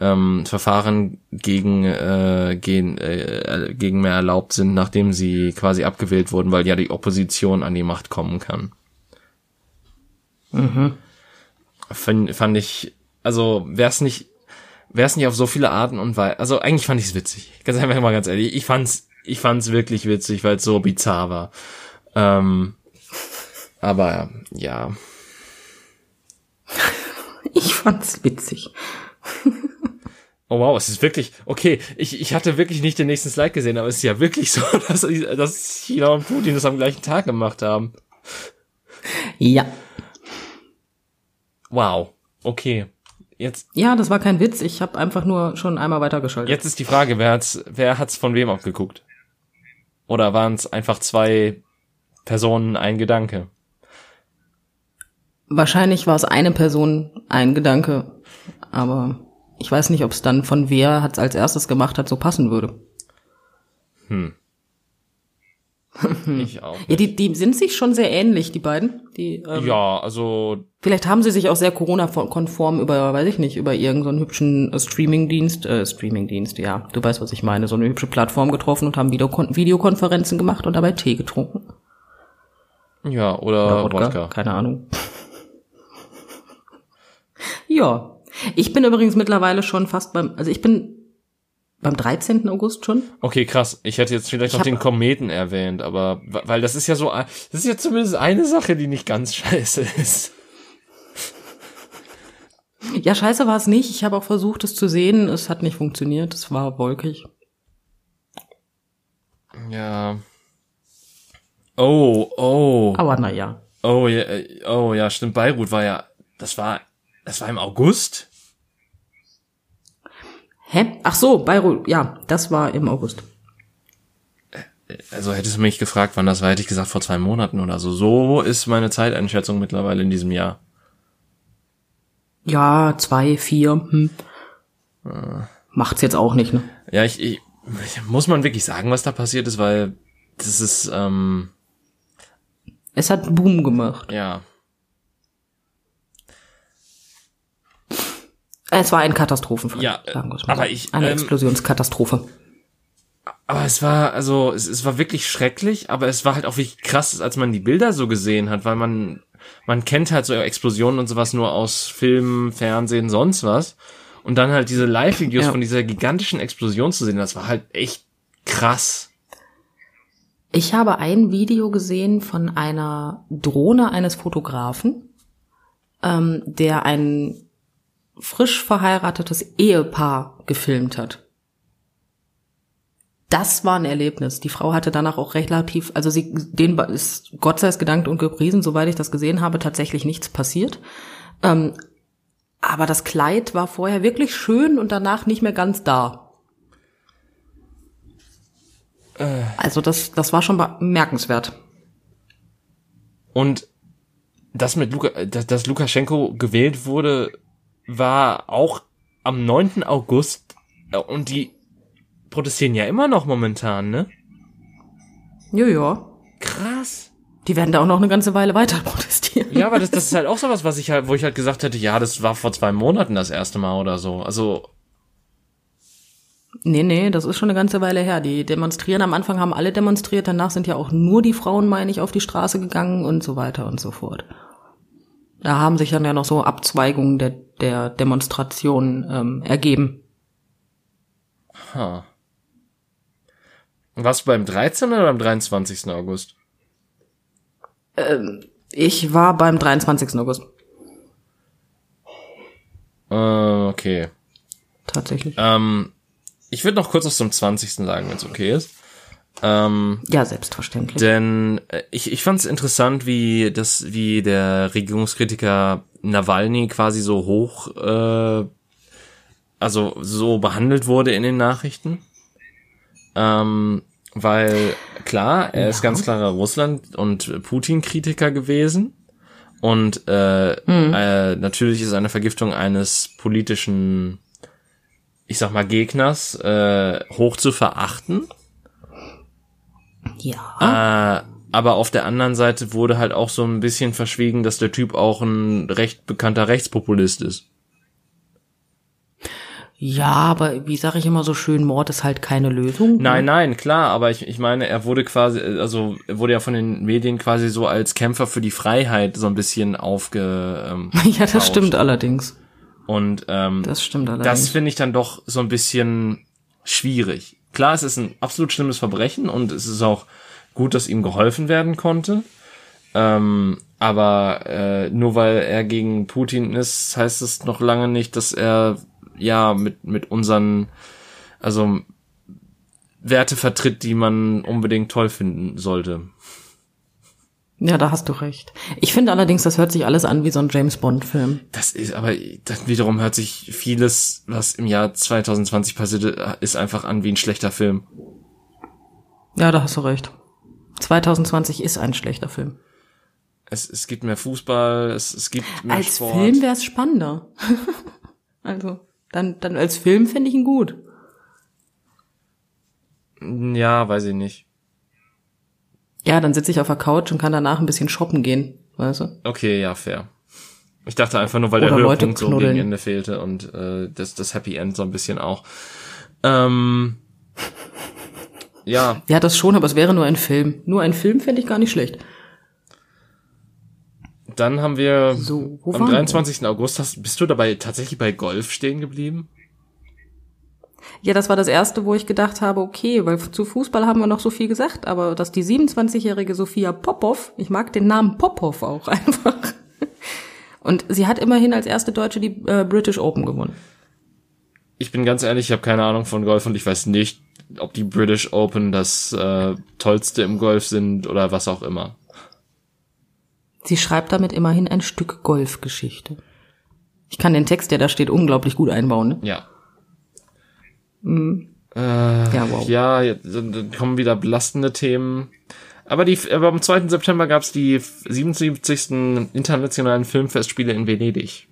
Speaker 1: ähm, Verfahren gegen äh, gegen, äh, gegen mehr erlaubt sind, nachdem sie quasi abgewählt wurden, weil ja die Opposition an die Macht kommen kann. fand, fand ich, also wär's nicht, wär's nicht auf so viele Arten und Weisen, also eigentlich fand ich's witzig. Ganz einfach mal ganz ehrlich, ich fand's, ich fand's wirklich witzig, weil es so bizarr war. Ähm, aber ja, *laughs*
Speaker 2: Ich fand's witzig.
Speaker 1: oh wow, es ist wirklich, okay, ich, ich hatte wirklich nicht den nächsten Slide gesehen, aber es ist ja wirklich so, *laughs* dass, dass China und Putin das am gleichen Tag gemacht haben.
Speaker 2: Ja.
Speaker 1: Wow, okay. Jetzt,
Speaker 2: Ja, das war kein Witz. Ich habe einfach nur schon einmal weitergeschaltet.
Speaker 1: Jetzt ist die Frage, wer hat's, wer hat's von wem abgeguckt? Oder waren es einfach zwei Personen, ein Gedanke?
Speaker 2: Wahrscheinlich war es eine Person, ein Gedanke. Aber ich weiß nicht, ob es dann von wer hat's als erstes gemacht hat, so passen würde.
Speaker 1: Ich auch.
Speaker 2: Ja, die, die sind sich schon sehr ähnlich, die beiden. Die, ähm,
Speaker 1: Ja, also
Speaker 2: Vielleicht haben sie sich auch sehr Corona-konform über, weiß ich nicht, über irgendeinen hübschen äh, Streaming-Dienst, äh, Streaming-Dienst, ja, du weißt, was ich meine, so eine hübsche Plattform getroffen und haben Videokon Videokonferenzen gemacht und dabei Tee getrunken.
Speaker 1: Ja, oder,
Speaker 2: Oder Wodka,
Speaker 1: Wodka.
Speaker 2: keine Ahnung. *laughs* ja. Ich bin übrigens mittlerweile schon fast beim, also ich bin beim 13. August schon.
Speaker 1: Okay, krass. Ich hätte jetzt vielleicht
Speaker 2: Ich
Speaker 1: noch den Kometen erwähnt, aber weil das ist ja so, das ist ja zumindest eine Sache, die nicht ganz *laughs* scheiße ist.
Speaker 2: Ja, scheiße war es nicht. Ich habe auch versucht, es zu sehen. Es hat nicht funktioniert. Es war wolkig.
Speaker 1: Ja. Oh, oh,
Speaker 2: Aber naja.
Speaker 1: oh, ja, äh, oh, ja, stimmt. Beirut war ja, das war, das war im August.
Speaker 2: Hä? Ach so, Beirut. Ja, das war im August.
Speaker 1: Also hättest du mich gefragt, wann das war, hätte ich gesagt vor zwei Monaten oder so. So ist meine Zeiteinschätzung mittlerweile in diesem Jahr.
Speaker 2: Ja, zwei, vier. Hm. Macht's jetzt auch nicht, ne?
Speaker 1: Ja, ich, ich muss man wirklich sagen, was da passiert ist, weil das ist, ähm,
Speaker 2: Es hat Boom gemacht.
Speaker 1: ja,
Speaker 2: Es war ein Katastrophenfall.
Speaker 1: Ja, aber ich,
Speaker 2: Eine
Speaker 1: ähm,
Speaker 2: Explosionskatastrophe.
Speaker 1: Aber es war, also, es, es war wirklich schrecklich, aber es war halt auch wirklich krass, als man die Bilder so gesehen hat, weil man, man kennt halt so Explosionen und sowas nur aus Filmen, Fernsehen, sonst was. Und dann halt diese Live-Videos
Speaker 2: Ja.
Speaker 1: von dieser gigantischen Explosion zu sehen, das war halt echt krass.
Speaker 2: Ich habe ein Video gesehen von einer Drohne eines Fotografen, ähm, der ein frisch verheiratetes Ehepaar gefilmt hat. Das war ein Erlebnis. Die Frau hatte danach auch relativ, also sie, war- ist Gott sei es gedankt und gepriesen, soweit ich das gesehen habe, tatsächlich nichts passiert. Ähm, aber das Kleid war vorher wirklich schön und danach nicht mehr ganz da. Also das, das war schon bemerkenswert.
Speaker 1: Und das mit Luka, dass, dass Lukaschenko gewählt wurde, war auch am 9. August äh, und die protestieren ja immer noch momentan, ne?
Speaker 2: Ja, ja.
Speaker 1: Krass.
Speaker 2: Die werden da auch noch eine ganze Weile weiter *laughs* protestieren.
Speaker 1: Ja, aber das, das ist halt auch sowas, was ich halt, wo ich halt gesagt hätte, ja, das war vor zwei Monaten das erste Mal oder so. Also,
Speaker 2: Nee, nee, das ist schon eine ganze Weile her. Die demonstrieren, am Anfang haben alle demonstriert, danach sind ja auch nur die Frauen, meine ich, auf die Straße gegangen und so weiter und so fort. Da haben sich dann ja noch so Abzweigungen der, der Demonstration ähm, ergeben.
Speaker 1: ha. Warst du beim 13. oder beim 23. August?
Speaker 2: Ich war beim 23. August,
Speaker 1: Äh, okay.
Speaker 2: tatsächlich.
Speaker 1: Ähm, ich würde noch kurz was zum 20. sagen, wenn es okay ist. Ähm,
Speaker 2: Ja, selbstverständlich.
Speaker 1: Denn äh, ich, ich fand es interessant, wie das, wie der Regierungskritiker Nawalny quasi so hoch, äh, also so behandelt wurde in den Nachrichten. Ähm, weil klar, er ist
Speaker 2: Ja.
Speaker 1: ganz klarer Russland- und Putin-Kritiker gewesen. Und äh, äh, natürlich ist eine Vergiftung eines politischen, ich sag mal, Gegners äh, hoch zu verachten.
Speaker 2: ja.
Speaker 1: Äh, aber auf der anderen Seite wurde halt auch so ein bisschen verschwiegen, dass der Typ auch ein recht bekannter Rechtspopulist ist.
Speaker 2: Ja, aber wie sage ich immer so schön, Mord ist halt keine Lösung.
Speaker 1: Nein, nein, klar, aber ich, ich meine, er wurde quasi, also er wurde ja von den Medien quasi so als Kämpfer für die Freiheit so ein bisschen aufge. Ähm, *laughs*
Speaker 2: Ja, das stimmt allerdings.
Speaker 1: Und ähm,
Speaker 2: Das stimmt
Speaker 1: das
Speaker 2: allerdings.
Speaker 1: finde ich dann doch so ein bisschen schwierig. Klar, es ist ein absolut schlimmes Verbrechen und es ist auch gut, dass ihm geholfen werden konnte. Ähm, aber äh, nur weil er gegen Putin ist, heißt es noch lange nicht, dass er ja mit mit unseren also Werte vertritt, die man unbedingt toll finden sollte.
Speaker 2: Ja, da hast du recht. Ich finde allerdings, das hört sich alles an wie so ein James Bond-Film.
Speaker 1: Das ist aber das wiederum hört sich vieles, was im Jahr 2020 passierte, ist einfach an wie ein schlechter Film.
Speaker 2: Ja, da hast du recht. 2020 ist ein schlechter Film.
Speaker 1: Es, es gibt mehr Fußball, es, es gibt mehr
Speaker 2: Als
Speaker 1: Sport.
Speaker 2: Film wäre es spannender. *laughs* also, dann, dann als Film finde ich ihn gut.
Speaker 1: Ja, weiß ich nicht.
Speaker 2: Ja, dann sitze ich auf der Couch und kann danach ein bisschen shoppen gehen, weißt du?
Speaker 1: Okay, ja, fair. Ich dachte einfach nur, weil der
Speaker 2: Oder Leute
Speaker 1: Höhepunkt so gegen Ende fehlte und äh, das, das Happy End so ein bisschen auch. Ähm, *laughs* ja,
Speaker 2: Ja, das schon, aber es wäre nur ein Film. Nur ein Film fände ich gar nicht schlecht.
Speaker 1: Dann haben wir
Speaker 2: So,
Speaker 1: am
Speaker 2: waren wir?
Speaker 1: 23. August, hast, bist du dabei tatsächlich bei Golf stehen geblieben?
Speaker 2: Ja, das war das erste, wo ich gedacht habe, okay, weil zu Fußball haben wir noch so viel gesagt, aber dass die 27-jährige Sophia Popov, ich mag den Namen Popov auch *laughs* einfach. Und sie hat immerhin als erste Deutsche die äh, British Open gewonnen.
Speaker 1: Ich bin ganz ehrlich, ich habe keine Ahnung von Golf und ich weiß nicht, ob die British Open das äh, tollste im Golf sind oder was auch immer.
Speaker 2: Sie schreibt damit immerhin ein Stück Golfgeschichte. Ich kann den Text, der da steht, unglaublich gut einbauen. Ne?
Speaker 1: Ja.
Speaker 2: Ja, wow.
Speaker 1: Ja, jetzt, dann kommen wieder belastende Themen. Aber, die, aber am 2. September gab's die 77. Internationalen Filmfestspiele in Venedig.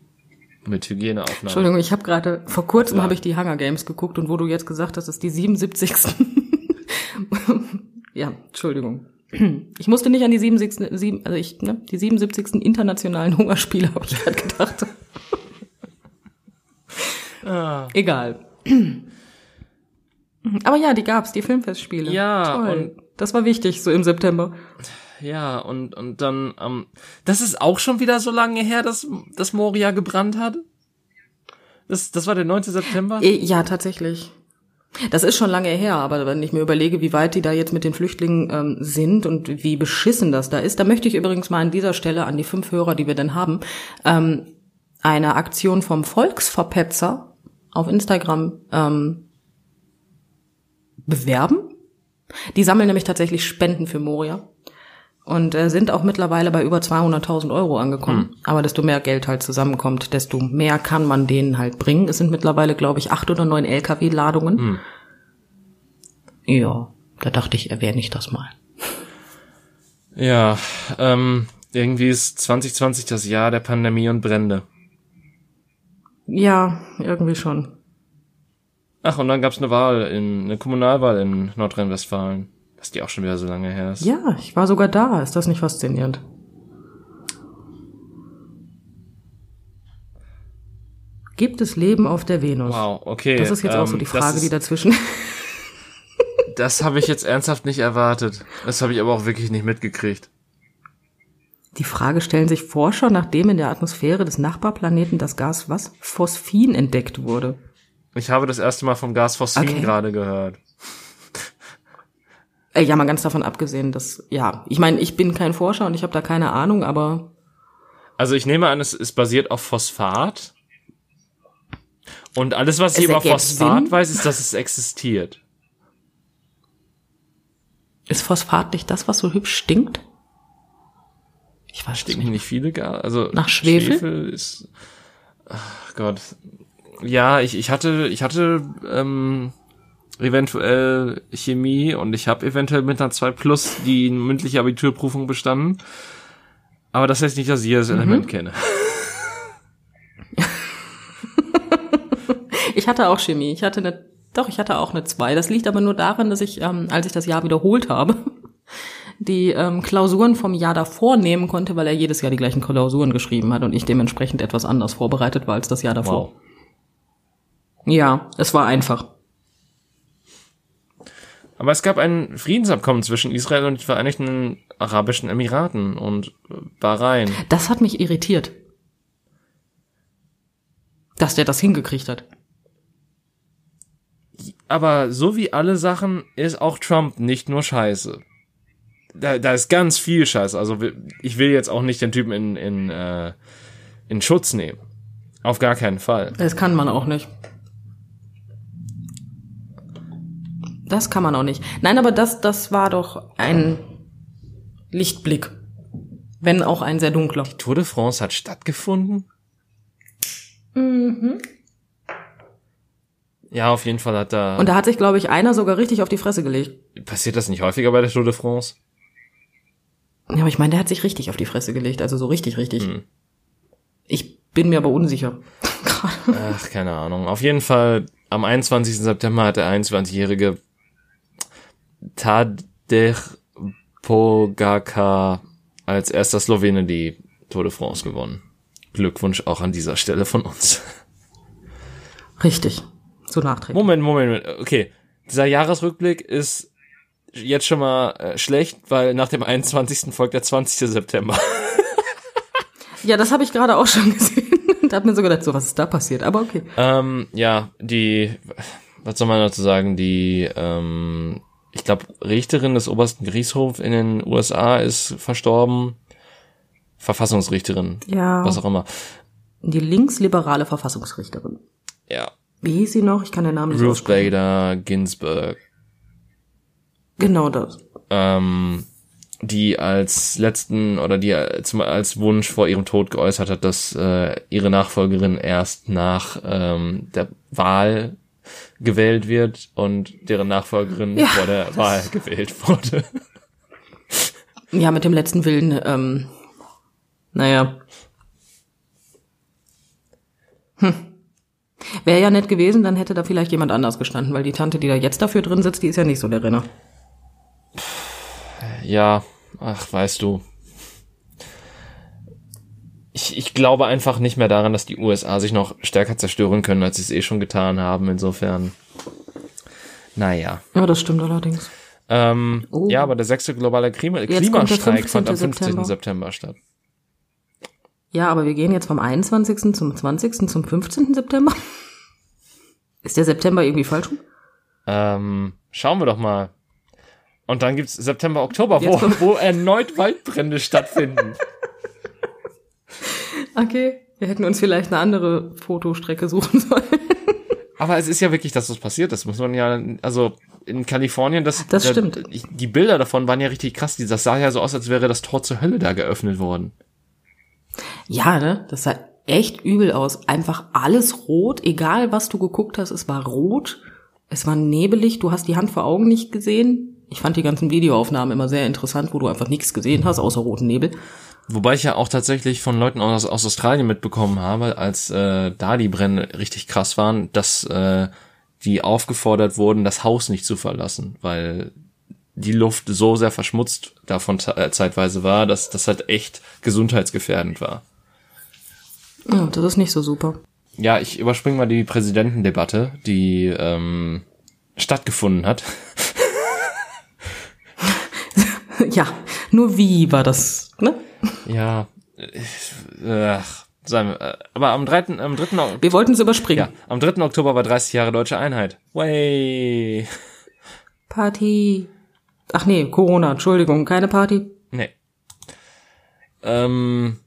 Speaker 1: Mit Hygieneaufnahmen.
Speaker 2: Entschuldigung, ich habe gerade vor kurzem
Speaker 1: Ja.
Speaker 2: habe ich die Hunger Games geguckt und wo du jetzt gesagt hast, ist die 77. *laughs* ja, Entschuldigung. Ich musste nicht an die 77. sieben- Also ich, ne, die 77. internationalen Hungerspiele habe ich gerade gedacht. *laughs*
Speaker 1: Ah.
Speaker 2: Egal. Aber ja, die gab's, die Filmfestspiele.
Speaker 1: Ja,
Speaker 2: Toll. Das war wichtig, so im September.
Speaker 1: Ja, und, und dann, ähm, das ist auch schon wieder so lange her, dass, dass Moria gebrannt hat? Das, das war der 9. September?
Speaker 2: Eh, Ja, tatsächlich. Das ist schon lange her, aber wenn ich mir überlege, wie weit die da jetzt mit den Flüchtlingen ähm, sind und wie beschissen das da ist, da möchte ich übrigens mal an dieser Stelle an die fünf Hörer, die wir denn haben, ähm, eine Aktion vom Volksverpetzer auf Instagram ähm, bewerben. Die sammeln nämlich tatsächlich Spenden für Moria und äh, sind auch mittlerweile bei über 200.000 Euro angekommen. Aber desto mehr Geld halt zusammenkommt, desto mehr kann man denen halt bringen. Es sind mittlerweile, glaube ich, acht oder neun LKW-Ladungen. Ja, da dachte ich, erwähne ich das mal.
Speaker 1: Ja, ähm, irgendwie ist 2020 das Jahr der Pandemie und Brände.
Speaker 2: Ja, irgendwie schon.
Speaker 1: Ach, und dann gab's eine Wahl, in, eine Kommunalwahl in Nordrhein-Westfalen. Dass die auch schon wieder so lange her ist.
Speaker 2: Ja, ich war sogar da. Ist das nicht faszinierend? Gibt es Leben auf der Venus?
Speaker 1: Wow, okay.
Speaker 2: Das ist jetzt auch so
Speaker 1: ähm,
Speaker 2: die Frage,
Speaker 1: ist-
Speaker 2: die dazwischen. *laughs*
Speaker 1: Das habe ich jetzt ernsthaft nicht erwartet. Das habe ich aber auch wirklich nicht mitgekriegt.
Speaker 2: Die Frage stellen sich Forscher, nachdem in der Atmosphäre des Nachbarplaneten das Gas was? Phosphin entdeckt wurde.
Speaker 1: Ich habe das erste Mal vom Gas Phosphin
Speaker 2: Okay.
Speaker 1: gerade gehört.
Speaker 2: Ja, mal ganz davon abgesehen, dass, ja, ich meine, ich bin kein Forscher und ich habe da keine Ahnung, aber
Speaker 1: Also ich nehme an, es ist basiert auf Phosphat. Und alles, was ich über Phosphat
Speaker 2: Sinn.
Speaker 1: weiß, ist, dass es existiert.
Speaker 2: ist Phosphat nicht das, was so hübsch stinkt? Ich weiß
Speaker 1: Stinken
Speaker 2: nicht.
Speaker 1: nicht viele. Also
Speaker 2: Nach Schwefel?
Speaker 1: Schwefel ist. Ach Gott. Ja, ich, ich hatte, ich hatte ähm, eventuell Chemie und ich habe eventuell mit einer 2 Plus die mündliche Abiturprüfung bestanden. Aber das heißt nicht, dass ich jedes
Speaker 2: Mhm.
Speaker 1: Element kenne. *laughs*
Speaker 2: Ich hatte auch Chemie. Ich hatte eine, doch, ich hatte auch eine 2. Das liegt aber nur daran, dass ich, ähm, als ich das Jahr wiederholt habe, *laughs* die ähm, Klausuren vom Jahr davor nehmen konnte, weil er jedes Jahr die gleichen Klausuren geschrieben hat und ich dementsprechend etwas anders vorbereitet war als das Jahr davor.
Speaker 1: Wow.
Speaker 2: Ja, es war einfach.
Speaker 1: Aber es gab ein Friedensabkommen zwischen Israel und den Vereinigten Arabischen Emiraten und Bahrain.
Speaker 2: Das hat mich irritiert. Dass der das hingekriegt hat.
Speaker 1: Aber so wie alle Sachen ist auch Trump nicht nur scheiße. Da, da ist ganz viel Scheiße. Also ich will jetzt auch nicht den Typen in, in, äh, in Schutz nehmen. Auf gar keinen Fall.
Speaker 2: Das kann man auch nicht. Das kann man auch nicht. Nein, aber das, das war doch ein Lichtblick. Wenn auch ein sehr dunkler.
Speaker 1: Tour de France hat stattgefunden? Ja, auf jeden Fall hat da.
Speaker 2: Und da hat sich, glaube ich, einer sogar richtig auf die Fresse gelegt.
Speaker 1: passiert das nicht häufiger bei der Tour de France?
Speaker 2: Ja, aber ich meine, der hat sich richtig auf die Fresse gelegt. Also so richtig, richtig.
Speaker 1: Hm.
Speaker 2: Ich bin mir aber unsicher. *laughs*
Speaker 1: Ach, keine Ahnung. Auf jeden Fall, am 21. September hat der 21-jährige Tadej Pogacar als erster Slowene die Tour de France gewonnen. Glückwunsch auch an dieser Stelle von uns.
Speaker 2: richtig. So nachträglich.
Speaker 1: Moment, Moment, Moment. okay. Dieser Jahresrückblick ist jetzt schon mal äh, schlecht, weil nach dem 21. folgt der 20. September. *laughs*
Speaker 2: Ja, das habe ich gerade auch schon *laughs* gesehen. da hat mir so gedacht, so was ist da passiert, aber okay.
Speaker 1: Ähm, ja, die, was soll man dazu sagen, die, ähm, ich glaube, Richterin des obersten Gerichtshofs in den USA ist verstorben. Verfassungsrichterin,
Speaker 2: Ja.
Speaker 1: was auch immer.
Speaker 2: Die linksliberale Verfassungsrichterin.
Speaker 1: Ja,
Speaker 2: Wie hieß sie noch? Ich kann den Namen nicht
Speaker 1: Ruth. Bader Ginsburg,
Speaker 2: Genau das.
Speaker 1: ähm, die als letzten oder die als, als Wunsch vor ihrem Tod geäußert hat, dass äh, ihre Nachfolgerin erst nach ähm, der Wahl gewählt wird und deren Nachfolgerin
Speaker 2: Ja,
Speaker 1: vor der Wahl gewählt wurde.
Speaker 2: Ja, mit dem letzten Willen, ähm, naja. Hm. Wäre ja nett gewesen, dann hätte da vielleicht jemand anders gestanden, weil die Tante, die da jetzt dafür drin sitzt, die ist ja nicht so der Renner.
Speaker 1: Ja, ach, weißt du. Ich, ich glaube einfach nicht mehr daran, dass die USA sich noch stärker zerstören können, als sie es eh schon getan haben. Insofern. Naja.
Speaker 2: Ja, das stimmt allerdings.
Speaker 1: Ähm,
Speaker 2: Oh.
Speaker 1: Ja, aber der sechste globale Klima
Speaker 2: Jetzt
Speaker 1: Klimastreik fand am
Speaker 2: 15.
Speaker 1: 15. September statt.
Speaker 2: Ja, aber wir gehen jetzt vom 21. zum 20. zum 15. September. *laughs* Ist der September irgendwie falsch? rum?
Speaker 1: Ähm, schauen wir doch mal. Und dann gibt's September, Oktober, wo, wo erneut Waldbrände stattfinden. *laughs*
Speaker 2: Okay. Wir hätten uns vielleicht eine andere Fotostrecke suchen sollen.
Speaker 1: Aber es ist ja wirklich, dass das passiert ist, muss man ja, also in Kalifornien, das,
Speaker 2: Das
Speaker 1: da-
Speaker 2: stimmt.
Speaker 1: Die Bilder davon waren ja richtig krass. Die- Das sah ja so aus, als wäre das Tor zur Hölle da geöffnet worden.
Speaker 2: Ja, ne? Das sah echt übel aus. Einfach alles rot, egal was du geguckt hast, es war rot. Es war nebelig, du hast die Hand vor Augen nicht gesehen. Ich fand die ganzen Videoaufnahmen immer sehr interessant, wo du einfach nichts gesehen hast, außer roten Nebel.
Speaker 1: Wobei ich ja auch tatsächlich von Leuten aus, aus Australien mitbekommen habe, als äh, da die Brände richtig krass waren, dass äh, die aufgefordert wurden, das Haus nicht zu verlassen, weil die Luft so sehr verschmutzt davon äh, zeitweise war, dass das halt echt gesundheitsgefährdend war.
Speaker 2: Ja, das ist nicht so super.
Speaker 1: Ja, ich überspringe mal die Präsidentendebatte, die ähm, stattgefunden hat. *laughs*
Speaker 2: ja, nur wie war das, ne?
Speaker 1: Ja, ich, ach, sagen wir, äh, aber am 3. Am 3. Au-
Speaker 2: Wir wollten es überspringen.
Speaker 1: ja, am 3. Oktober war 30 Jahre Deutsche Einheit. Way.
Speaker 2: Party. Ach nee, Corona, Entschuldigung, keine Party.
Speaker 1: Nee. Ähm,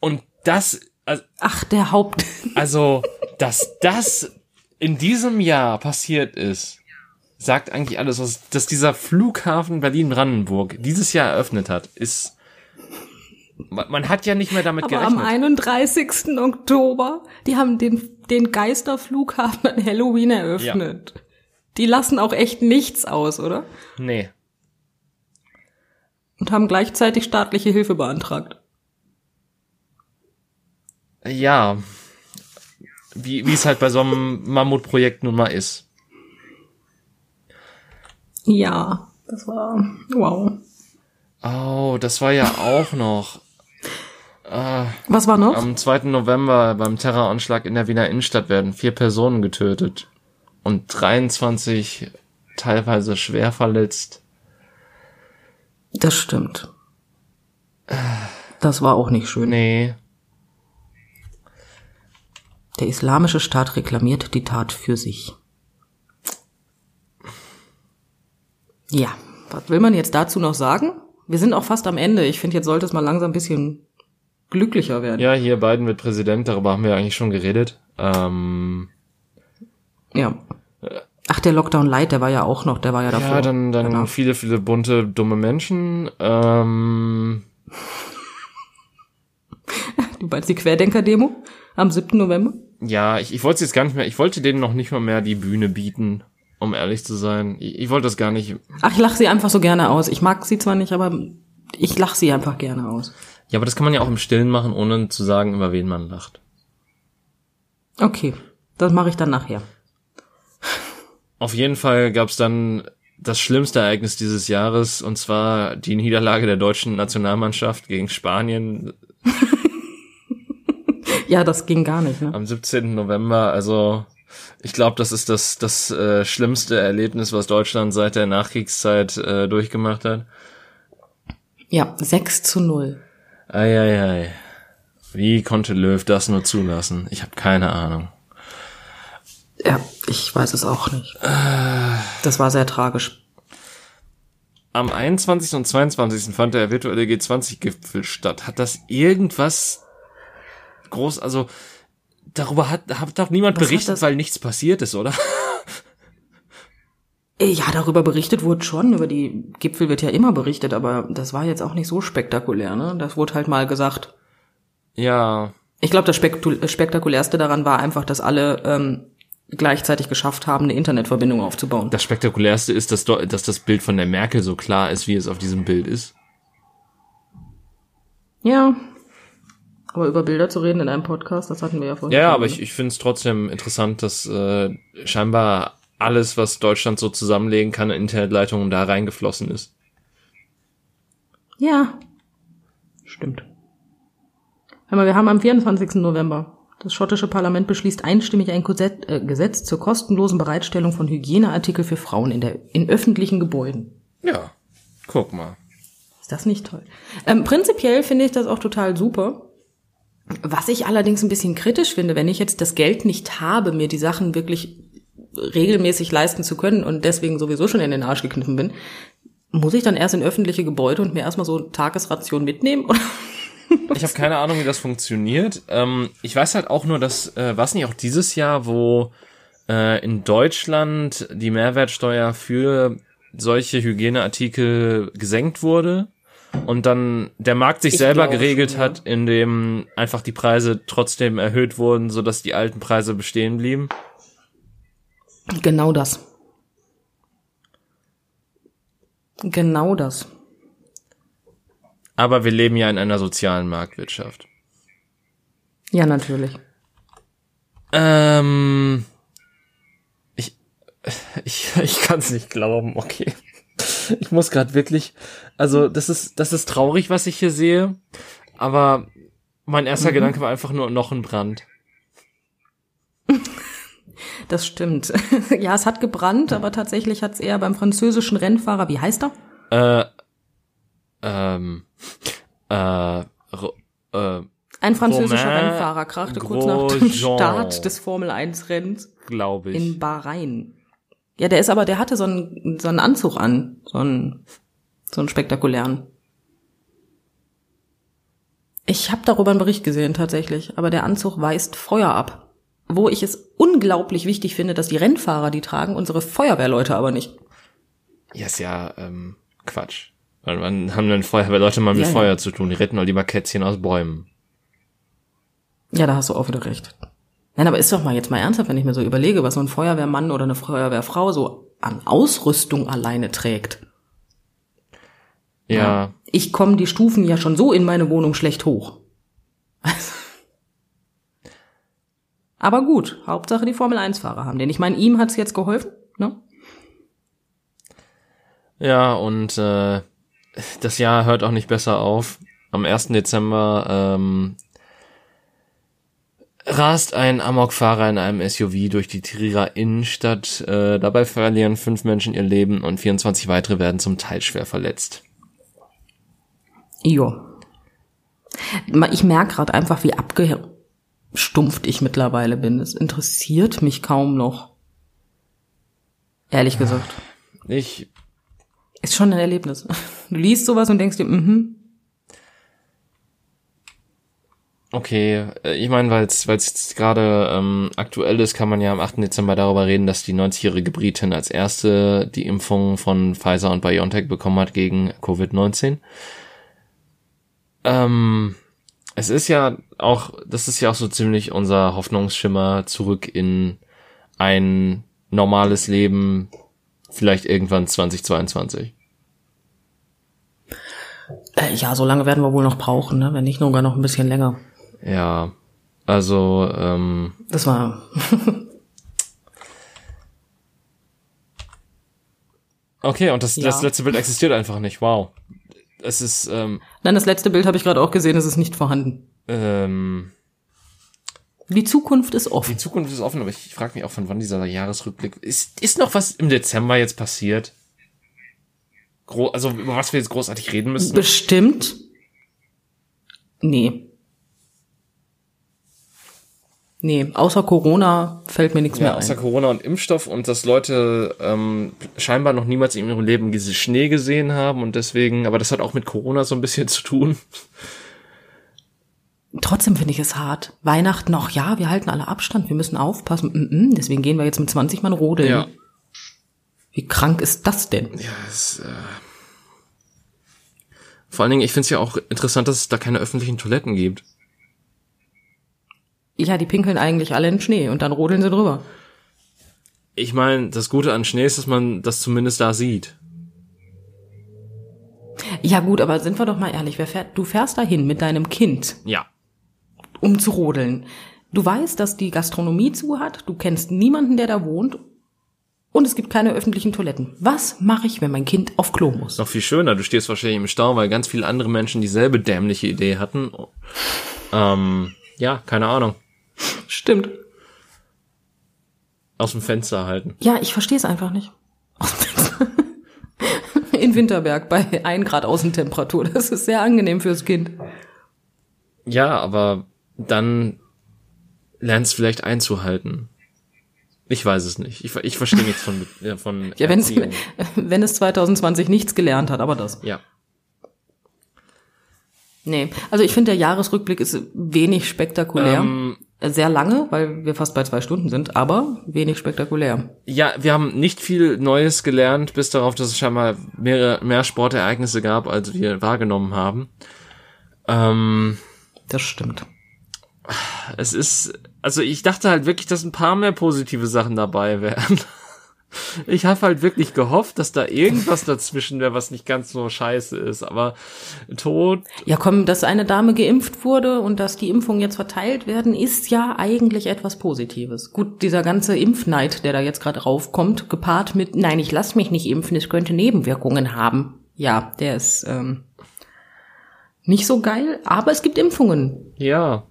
Speaker 1: und das, also,
Speaker 2: Ach, der Haupt. *laughs*
Speaker 1: also, dass das in diesem Jahr passiert ist, sagt eigentlich alles, was, dass dieser Flughafen Berlin-Brandenburg dieses Jahr eröffnet hat, ist, man, man hat ja nicht mehr damit
Speaker 2: Aber am
Speaker 1: gerechnet.
Speaker 2: 31. Oktober, die haben den, den Geisterflughafen an Halloween eröffnet. Die lassen auch echt nichts aus, oder?
Speaker 1: Nee.
Speaker 2: Und haben gleichzeitig staatliche Hilfe beantragt.
Speaker 1: Ja. Wie, wie es halt bei so einem Mammutprojekt nun mal ist.
Speaker 2: Ja, das war wow.
Speaker 1: Oh, das war ja auch noch.
Speaker 2: Was war noch?
Speaker 1: Am 2. November beim Terroranschlag in der Wiener Innenstadt werden vier Personen getötet und 23 teilweise schwer verletzt.
Speaker 2: Das stimmt. Das war auch nicht schön.
Speaker 1: Nee.
Speaker 2: Der islamische Staat reklamiert die Tat für sich. Ja, was will man jetzt dazu noch sagen? Wir sind auch fast am Ende. Ich finde, jetzt sollte es mal langsam ein bisschen glücklicher werden.
Speaker 1: Ja, hier Biden wird Präsident, darüber haben wir eigentlich schon geredet. Ähm,
Speaker 2: Ja. Ach, der Lockdown Light, der war ja auch noch, der war ja davor.
Speaker 1: ja, dann, dann
Speaker 2: Danach.
Speaker 1: viele, viele bunte, dumme Menschen. Ähm, *laughs*
Speaker 2: Du meinst die Querdenker-Demo am 7. November?
Speaker 1: ja, ich, ich wollte jetzt gar nicht mehr, ich wollte denen noch nicht mal mehr die Bühne bieten, um ehrlich zu sein. Ich, ich wollte das gar nicht.
Speaker 2: Ach, ich lache sie einfach so gerne aus. Ich mag sie zwar nicht, aber ich lache sie einfach gerne aus.
Speaker 1: Ja, aber das kann man ja auch im Stillen machen, ohne zu sagen, über wen man lacht.
Speaker 2: Okay, das mache ich dann nachher.
Speaker 1: Auf jeden Fall gab es dann das schlimmste Ereignis dieses Jahres, und zwar die Niederlage der deutschen Nationalmannschaft gegen Spanien
Speaker 2: Ja, das ging gar nicht, ne?
Speaker 1: am 17. November. Also ich glaube, das ist das, das äh, schlimmste Erlebnis, was Deutschland seit der Nachkriegszeit äh, durchgemacht hat.
Speaker 2: Ja, 6 zu 0.
Speaker 1: Eieiei. Wie konnte Löw das nur zulassen? Ich habe keine Ahnung.
Speaker 2: Ja, ich weiß es auch nicht. Das war sehr tragisch.
Speaker 1: Am 21. und 22. fand der virtuelle G20-Gipfel statt. Hat das irgendwas groß, also darüber hat, hat doch niemand
Speaker 2: Was
Speaker 1: berichtet, weil nichts passiert ist, oder?
Speaker 2: Äh, Ja, darüber berichtet wurde schon. Über die Gipfel wird ja immer berichtet, aber das war jetzt auch nicht so spektakulär, ne? Das wurde halt mal gesagt.
Speaker 1: Ja,
Speaker 2: Ich glaube, das Spektu- spektakulärste daran war einfach, dass alle ähm, gleichzeitig geschafft haben, eine Internetverbindung aufzubauen.
Speaker 1: das spektakulärste ist, dass, dass das Bild von der Merkel so klar ist, wie es auf diesem Bild ist.
Speaker 2: Ja. Aber über Bilder zu reden in einem Podcast, das hatten wir ja vorhin.
Speaker 1: Ja, aber ich, ich finde es trotzdem interessant, dass äh, scheinbar alles, was Deutschland so zusammenlegen kann, in Internetleitungen da reingeflossen ist.
Speaker 2: Ja. Stimmt. Hör mal, wir haben am 24. November. Das schottische Parlament beschließt einstimmig ein Gesetz, äh, Gesetz zur kostenlosen Bereitstellung von Hygieneartikel für Frauen in, der, in öffentlichen Gebäuden.
Speaker 1: Ja, guck mal.
Speaker 2: Ist das nicht toll? Ähm, prinzipiell finde ich das auch total super. Was ich allerdings ein bisschen kritisch finde, wenn ich jetzt das Geld nicht habe, mir die Sachen wirklich regelmäßig leisten zu können und deswegen sowieso schon in den Arsch gekniffen bin, muss ich dann erst in öffentliche Gebäude und mir erstmal so Tagesration mitnehmen? *laughs*
Speaker 1: Ich habe keine Ahnung, wie das funktioniert. Ähm, ich weiß halt auch nur, dass, äh, was nicht auch dieses Jahr, wo äh, in Deutschland die Mehrwertsteuer für solche Hygieneartikel gesenkt wurde und dann der Markt sich
Speaker 2: Ich
Speaker 1: selber geregelt
Speaker 2: schon, ja.
Speaker 1: hat, indem einfach die Preise trotzdem erhöht wurden, sodass die alten Preise bestehen blieben.
Speaker 2: Genau das. Genau das.
Speaker 1: Aber wir leben ja in einer sozialen Marktwirtschaft.
Speaker 2: Ja, natürlich.
Speaker 1: Ähm, ich, ich, ich kann es nicht glauben, okay. Ich muss gerade wirklich, also das ist, das ist traurig, was ich hier sehe, aber mein erster
Speaker 2: Mhm.
Speaker 1: Gedanke war einfach nur noch ein Brand. *laughs*
Speaker 2: Das stimmt. *laughs* ja, es hat gebrannt, aber tatsächlich hat es eher beim französischen Rennfahrer, wie heißt er?
Speaker 1: Äh, ähm, äh, äh,
Speaker 2: Ein französischer
Speaker 1: Romain
Speaker 2: Rennfahrer krachte kurz nach dem. Start des Formel 1 Rennens
Speaker 1: glaube ich.
Speaker 2: in Bahrain. Ja, der ist aber, der hatte so einen, so einen Anzug an, so einen, so einen spektakulären. Ich habe darüber einen Bericht gesehen tatsächlich, aber der Anzug weist Feuer ab. Wo ich es unglaublich wichtig finde, dass die Rennfahrer die tragen, unsere Feuerwehrleute aber nicht.
Speaker 1: Ja, ist ja, ähm, Quatsch. Weil man haben dann Feuerwehrleute mal mit
Speaker 2: Ja, ja.
Speaker 1: Feuer zu tun, die retten doch lieber Kätzchen aus Bäumen.
Speaker 2: Ja, da hast du auch wieder recht. Nein, aber ist doch mal jetzt mal ernsthaft, wenn ich mir so überlege, was so ein Feuerwehrmann oder eine Feuerwehrfrau so an Ausrüstung alleine trägt.
Speaker 1: Ja,
Speaker 2: Ich komme die Stufen ja schon so in meine Wohnung schlecht hoch. Aber gut, Hauptsache die Formel 1-Fahrer haben den. Ich meine, ihm hat's jetzt geholfen, ne?
Speaker 1: Ja, und äh, das Jahr hört auch nicht besser auf. Am 1. Dezember ähm, rast ein Amokfahrer in einem SUV durch die Trierer Innenstadt. Äh, dabei verlieren fünf Menschen ihr Leben und 24 weitere werden zum Teil schwer verletzt.
Speaker 2: Jo. Ich merke gerade einfach, wie abgestumpft ich mittlerweile bin. Es interessiert mich kaum noch. Ehrlich gesagt.
Speaker 1: Ich,
Speaker 2: Ist schon ein Erlebnis. Du liest sowas und denkst dir, mhm,
Speaker 1: okay, äh, ich meine, weil es jetzt gerade ähm, aktuell ist, kann man ja am 8. Dezember darüber reden, dass die 90-jährige Britin als erste die Impfung von Pfizer und BioNTech bekommen hat gegen Covid-19. Ähm, es ist ja auch, das ist ja auch so ziemlich unser Hoffnungsschimmer zurück in ein normales Leben, vielleicht irgendwann 2022.
Speaker 2: äh, ja, so lange werden wir wohl noch brauchen, ne? wenn nicht sogar noch ein bisschen länger.
Speaker 1: Ja, also ähm,
Speaker 2: Das war, *laughs*
Speaker 1: okay, und das,
Speaker 2: Ja.
Speaker 1: das letzte Bild existiert einfach nicht. Wow, es ist ähm,
Speaker 2: nein, das letzte Bild habe ich gerade auch gesehen, es ist nicht vorhanden.
Speaker 1: ähm,
Speaker 2: Die Zukunft ist offen.
Speaker 1: die Zukunft ist offen, aber ich frage mich auch, von wann dieser Jahresrückblick ist. Ist noch was im Dezember jetzt passiert? Gro also über was wir jetzt großartig reden müssen?
Speaker 2: Bestimmt. Nee. Nee, außer Corona fällt mir nichts
Speaker 1: Ja,
Speaker 2: mehr
Speaker 1: außer
Speaker 2: ein.
Speaker 1: Corona und Impfstoff und dass Leute ähm, scheinbar noch niemals in ihrem Leben diese Schnee gesehen haben und deswegen, aber das hat auch mit Corona so ein bisschen *laughs* zu tun.
Speaker 2: Trotzdem finde ich es hart. Weihnachten auch, ja, wir halten alle Abstand, wir müssen aufpassen. Mm -mm, deswegen gehen wir jetzt mit 20 Mann rodeln. Wie krank ist das denn?
Speaker 1: Ja, es, äh Vor allen Dingen, ich finde es ja auch interessant, dass es da keine öffentlichen Toiletten gibt.
Speaker 2: Ja, die pinkeln eigentlich alle in Schnee und dann rodeln sie drüber.
Speaker 1: Ich meine, das Gute an Schnee ist, dass man das zumindest da sieht.
Speaker 2: Ja gut, aber sind wir doch mal ehrlich, wer fährt, du fährst dahin mit deinem Kind,
Speaker 1: Ja.
Speaker 2: um zu rodeln. Du weißt, dass die Gastronomie zu hat, du kennst niemanden, der da wohnt und es gibt keine öffentlichen Toiletten. Was mache ich, wenn mein Kind auf Klo muss?
Speaker 1: Noch viel schöner, du stehst wahrscheinlich im Stau, weil ganz viele andere Menschen dieselbe dämliche Idee hatten. Ähm, ja, keine Ahnung.
Speaker 2: Stimmt.
Speaker 1: Aus dem Fenster halten.
Speaker 2: Ja, ich verstehe es einfach nicht. In Winterberg bei 1 Grad Außentemperatur. Das ist sehr angenehm fürs Kind.
Speaker 1: Ja, aber dann lernst vielleicht einzuhalten. Ich weiß es nicht. Ich, ich verstehe nichts von, *laughs* ja, von
Speaker 2: Ja, *laughs* wenn es, wenn es 2020 nichts gelernt hat, aber das.
Speaker 1: Ja.
Speaker 2: Nee, also ich finde, der Jahresrückblick ist wenig spektakulär.
Speaker 1: Ähm,
Speaker 2: Sehr lange, weil wir fast bei zwei Stunden sind, aber wenig spektakulär.
Speaker 1: ja, wir haben nicht viel Neues gelernt, bis darauf, dass es scheinbar mehrere, mehr Sportereignisse gab, als wir wahrgenommen haben. Ähm,
Speaker 2: Das stimmt.
Speaker 1: es ist, also ich dachte halt wirklich, dass ein paar mehr positive Sachen dabei wären. Ich habe halt wirklich gehofft, dass da irgendwas dazwischen wäre, was nicht ganz so scheiße ist. Aber Tod,
Speaker 2: Ja, komm, dass eine Dame geimpft wurde und dass die Impfungen jetzt verteilt werden, ist ja eigentlich etwas Positives. Gut, dieser ganze Impfneid, der da jetzt gerade raufkommt, gepaart mit, nein, ich lass mich nicht impfen, es könnte Nebenwirkungen haben. Ja, der ist ähm, nicht so geil, aber es gibt Impfungen.
Speaker 1: ja,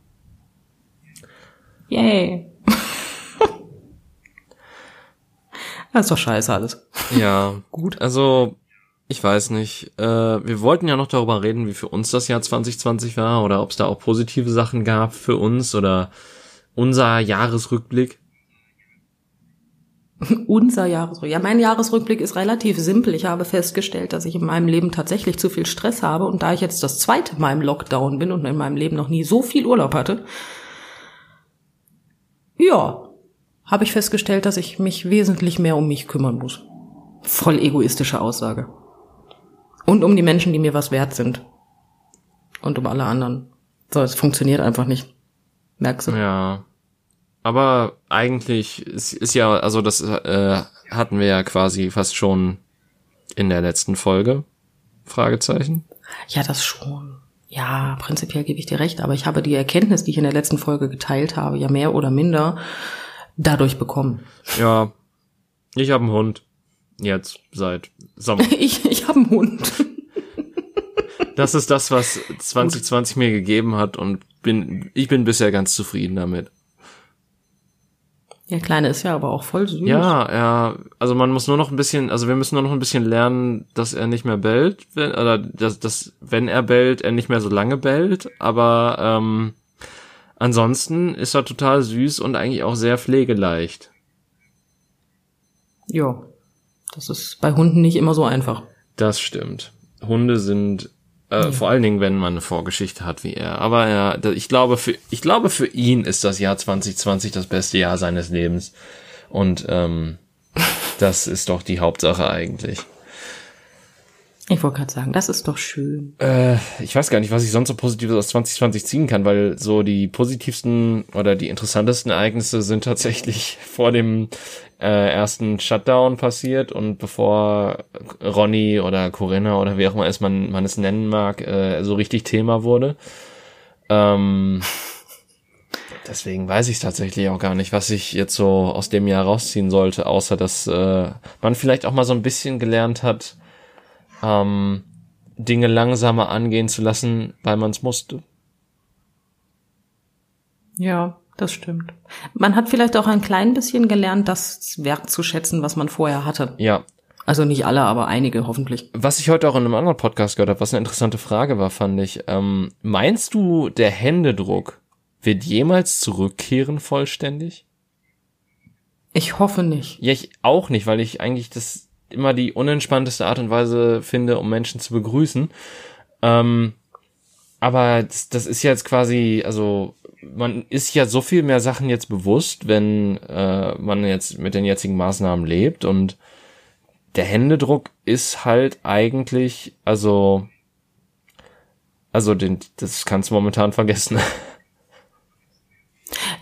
Speaker 2: Yay. Das ist doch scheiße alles.
Speaker 1: ja, *laughs* gut. Also ich weiß nicht. Äh, wir wollten ja noch darüber reden, wie für uns das Jahr 2020 war oder ob es da auch positive Sachen gab für uns oder unser Jahresrückblick.
Speaker 2: Unser Jahresrückblick. Ja, mein Jahresrückblick ist relativ simpel. Ich habe festgestellt, dass ich in meinem Leben tatsächlich zu viel Stress habe und da ich jetzt das zweite Mal im Lockdown bin und in meinem Leben noch nie so viel Urlaub hatte, ja, habe ich festgestellt, dass ich mich wesentlich mehr um mich kümmern muss. Voll egoistische Aussage. Und um die Menschen, die mir was wert sind. Und um alle anderen. So, es funktioniert einfach nicht. Merkst du?
Speaker 1: Ja. Aber eigentlich ist, ist ja, also das äh, hatten wir ja quasi fast schon in der letzten Folge. Fragezeichen.
Speaker 2: Ja, das schon. Ja, prinzipiell gebe ich dir recht, aber ich habe die Erkenntnis, die ich in der letzten Folge geteilt habe, ja mehr oder minder dadurch bekommen.
Speaker 1: Ja. Ich habe einen Hund. Jetzt seit Sommer. *laughs*
Speaker 2: Ich, ich habe einen Hund.
Speaker 1: Das ist das, was 2020 mir gegeben hat und bin ich bin bisher ganz zufrieden damit.
Speaker 2: Der Kleine ist ja aber auch voll süß.
Speaker 1: Ja, er, also man muss nur noch ein bisschen, also wir müssen nur noch ein bisschen lernen, dass er nicht mehr bellt, wenn, oder dass, dass wenn er bellt, er nicht mehr so lange bellt, aber ähm, ansonsten ist er total süß und eigentlich auch sehr pflegeleicht.
Speaker 2: Ja. Das ist bei Hunden nicht immer so einfach.
Speaker 1: Das stimmt. Hunde sind äh, vor allen Dingen, wenn man eine Vorgeschichte hat wie er. Aber ja, ich glaube für ich glaube für ihn ist das Jahr 2020 das beste Jahr seines Lebens und ähm, *laughs* das ist doch die Hauptsache eigentlich.
Speaker 2: Ich wollte gerade sagen, das ist doch schön.
Speaker 1: Äh, ich weiß gar nicht, was ich sonst so Positives aus 2020 ziehen kann, weil so die positivsten oder die interessantesten Ereignisse sind tatsächlich *laughs* vor dem äh, ersten Shutdown passiert und bevor Ronny oder Corinna oder wie auch immer es man, man es nennen mag, äh, so richtig Thema wurde. Ähm, *laughs* deswegen weiß ich tatsächlich auch gar nicht, was ich jetzt so aus dem Jahr rausziehen sollte, außer dass äh, man vielleicht auch mal so ein bisschen gelernt hat, ähm, Dinge langsamer angehen zu lassen, weil man es musste.
Speaker 2: Ja, das stimmt. Man hat vielleicht auch ein klein bisschen gelernt, das wertzuschätzen, was man vorher hatte.
Speaker 1: Ja.
Speaker 2: Also nicht alle, aber einige hoffentlich.
Speaker 1: Was ich heute auch in einem anderen Podcast gehört habe, was eine interessante Frage war, fand ich. Ähm, meinst du, der Händedruck wird jemals zurückkehren vollständig?
Speaker 2: Ich hoffe nicht.
Speaker 1: Ja, ich auch nicht, weil ich eigentlich das immer die unentspannteste Art und Weise finde, um Menschen zu begrüßen. Ähm, aber das, das ist jetzt quasi, also man ist ja so viel mehr Sachen jetzt bewusst, wenn äh, man jetzt mit den jetzigen Maßnahmen lebt und der Händedruck ist halt eigentlich, also, also den, das kannst du momentan vergessen. *laughs*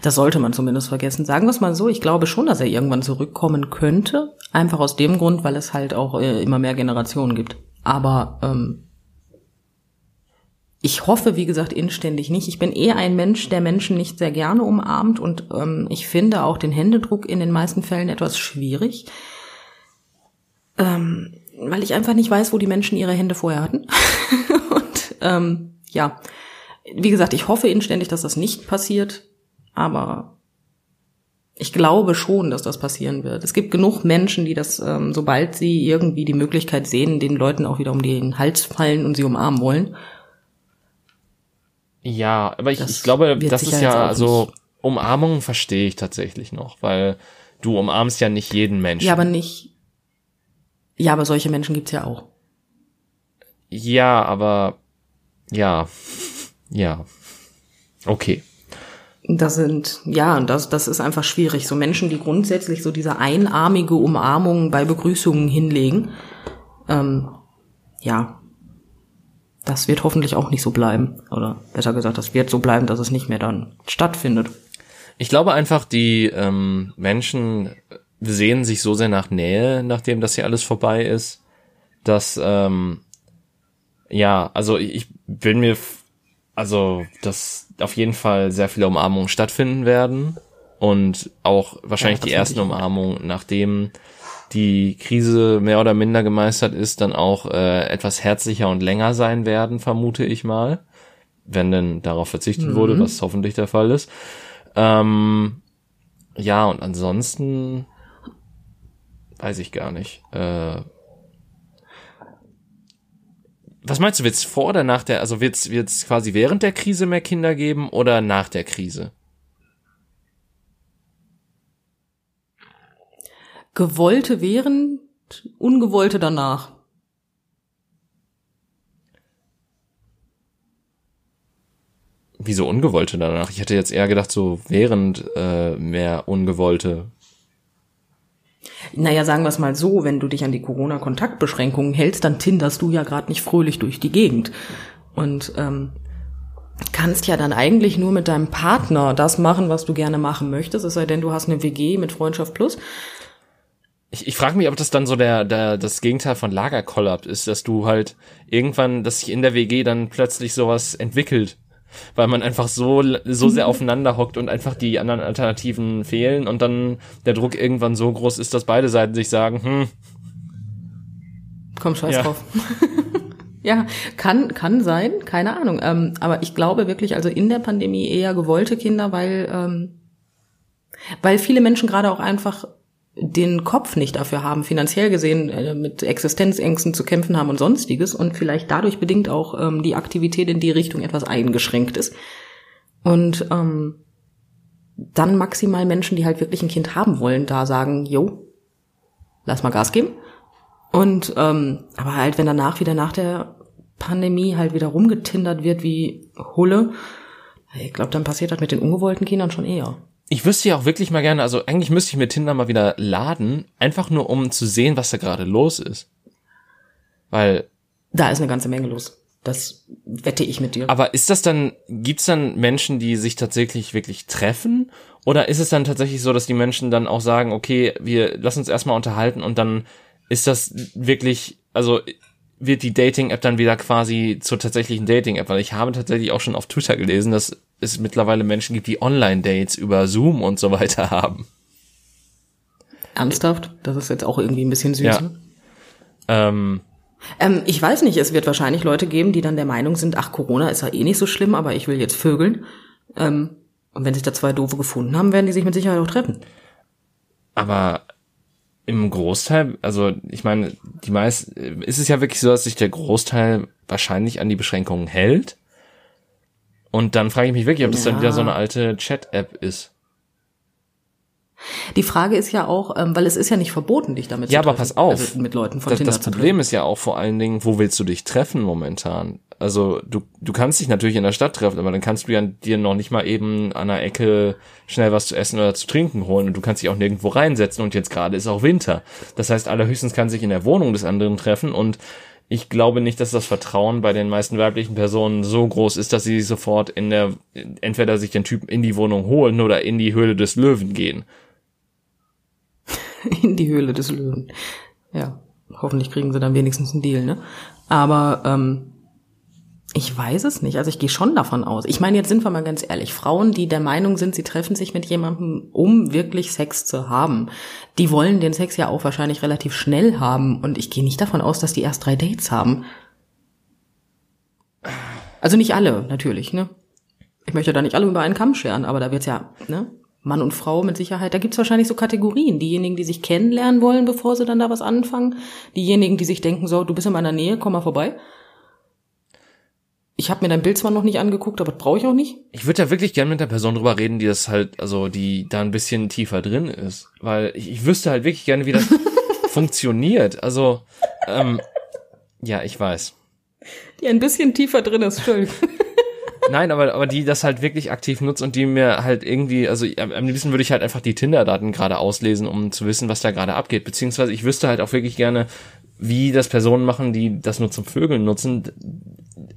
Speaker 2: Das sollte man zumindest vergessen. Sagen wir es mal so, ich glaube schon, dass er irgendwann zurückkommen könnte. Einfach aus dem Grund, weil es halt auch äh, immer mehr Generationen gibt. Aber ähm, ich hoffe, wie gesagt, inständig nicht. Ich bin eher ein Mensch, der Menschen nicht sehr gerne umarmt und ähm, ich finde auch den Händedruck in den meisten Fällen etwas schwierig, ähm, weil ich einfach nicht weiß, wo die Menschen ihre Hände vorher hatten. *laughs* und ähm, ja, wie gesagt, ich hoffe inständig, dass das nicht passiert. Aber ich glaube schon, dass das passieren wird. Es gibt genug Menschen, die das, ähm, sobald sie irgendwie die Möglichkeit sehen, den Leuten auch wieder um den Hals fallen und sie umarmen wollen.
Speaker 1: Ja, aber ich, ich glaube, das ist ja, also Umarmungen verstehe ich tatsächlich noch, weil du umarmst ja nicht jeden Menschen.
Speaker 2: Ja, aber nicht. Ja, aber solche Menschen gibt's ja auch.
Speaker 1: Ja, aber ja, *laughs* ja, okay.
Speaker 2: Das sind, ja, das, das ist einfach schwierig. So Menschen, die grundsätzlich so diese einarmige Umarmung bei Begrüßungen hinlegen, ähm, ja, das wird hoffentlich auch nicht so bleiben. Oder besser gesagt, das wird so bleiben, dass es nicht mehr dann stattfindet.
Speaker 1: Ich glaube einfach, die ähm, Menschen sehen sich so sehr nach Nähe, nachdem das hier alles vorbei ist, dass ähm, ja, also ich bin mir also dass auf jeden Fall sehr viele Umarmungen stattfinden werden und auch wahrscheinlich ja, die ersten Umarmungen, nachdem die Krise mehr oder minder gemeistert ist, dann auch äh, etwas herzlicher und länger sein werden, vermute ich mal, wenn denn darauf verzichtet mhm. wurde, was hoffentlich der Fall ist. Ähm, ja, und ansonsten weiß ich gar nicht. Äh, was meinst du, wird es vor oder nach der, also wird es quasi während der Krise mehr Kinder geben oder nach der Krise?
Speaker 2: Gewollte während, ungewollte danach.
Speaker 1: Wieso ungewollte danach? Ich hätte jetzt eher gedacht, so während äh, mehr ungewollte
Speaker 2: naja, sagen wir es mal so, wenn du dich an die Corona-Kontaktbeschränkungen hältst, dann tinderst du ja gerade nicht fröhlich durch die Gegend. Und ähm, kannst ja dann eigentlich nur mit deinem Partner das machen, was du gerne machen möchtest, es sei denn, du hast eine WG mit Freundschaft Plus.
Speaker 1: Ich, ich frage mich, ob das dann so der, der das Gegenteil von Lagerkollaps ist, dass du halt irgendwann, dass sich in der WG dann plötzlich sowas entwickelt weil man einfach so, so sehr mhm. aufeinander hockt und einfach die anderen Alternativen fehlen und dann der Druck irgendwann so groß ist, dass beide Seiten sich sagen, hm.
Speaker 2: Komm, scheiß ja. drauf. *laughs* ja, kann, kann sein, keine Ahnung. Ähm, aber ich glaube wirklich, also in der Pandemie eher gewollte Kinder, weil, ähm, weil viele Menschen gerade auch einfach den Kopf nicht dafür haben, finanziell gesehen äh, mit Existenzängsten zu kämpfen haben und sonstiges und vielleicht dadurch bedingt auch ähm, die Aktivität in die Richtung etwas eingeschränkt ist. Und ähm, dann maximal Menschen, die halt wirklich ein Kind haben wollen, da sagen, jo, lass mal Gas geben. Und ähm, aber halt, wenn danach wieder nach der Pandemie halt wieder rumgetindert wird wie Hulle, ich glaube, dann passiert das mit den ungewollten Kindern schon eher
Speaker 1: ich wüsste ja auch wirklich mal gerne, also eigentlich müsste ich mir Tinder mal wieder laden, einfach nur um zu sehen, was da gerade los ist. Weil.
Speaker 2: Da ist eine ganze Menge los. Das wette ich mit dir.
Speaker 1: Aber ist das dann, gibt's dann Menschen, die sich tatsächlich wirklich treffen? Oder ist es dann tatsächlich so, dass die Menschen dann auch sagen, okay, wir lassen uns erstmal unterhalten und dann ist das wirklich, also wird die Dating-App dann wieder quasi zur tatsächlichen Dating-App? Weil ich habe tatsächlich auch schon auf Twitter gelesen, dass es mittlerweile Menschen gibt, die Online-Dates über Zoom und so weiter *laughs* haben.
Speaker 2: Ernsthaft? Das ist jetzt auch irgendwie ein bisschen süß. Ja. Ne?
Speaker 1: Ähm,
Speaker 2: ähm, ich weiß nicht, es wird wahrscheinlich Leute geben, die dann der Meinung sind, ach, Corona ist ja eh nicht so schlimm, aber ich will jetzt vögeln. Ähm, und wenn sich da zwei Doofe gefunden haben, werden die sich mit Sicherheit auch treffen.
Speaker 1: Aber im Großteil, also ich meine, die meisten, ist es ja wirklich so, dass sich der Großteil wahrscheinlich an die Beschränkungen hält Und dann frage ich mich wirklich, ob das dann
Speaker 2: Ja.
Speaker 1: wieder so eine alte Chat-App ist.
Speaker 2: Die Frage ist ja auch, ähm, weil es ist ja nicht verboten, dich damit
Speaker 1: Ja,
Speaker 2: zu
Speaker 1: aber
Speaker 2: treffen.
Speaker 1: pass auf.
Speaker 2: Also mit Leuten von
Speaker 1: Das,
Speaker 2: Tinder
Speaker 1: das Problem ist ja auch vor allen Dingen, wo willst du dich treffen momentan? Also du, du kannst dich natürlich in der Stadt treffen, aber dann kannst du ja dir noch nicht mal eben an der Ecke schnell was zu essen oder zu trinken holen und du kannst dich auch nirgendwo reinsetzen und jetzt gerade ist auch Winter. Das heißt, allerhöchstens kann sich in der Wohnung des anderen treffen und ich glaube nicht, dass das Treffen bei den meisten weiblichen Personen so groß ist, dass sie sofort in der, entweder sich den Typen in die Wohnung holen oder in die Höhle des Löwen gehen. *laughs*
Speaker 2: in die Höhle des Löwen. Ja, hoffentlich kriegen sie dann wenigstens einen Deal, ne? Aber ähm, ich weiß es nicht. Also ich gehe schon davon aus. Ich meine, jetzt sind wir mal ganz ehrlich. Frauen, die der Meinung sind, sie treffen sich mit jemandem, um wirklich Sex zu haben, die wollen den Sex ja auch wahrscheinlich relativ schnell haben. Und ich gehe nicht davon aus, dass die erst drei Dates haben. Also nicht alle, natürlich, ne? Ich möchte da nicht alle über einen Kamm scheren, aber da wird's ja, ne? Mann und Frau mit Sicherheit, da gibt's wahrscheinlich so Kategorien. Diejenigen, die sich kennenlernen wollen, bevor sie dann da was anfangen. Diejenigen, die sich denken, so, du bist in meiner Nähe, komm mal vorbei. Ich habe mir dein Bild zwar noch nicht angeguckt, aber das brauche ich auch nicht.
Speaker 1: Ich würde da wirklich gern mit der Person drüber reden, die das halt, also die da ein bisschen tiefer drin ist. Weil ich, ich wüsste halt wirklich gerne, wie das *laughs* funktioniert. Also, ähm, ja, ich weiß.
Speaker 2: Die ein bisschen tiefer drin ist, Entschuldigung. *laughs*
Speaker 1: Nein, aber, aber die das halt wirklich aktiv nutzt und die mir halt irgendwie, also am, liebsten würde ich halt einfach die Tinder-Daten gerade auslesen, um zu wissen, was da gerade abgeht. Beziehungsweise ich wüsste halt auch wirklich gerne, wie das Personen machen, die das nur zum Vögeln nutzen,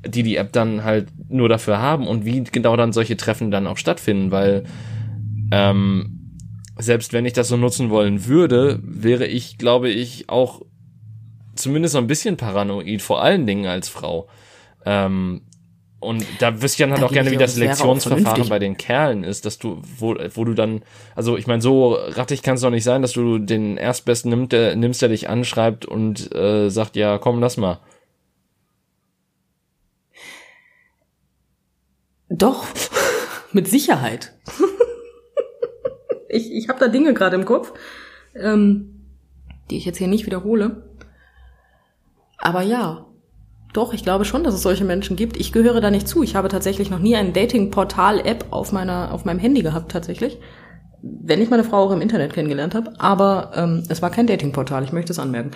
Speaker 1: die die App dann halt nur dafür haben und wie genau dann solche Treffen dann auch stattfinden, weil ähm, selbst wenn ich das so nutzen wollen würde, wäre ich, glaube ich, auch zumindest so ein bisschen paranoid, vor allen Dingen als Frau. Ähm, und da wüsste ich dann halt
Speaker 2: Da
Speaker 1: auch gerne, wie das Selektionsverfahren bei den Kerlen ist, dass du, wo, wo du dann, also ich meine, so rattig kann es doch nicht sein, dass du den Erstbesten nimmst, der, nimmst, der dich anschreibt und äh, sagt, ja, komm, lass mal.
Speaker 2: Doch, *laughs* mit Sicherheit. ich ich habe da Dinge gerade im Kopf, ähm, die ich jetzt hier nicht wiederhole. Aber ja, doch, ich glaube schon, dass es solche Menschen gibt. Ich gehöre da nicht zu. Ich habe tatsächlich noch nie ein Dating-Portal-App auf meiner auf meinem Handy gehabt tatsächlich. Wenn ich meine Frau auch im Internet kennengelernt habe, aber ähm, es war kein Dating-Portal. Ich möchte es anmerken.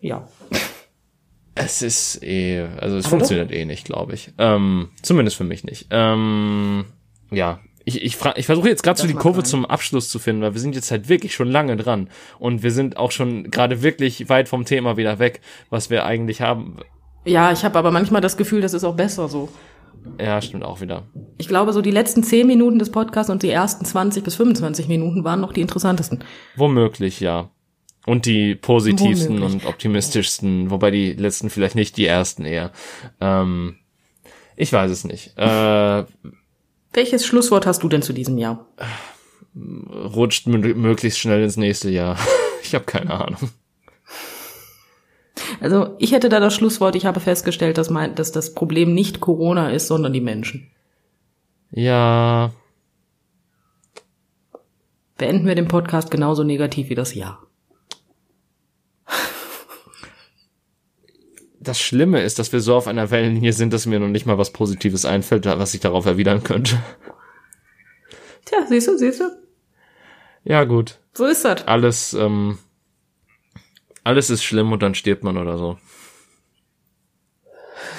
Speaker 2: Ja.
Speaker 1: Es ist eh, also es
Speaker 2: Aber
Speaker 1: funktioniert eh nicht, glaube ich. Ähm, zumindest für mich nicht. Ähm, ja, ich, ich, fra- ich versuche jetzt gerade so die Kurve
Speaker 2: sein.
Speaker 1: zum Abschluss zu finden, weil wir sind jetzt halt wirklich schon lange dran und wir sind auch schon gerade wirklich weit vom Thema wieder weg, was wir eigentlich haben.
Speaker 2: Ja, ich habe aber manchmal das Gefühl, das ist auch besser so.
Speaker 1: Ja, stimmt auch wieder.
Speaker 2: Ich glaube, so die letzten 10 Minuten des Podcasts und die ersten 20 bis 25 Minuten waren noch die interessantesten.
Speaker 1: Womöglich, ja. Und die positivsten
Speaker 2: Womöglich.
Speaker 1: und optimistischsten, wobei die letzten vielleicht nicht, die ersten eher. Ähm, ich weiß es nicht. Äh,
Speaker 2: Welches Schlusswort hast du denn zu diesem Jahr?
Speaker 1: rutscht mö- möglichst schnell ins nächste Jahr. *laughs* ich habe keine Ahnung.
Speaker 2: Also ich hätte da das Schlusswort, ich habe festgestellt, dass, mein, dass das Problem nicht Corona ist, sondern die Menschen.
Speaker 1: Ja,
Speaker 2: Beenden wir den Podcast genauso negativ wie das Jahr.
Speaker 1: Das Schlimme ist, dass wir so auf einer Wellenlinie sind, dass mir noch nicht mal was Positives einfällt, was ich darauf erwidern könnte.
Speaker 2: Tja, siehst du, siehst du?
Speaker 1: Ja, gut.
Speaker 2: So ist das.
Speaker 1: Alles, ähm, alles ist schlimm und dann stirbt man oder so.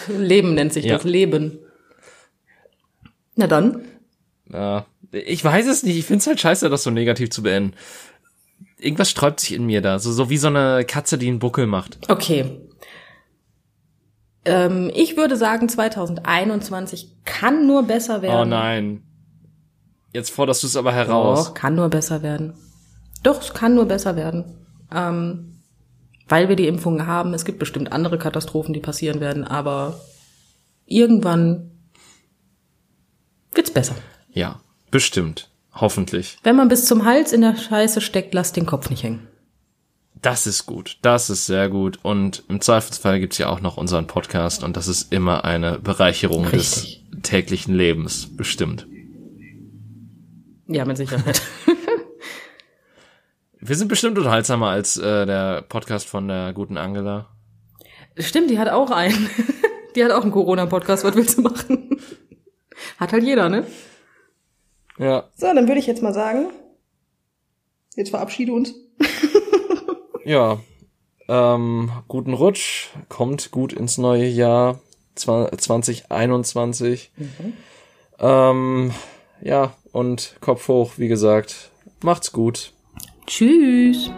Speaker 2: Leben nennt sich
Speaker 1: Ja.
Speaker 2: das Leben. Na dann.
Speaker 1: Ja, ich weiß es nicht. Ich find's halt scheiße, das so negativ zu beenden. Irgendwas sträubt sich in mir da. So, so wie so eine Katze, die einen Buckel macht.
Speaker 2: Okay. Ähm, ich würde sagen, 2021 kann nur besser werden.
Speaker 1: Oh nein. Jetzt forderst du es aber heraus.
Speaker 2: Doch, kann nur besser werden. Doch, es kann nur besser werden. Ähm, weil wir die Impfungen haben. Es gibt bestimmt andere Katastrophen, die passieren werden, aber irgendwann wird's besser.
Speaker 1: Ja, bestimmt. Hoffentlich.
Speaker 2: Wenn man bis zum Hals in der Scheiße steckt, lasst den Kopf nicht hängen.
Speaker 1: Das ist gut. Das ist sehr gut. Und im Zweifelsfall gibt's ja auch noch unseren Podcast und das ist immer eine Bereicherung
Speaker 2: Richtig.
Speaker 1: des täglichen Lebens. Bestimmt.
Speaker 2: Ja, mit Sicherheit. *laughs* *laughs*
Speaker 1: Wir sind bestimmt unterhaltsamer als äh, der Podcast von der guten Angela.
Speaker 2: Stimmt, die hat auch einen. *laughs* Die hat auch einen Corona-Podcast, was willst du machen? Hat halt jeder, ne?
Speaker 1: Ja.
Speaker 2: So, dann würde ich jetzt mal sagen, jetzt verabschiede uns.
Speaker 1: Ja. Ähm, guten Rutsch, kommt gut ins neue Jahr 2021. Mhm. Ähm, ja, und Kopf hoch, wie gesagt. Macht's gut.
Speaker 2: Tschüss.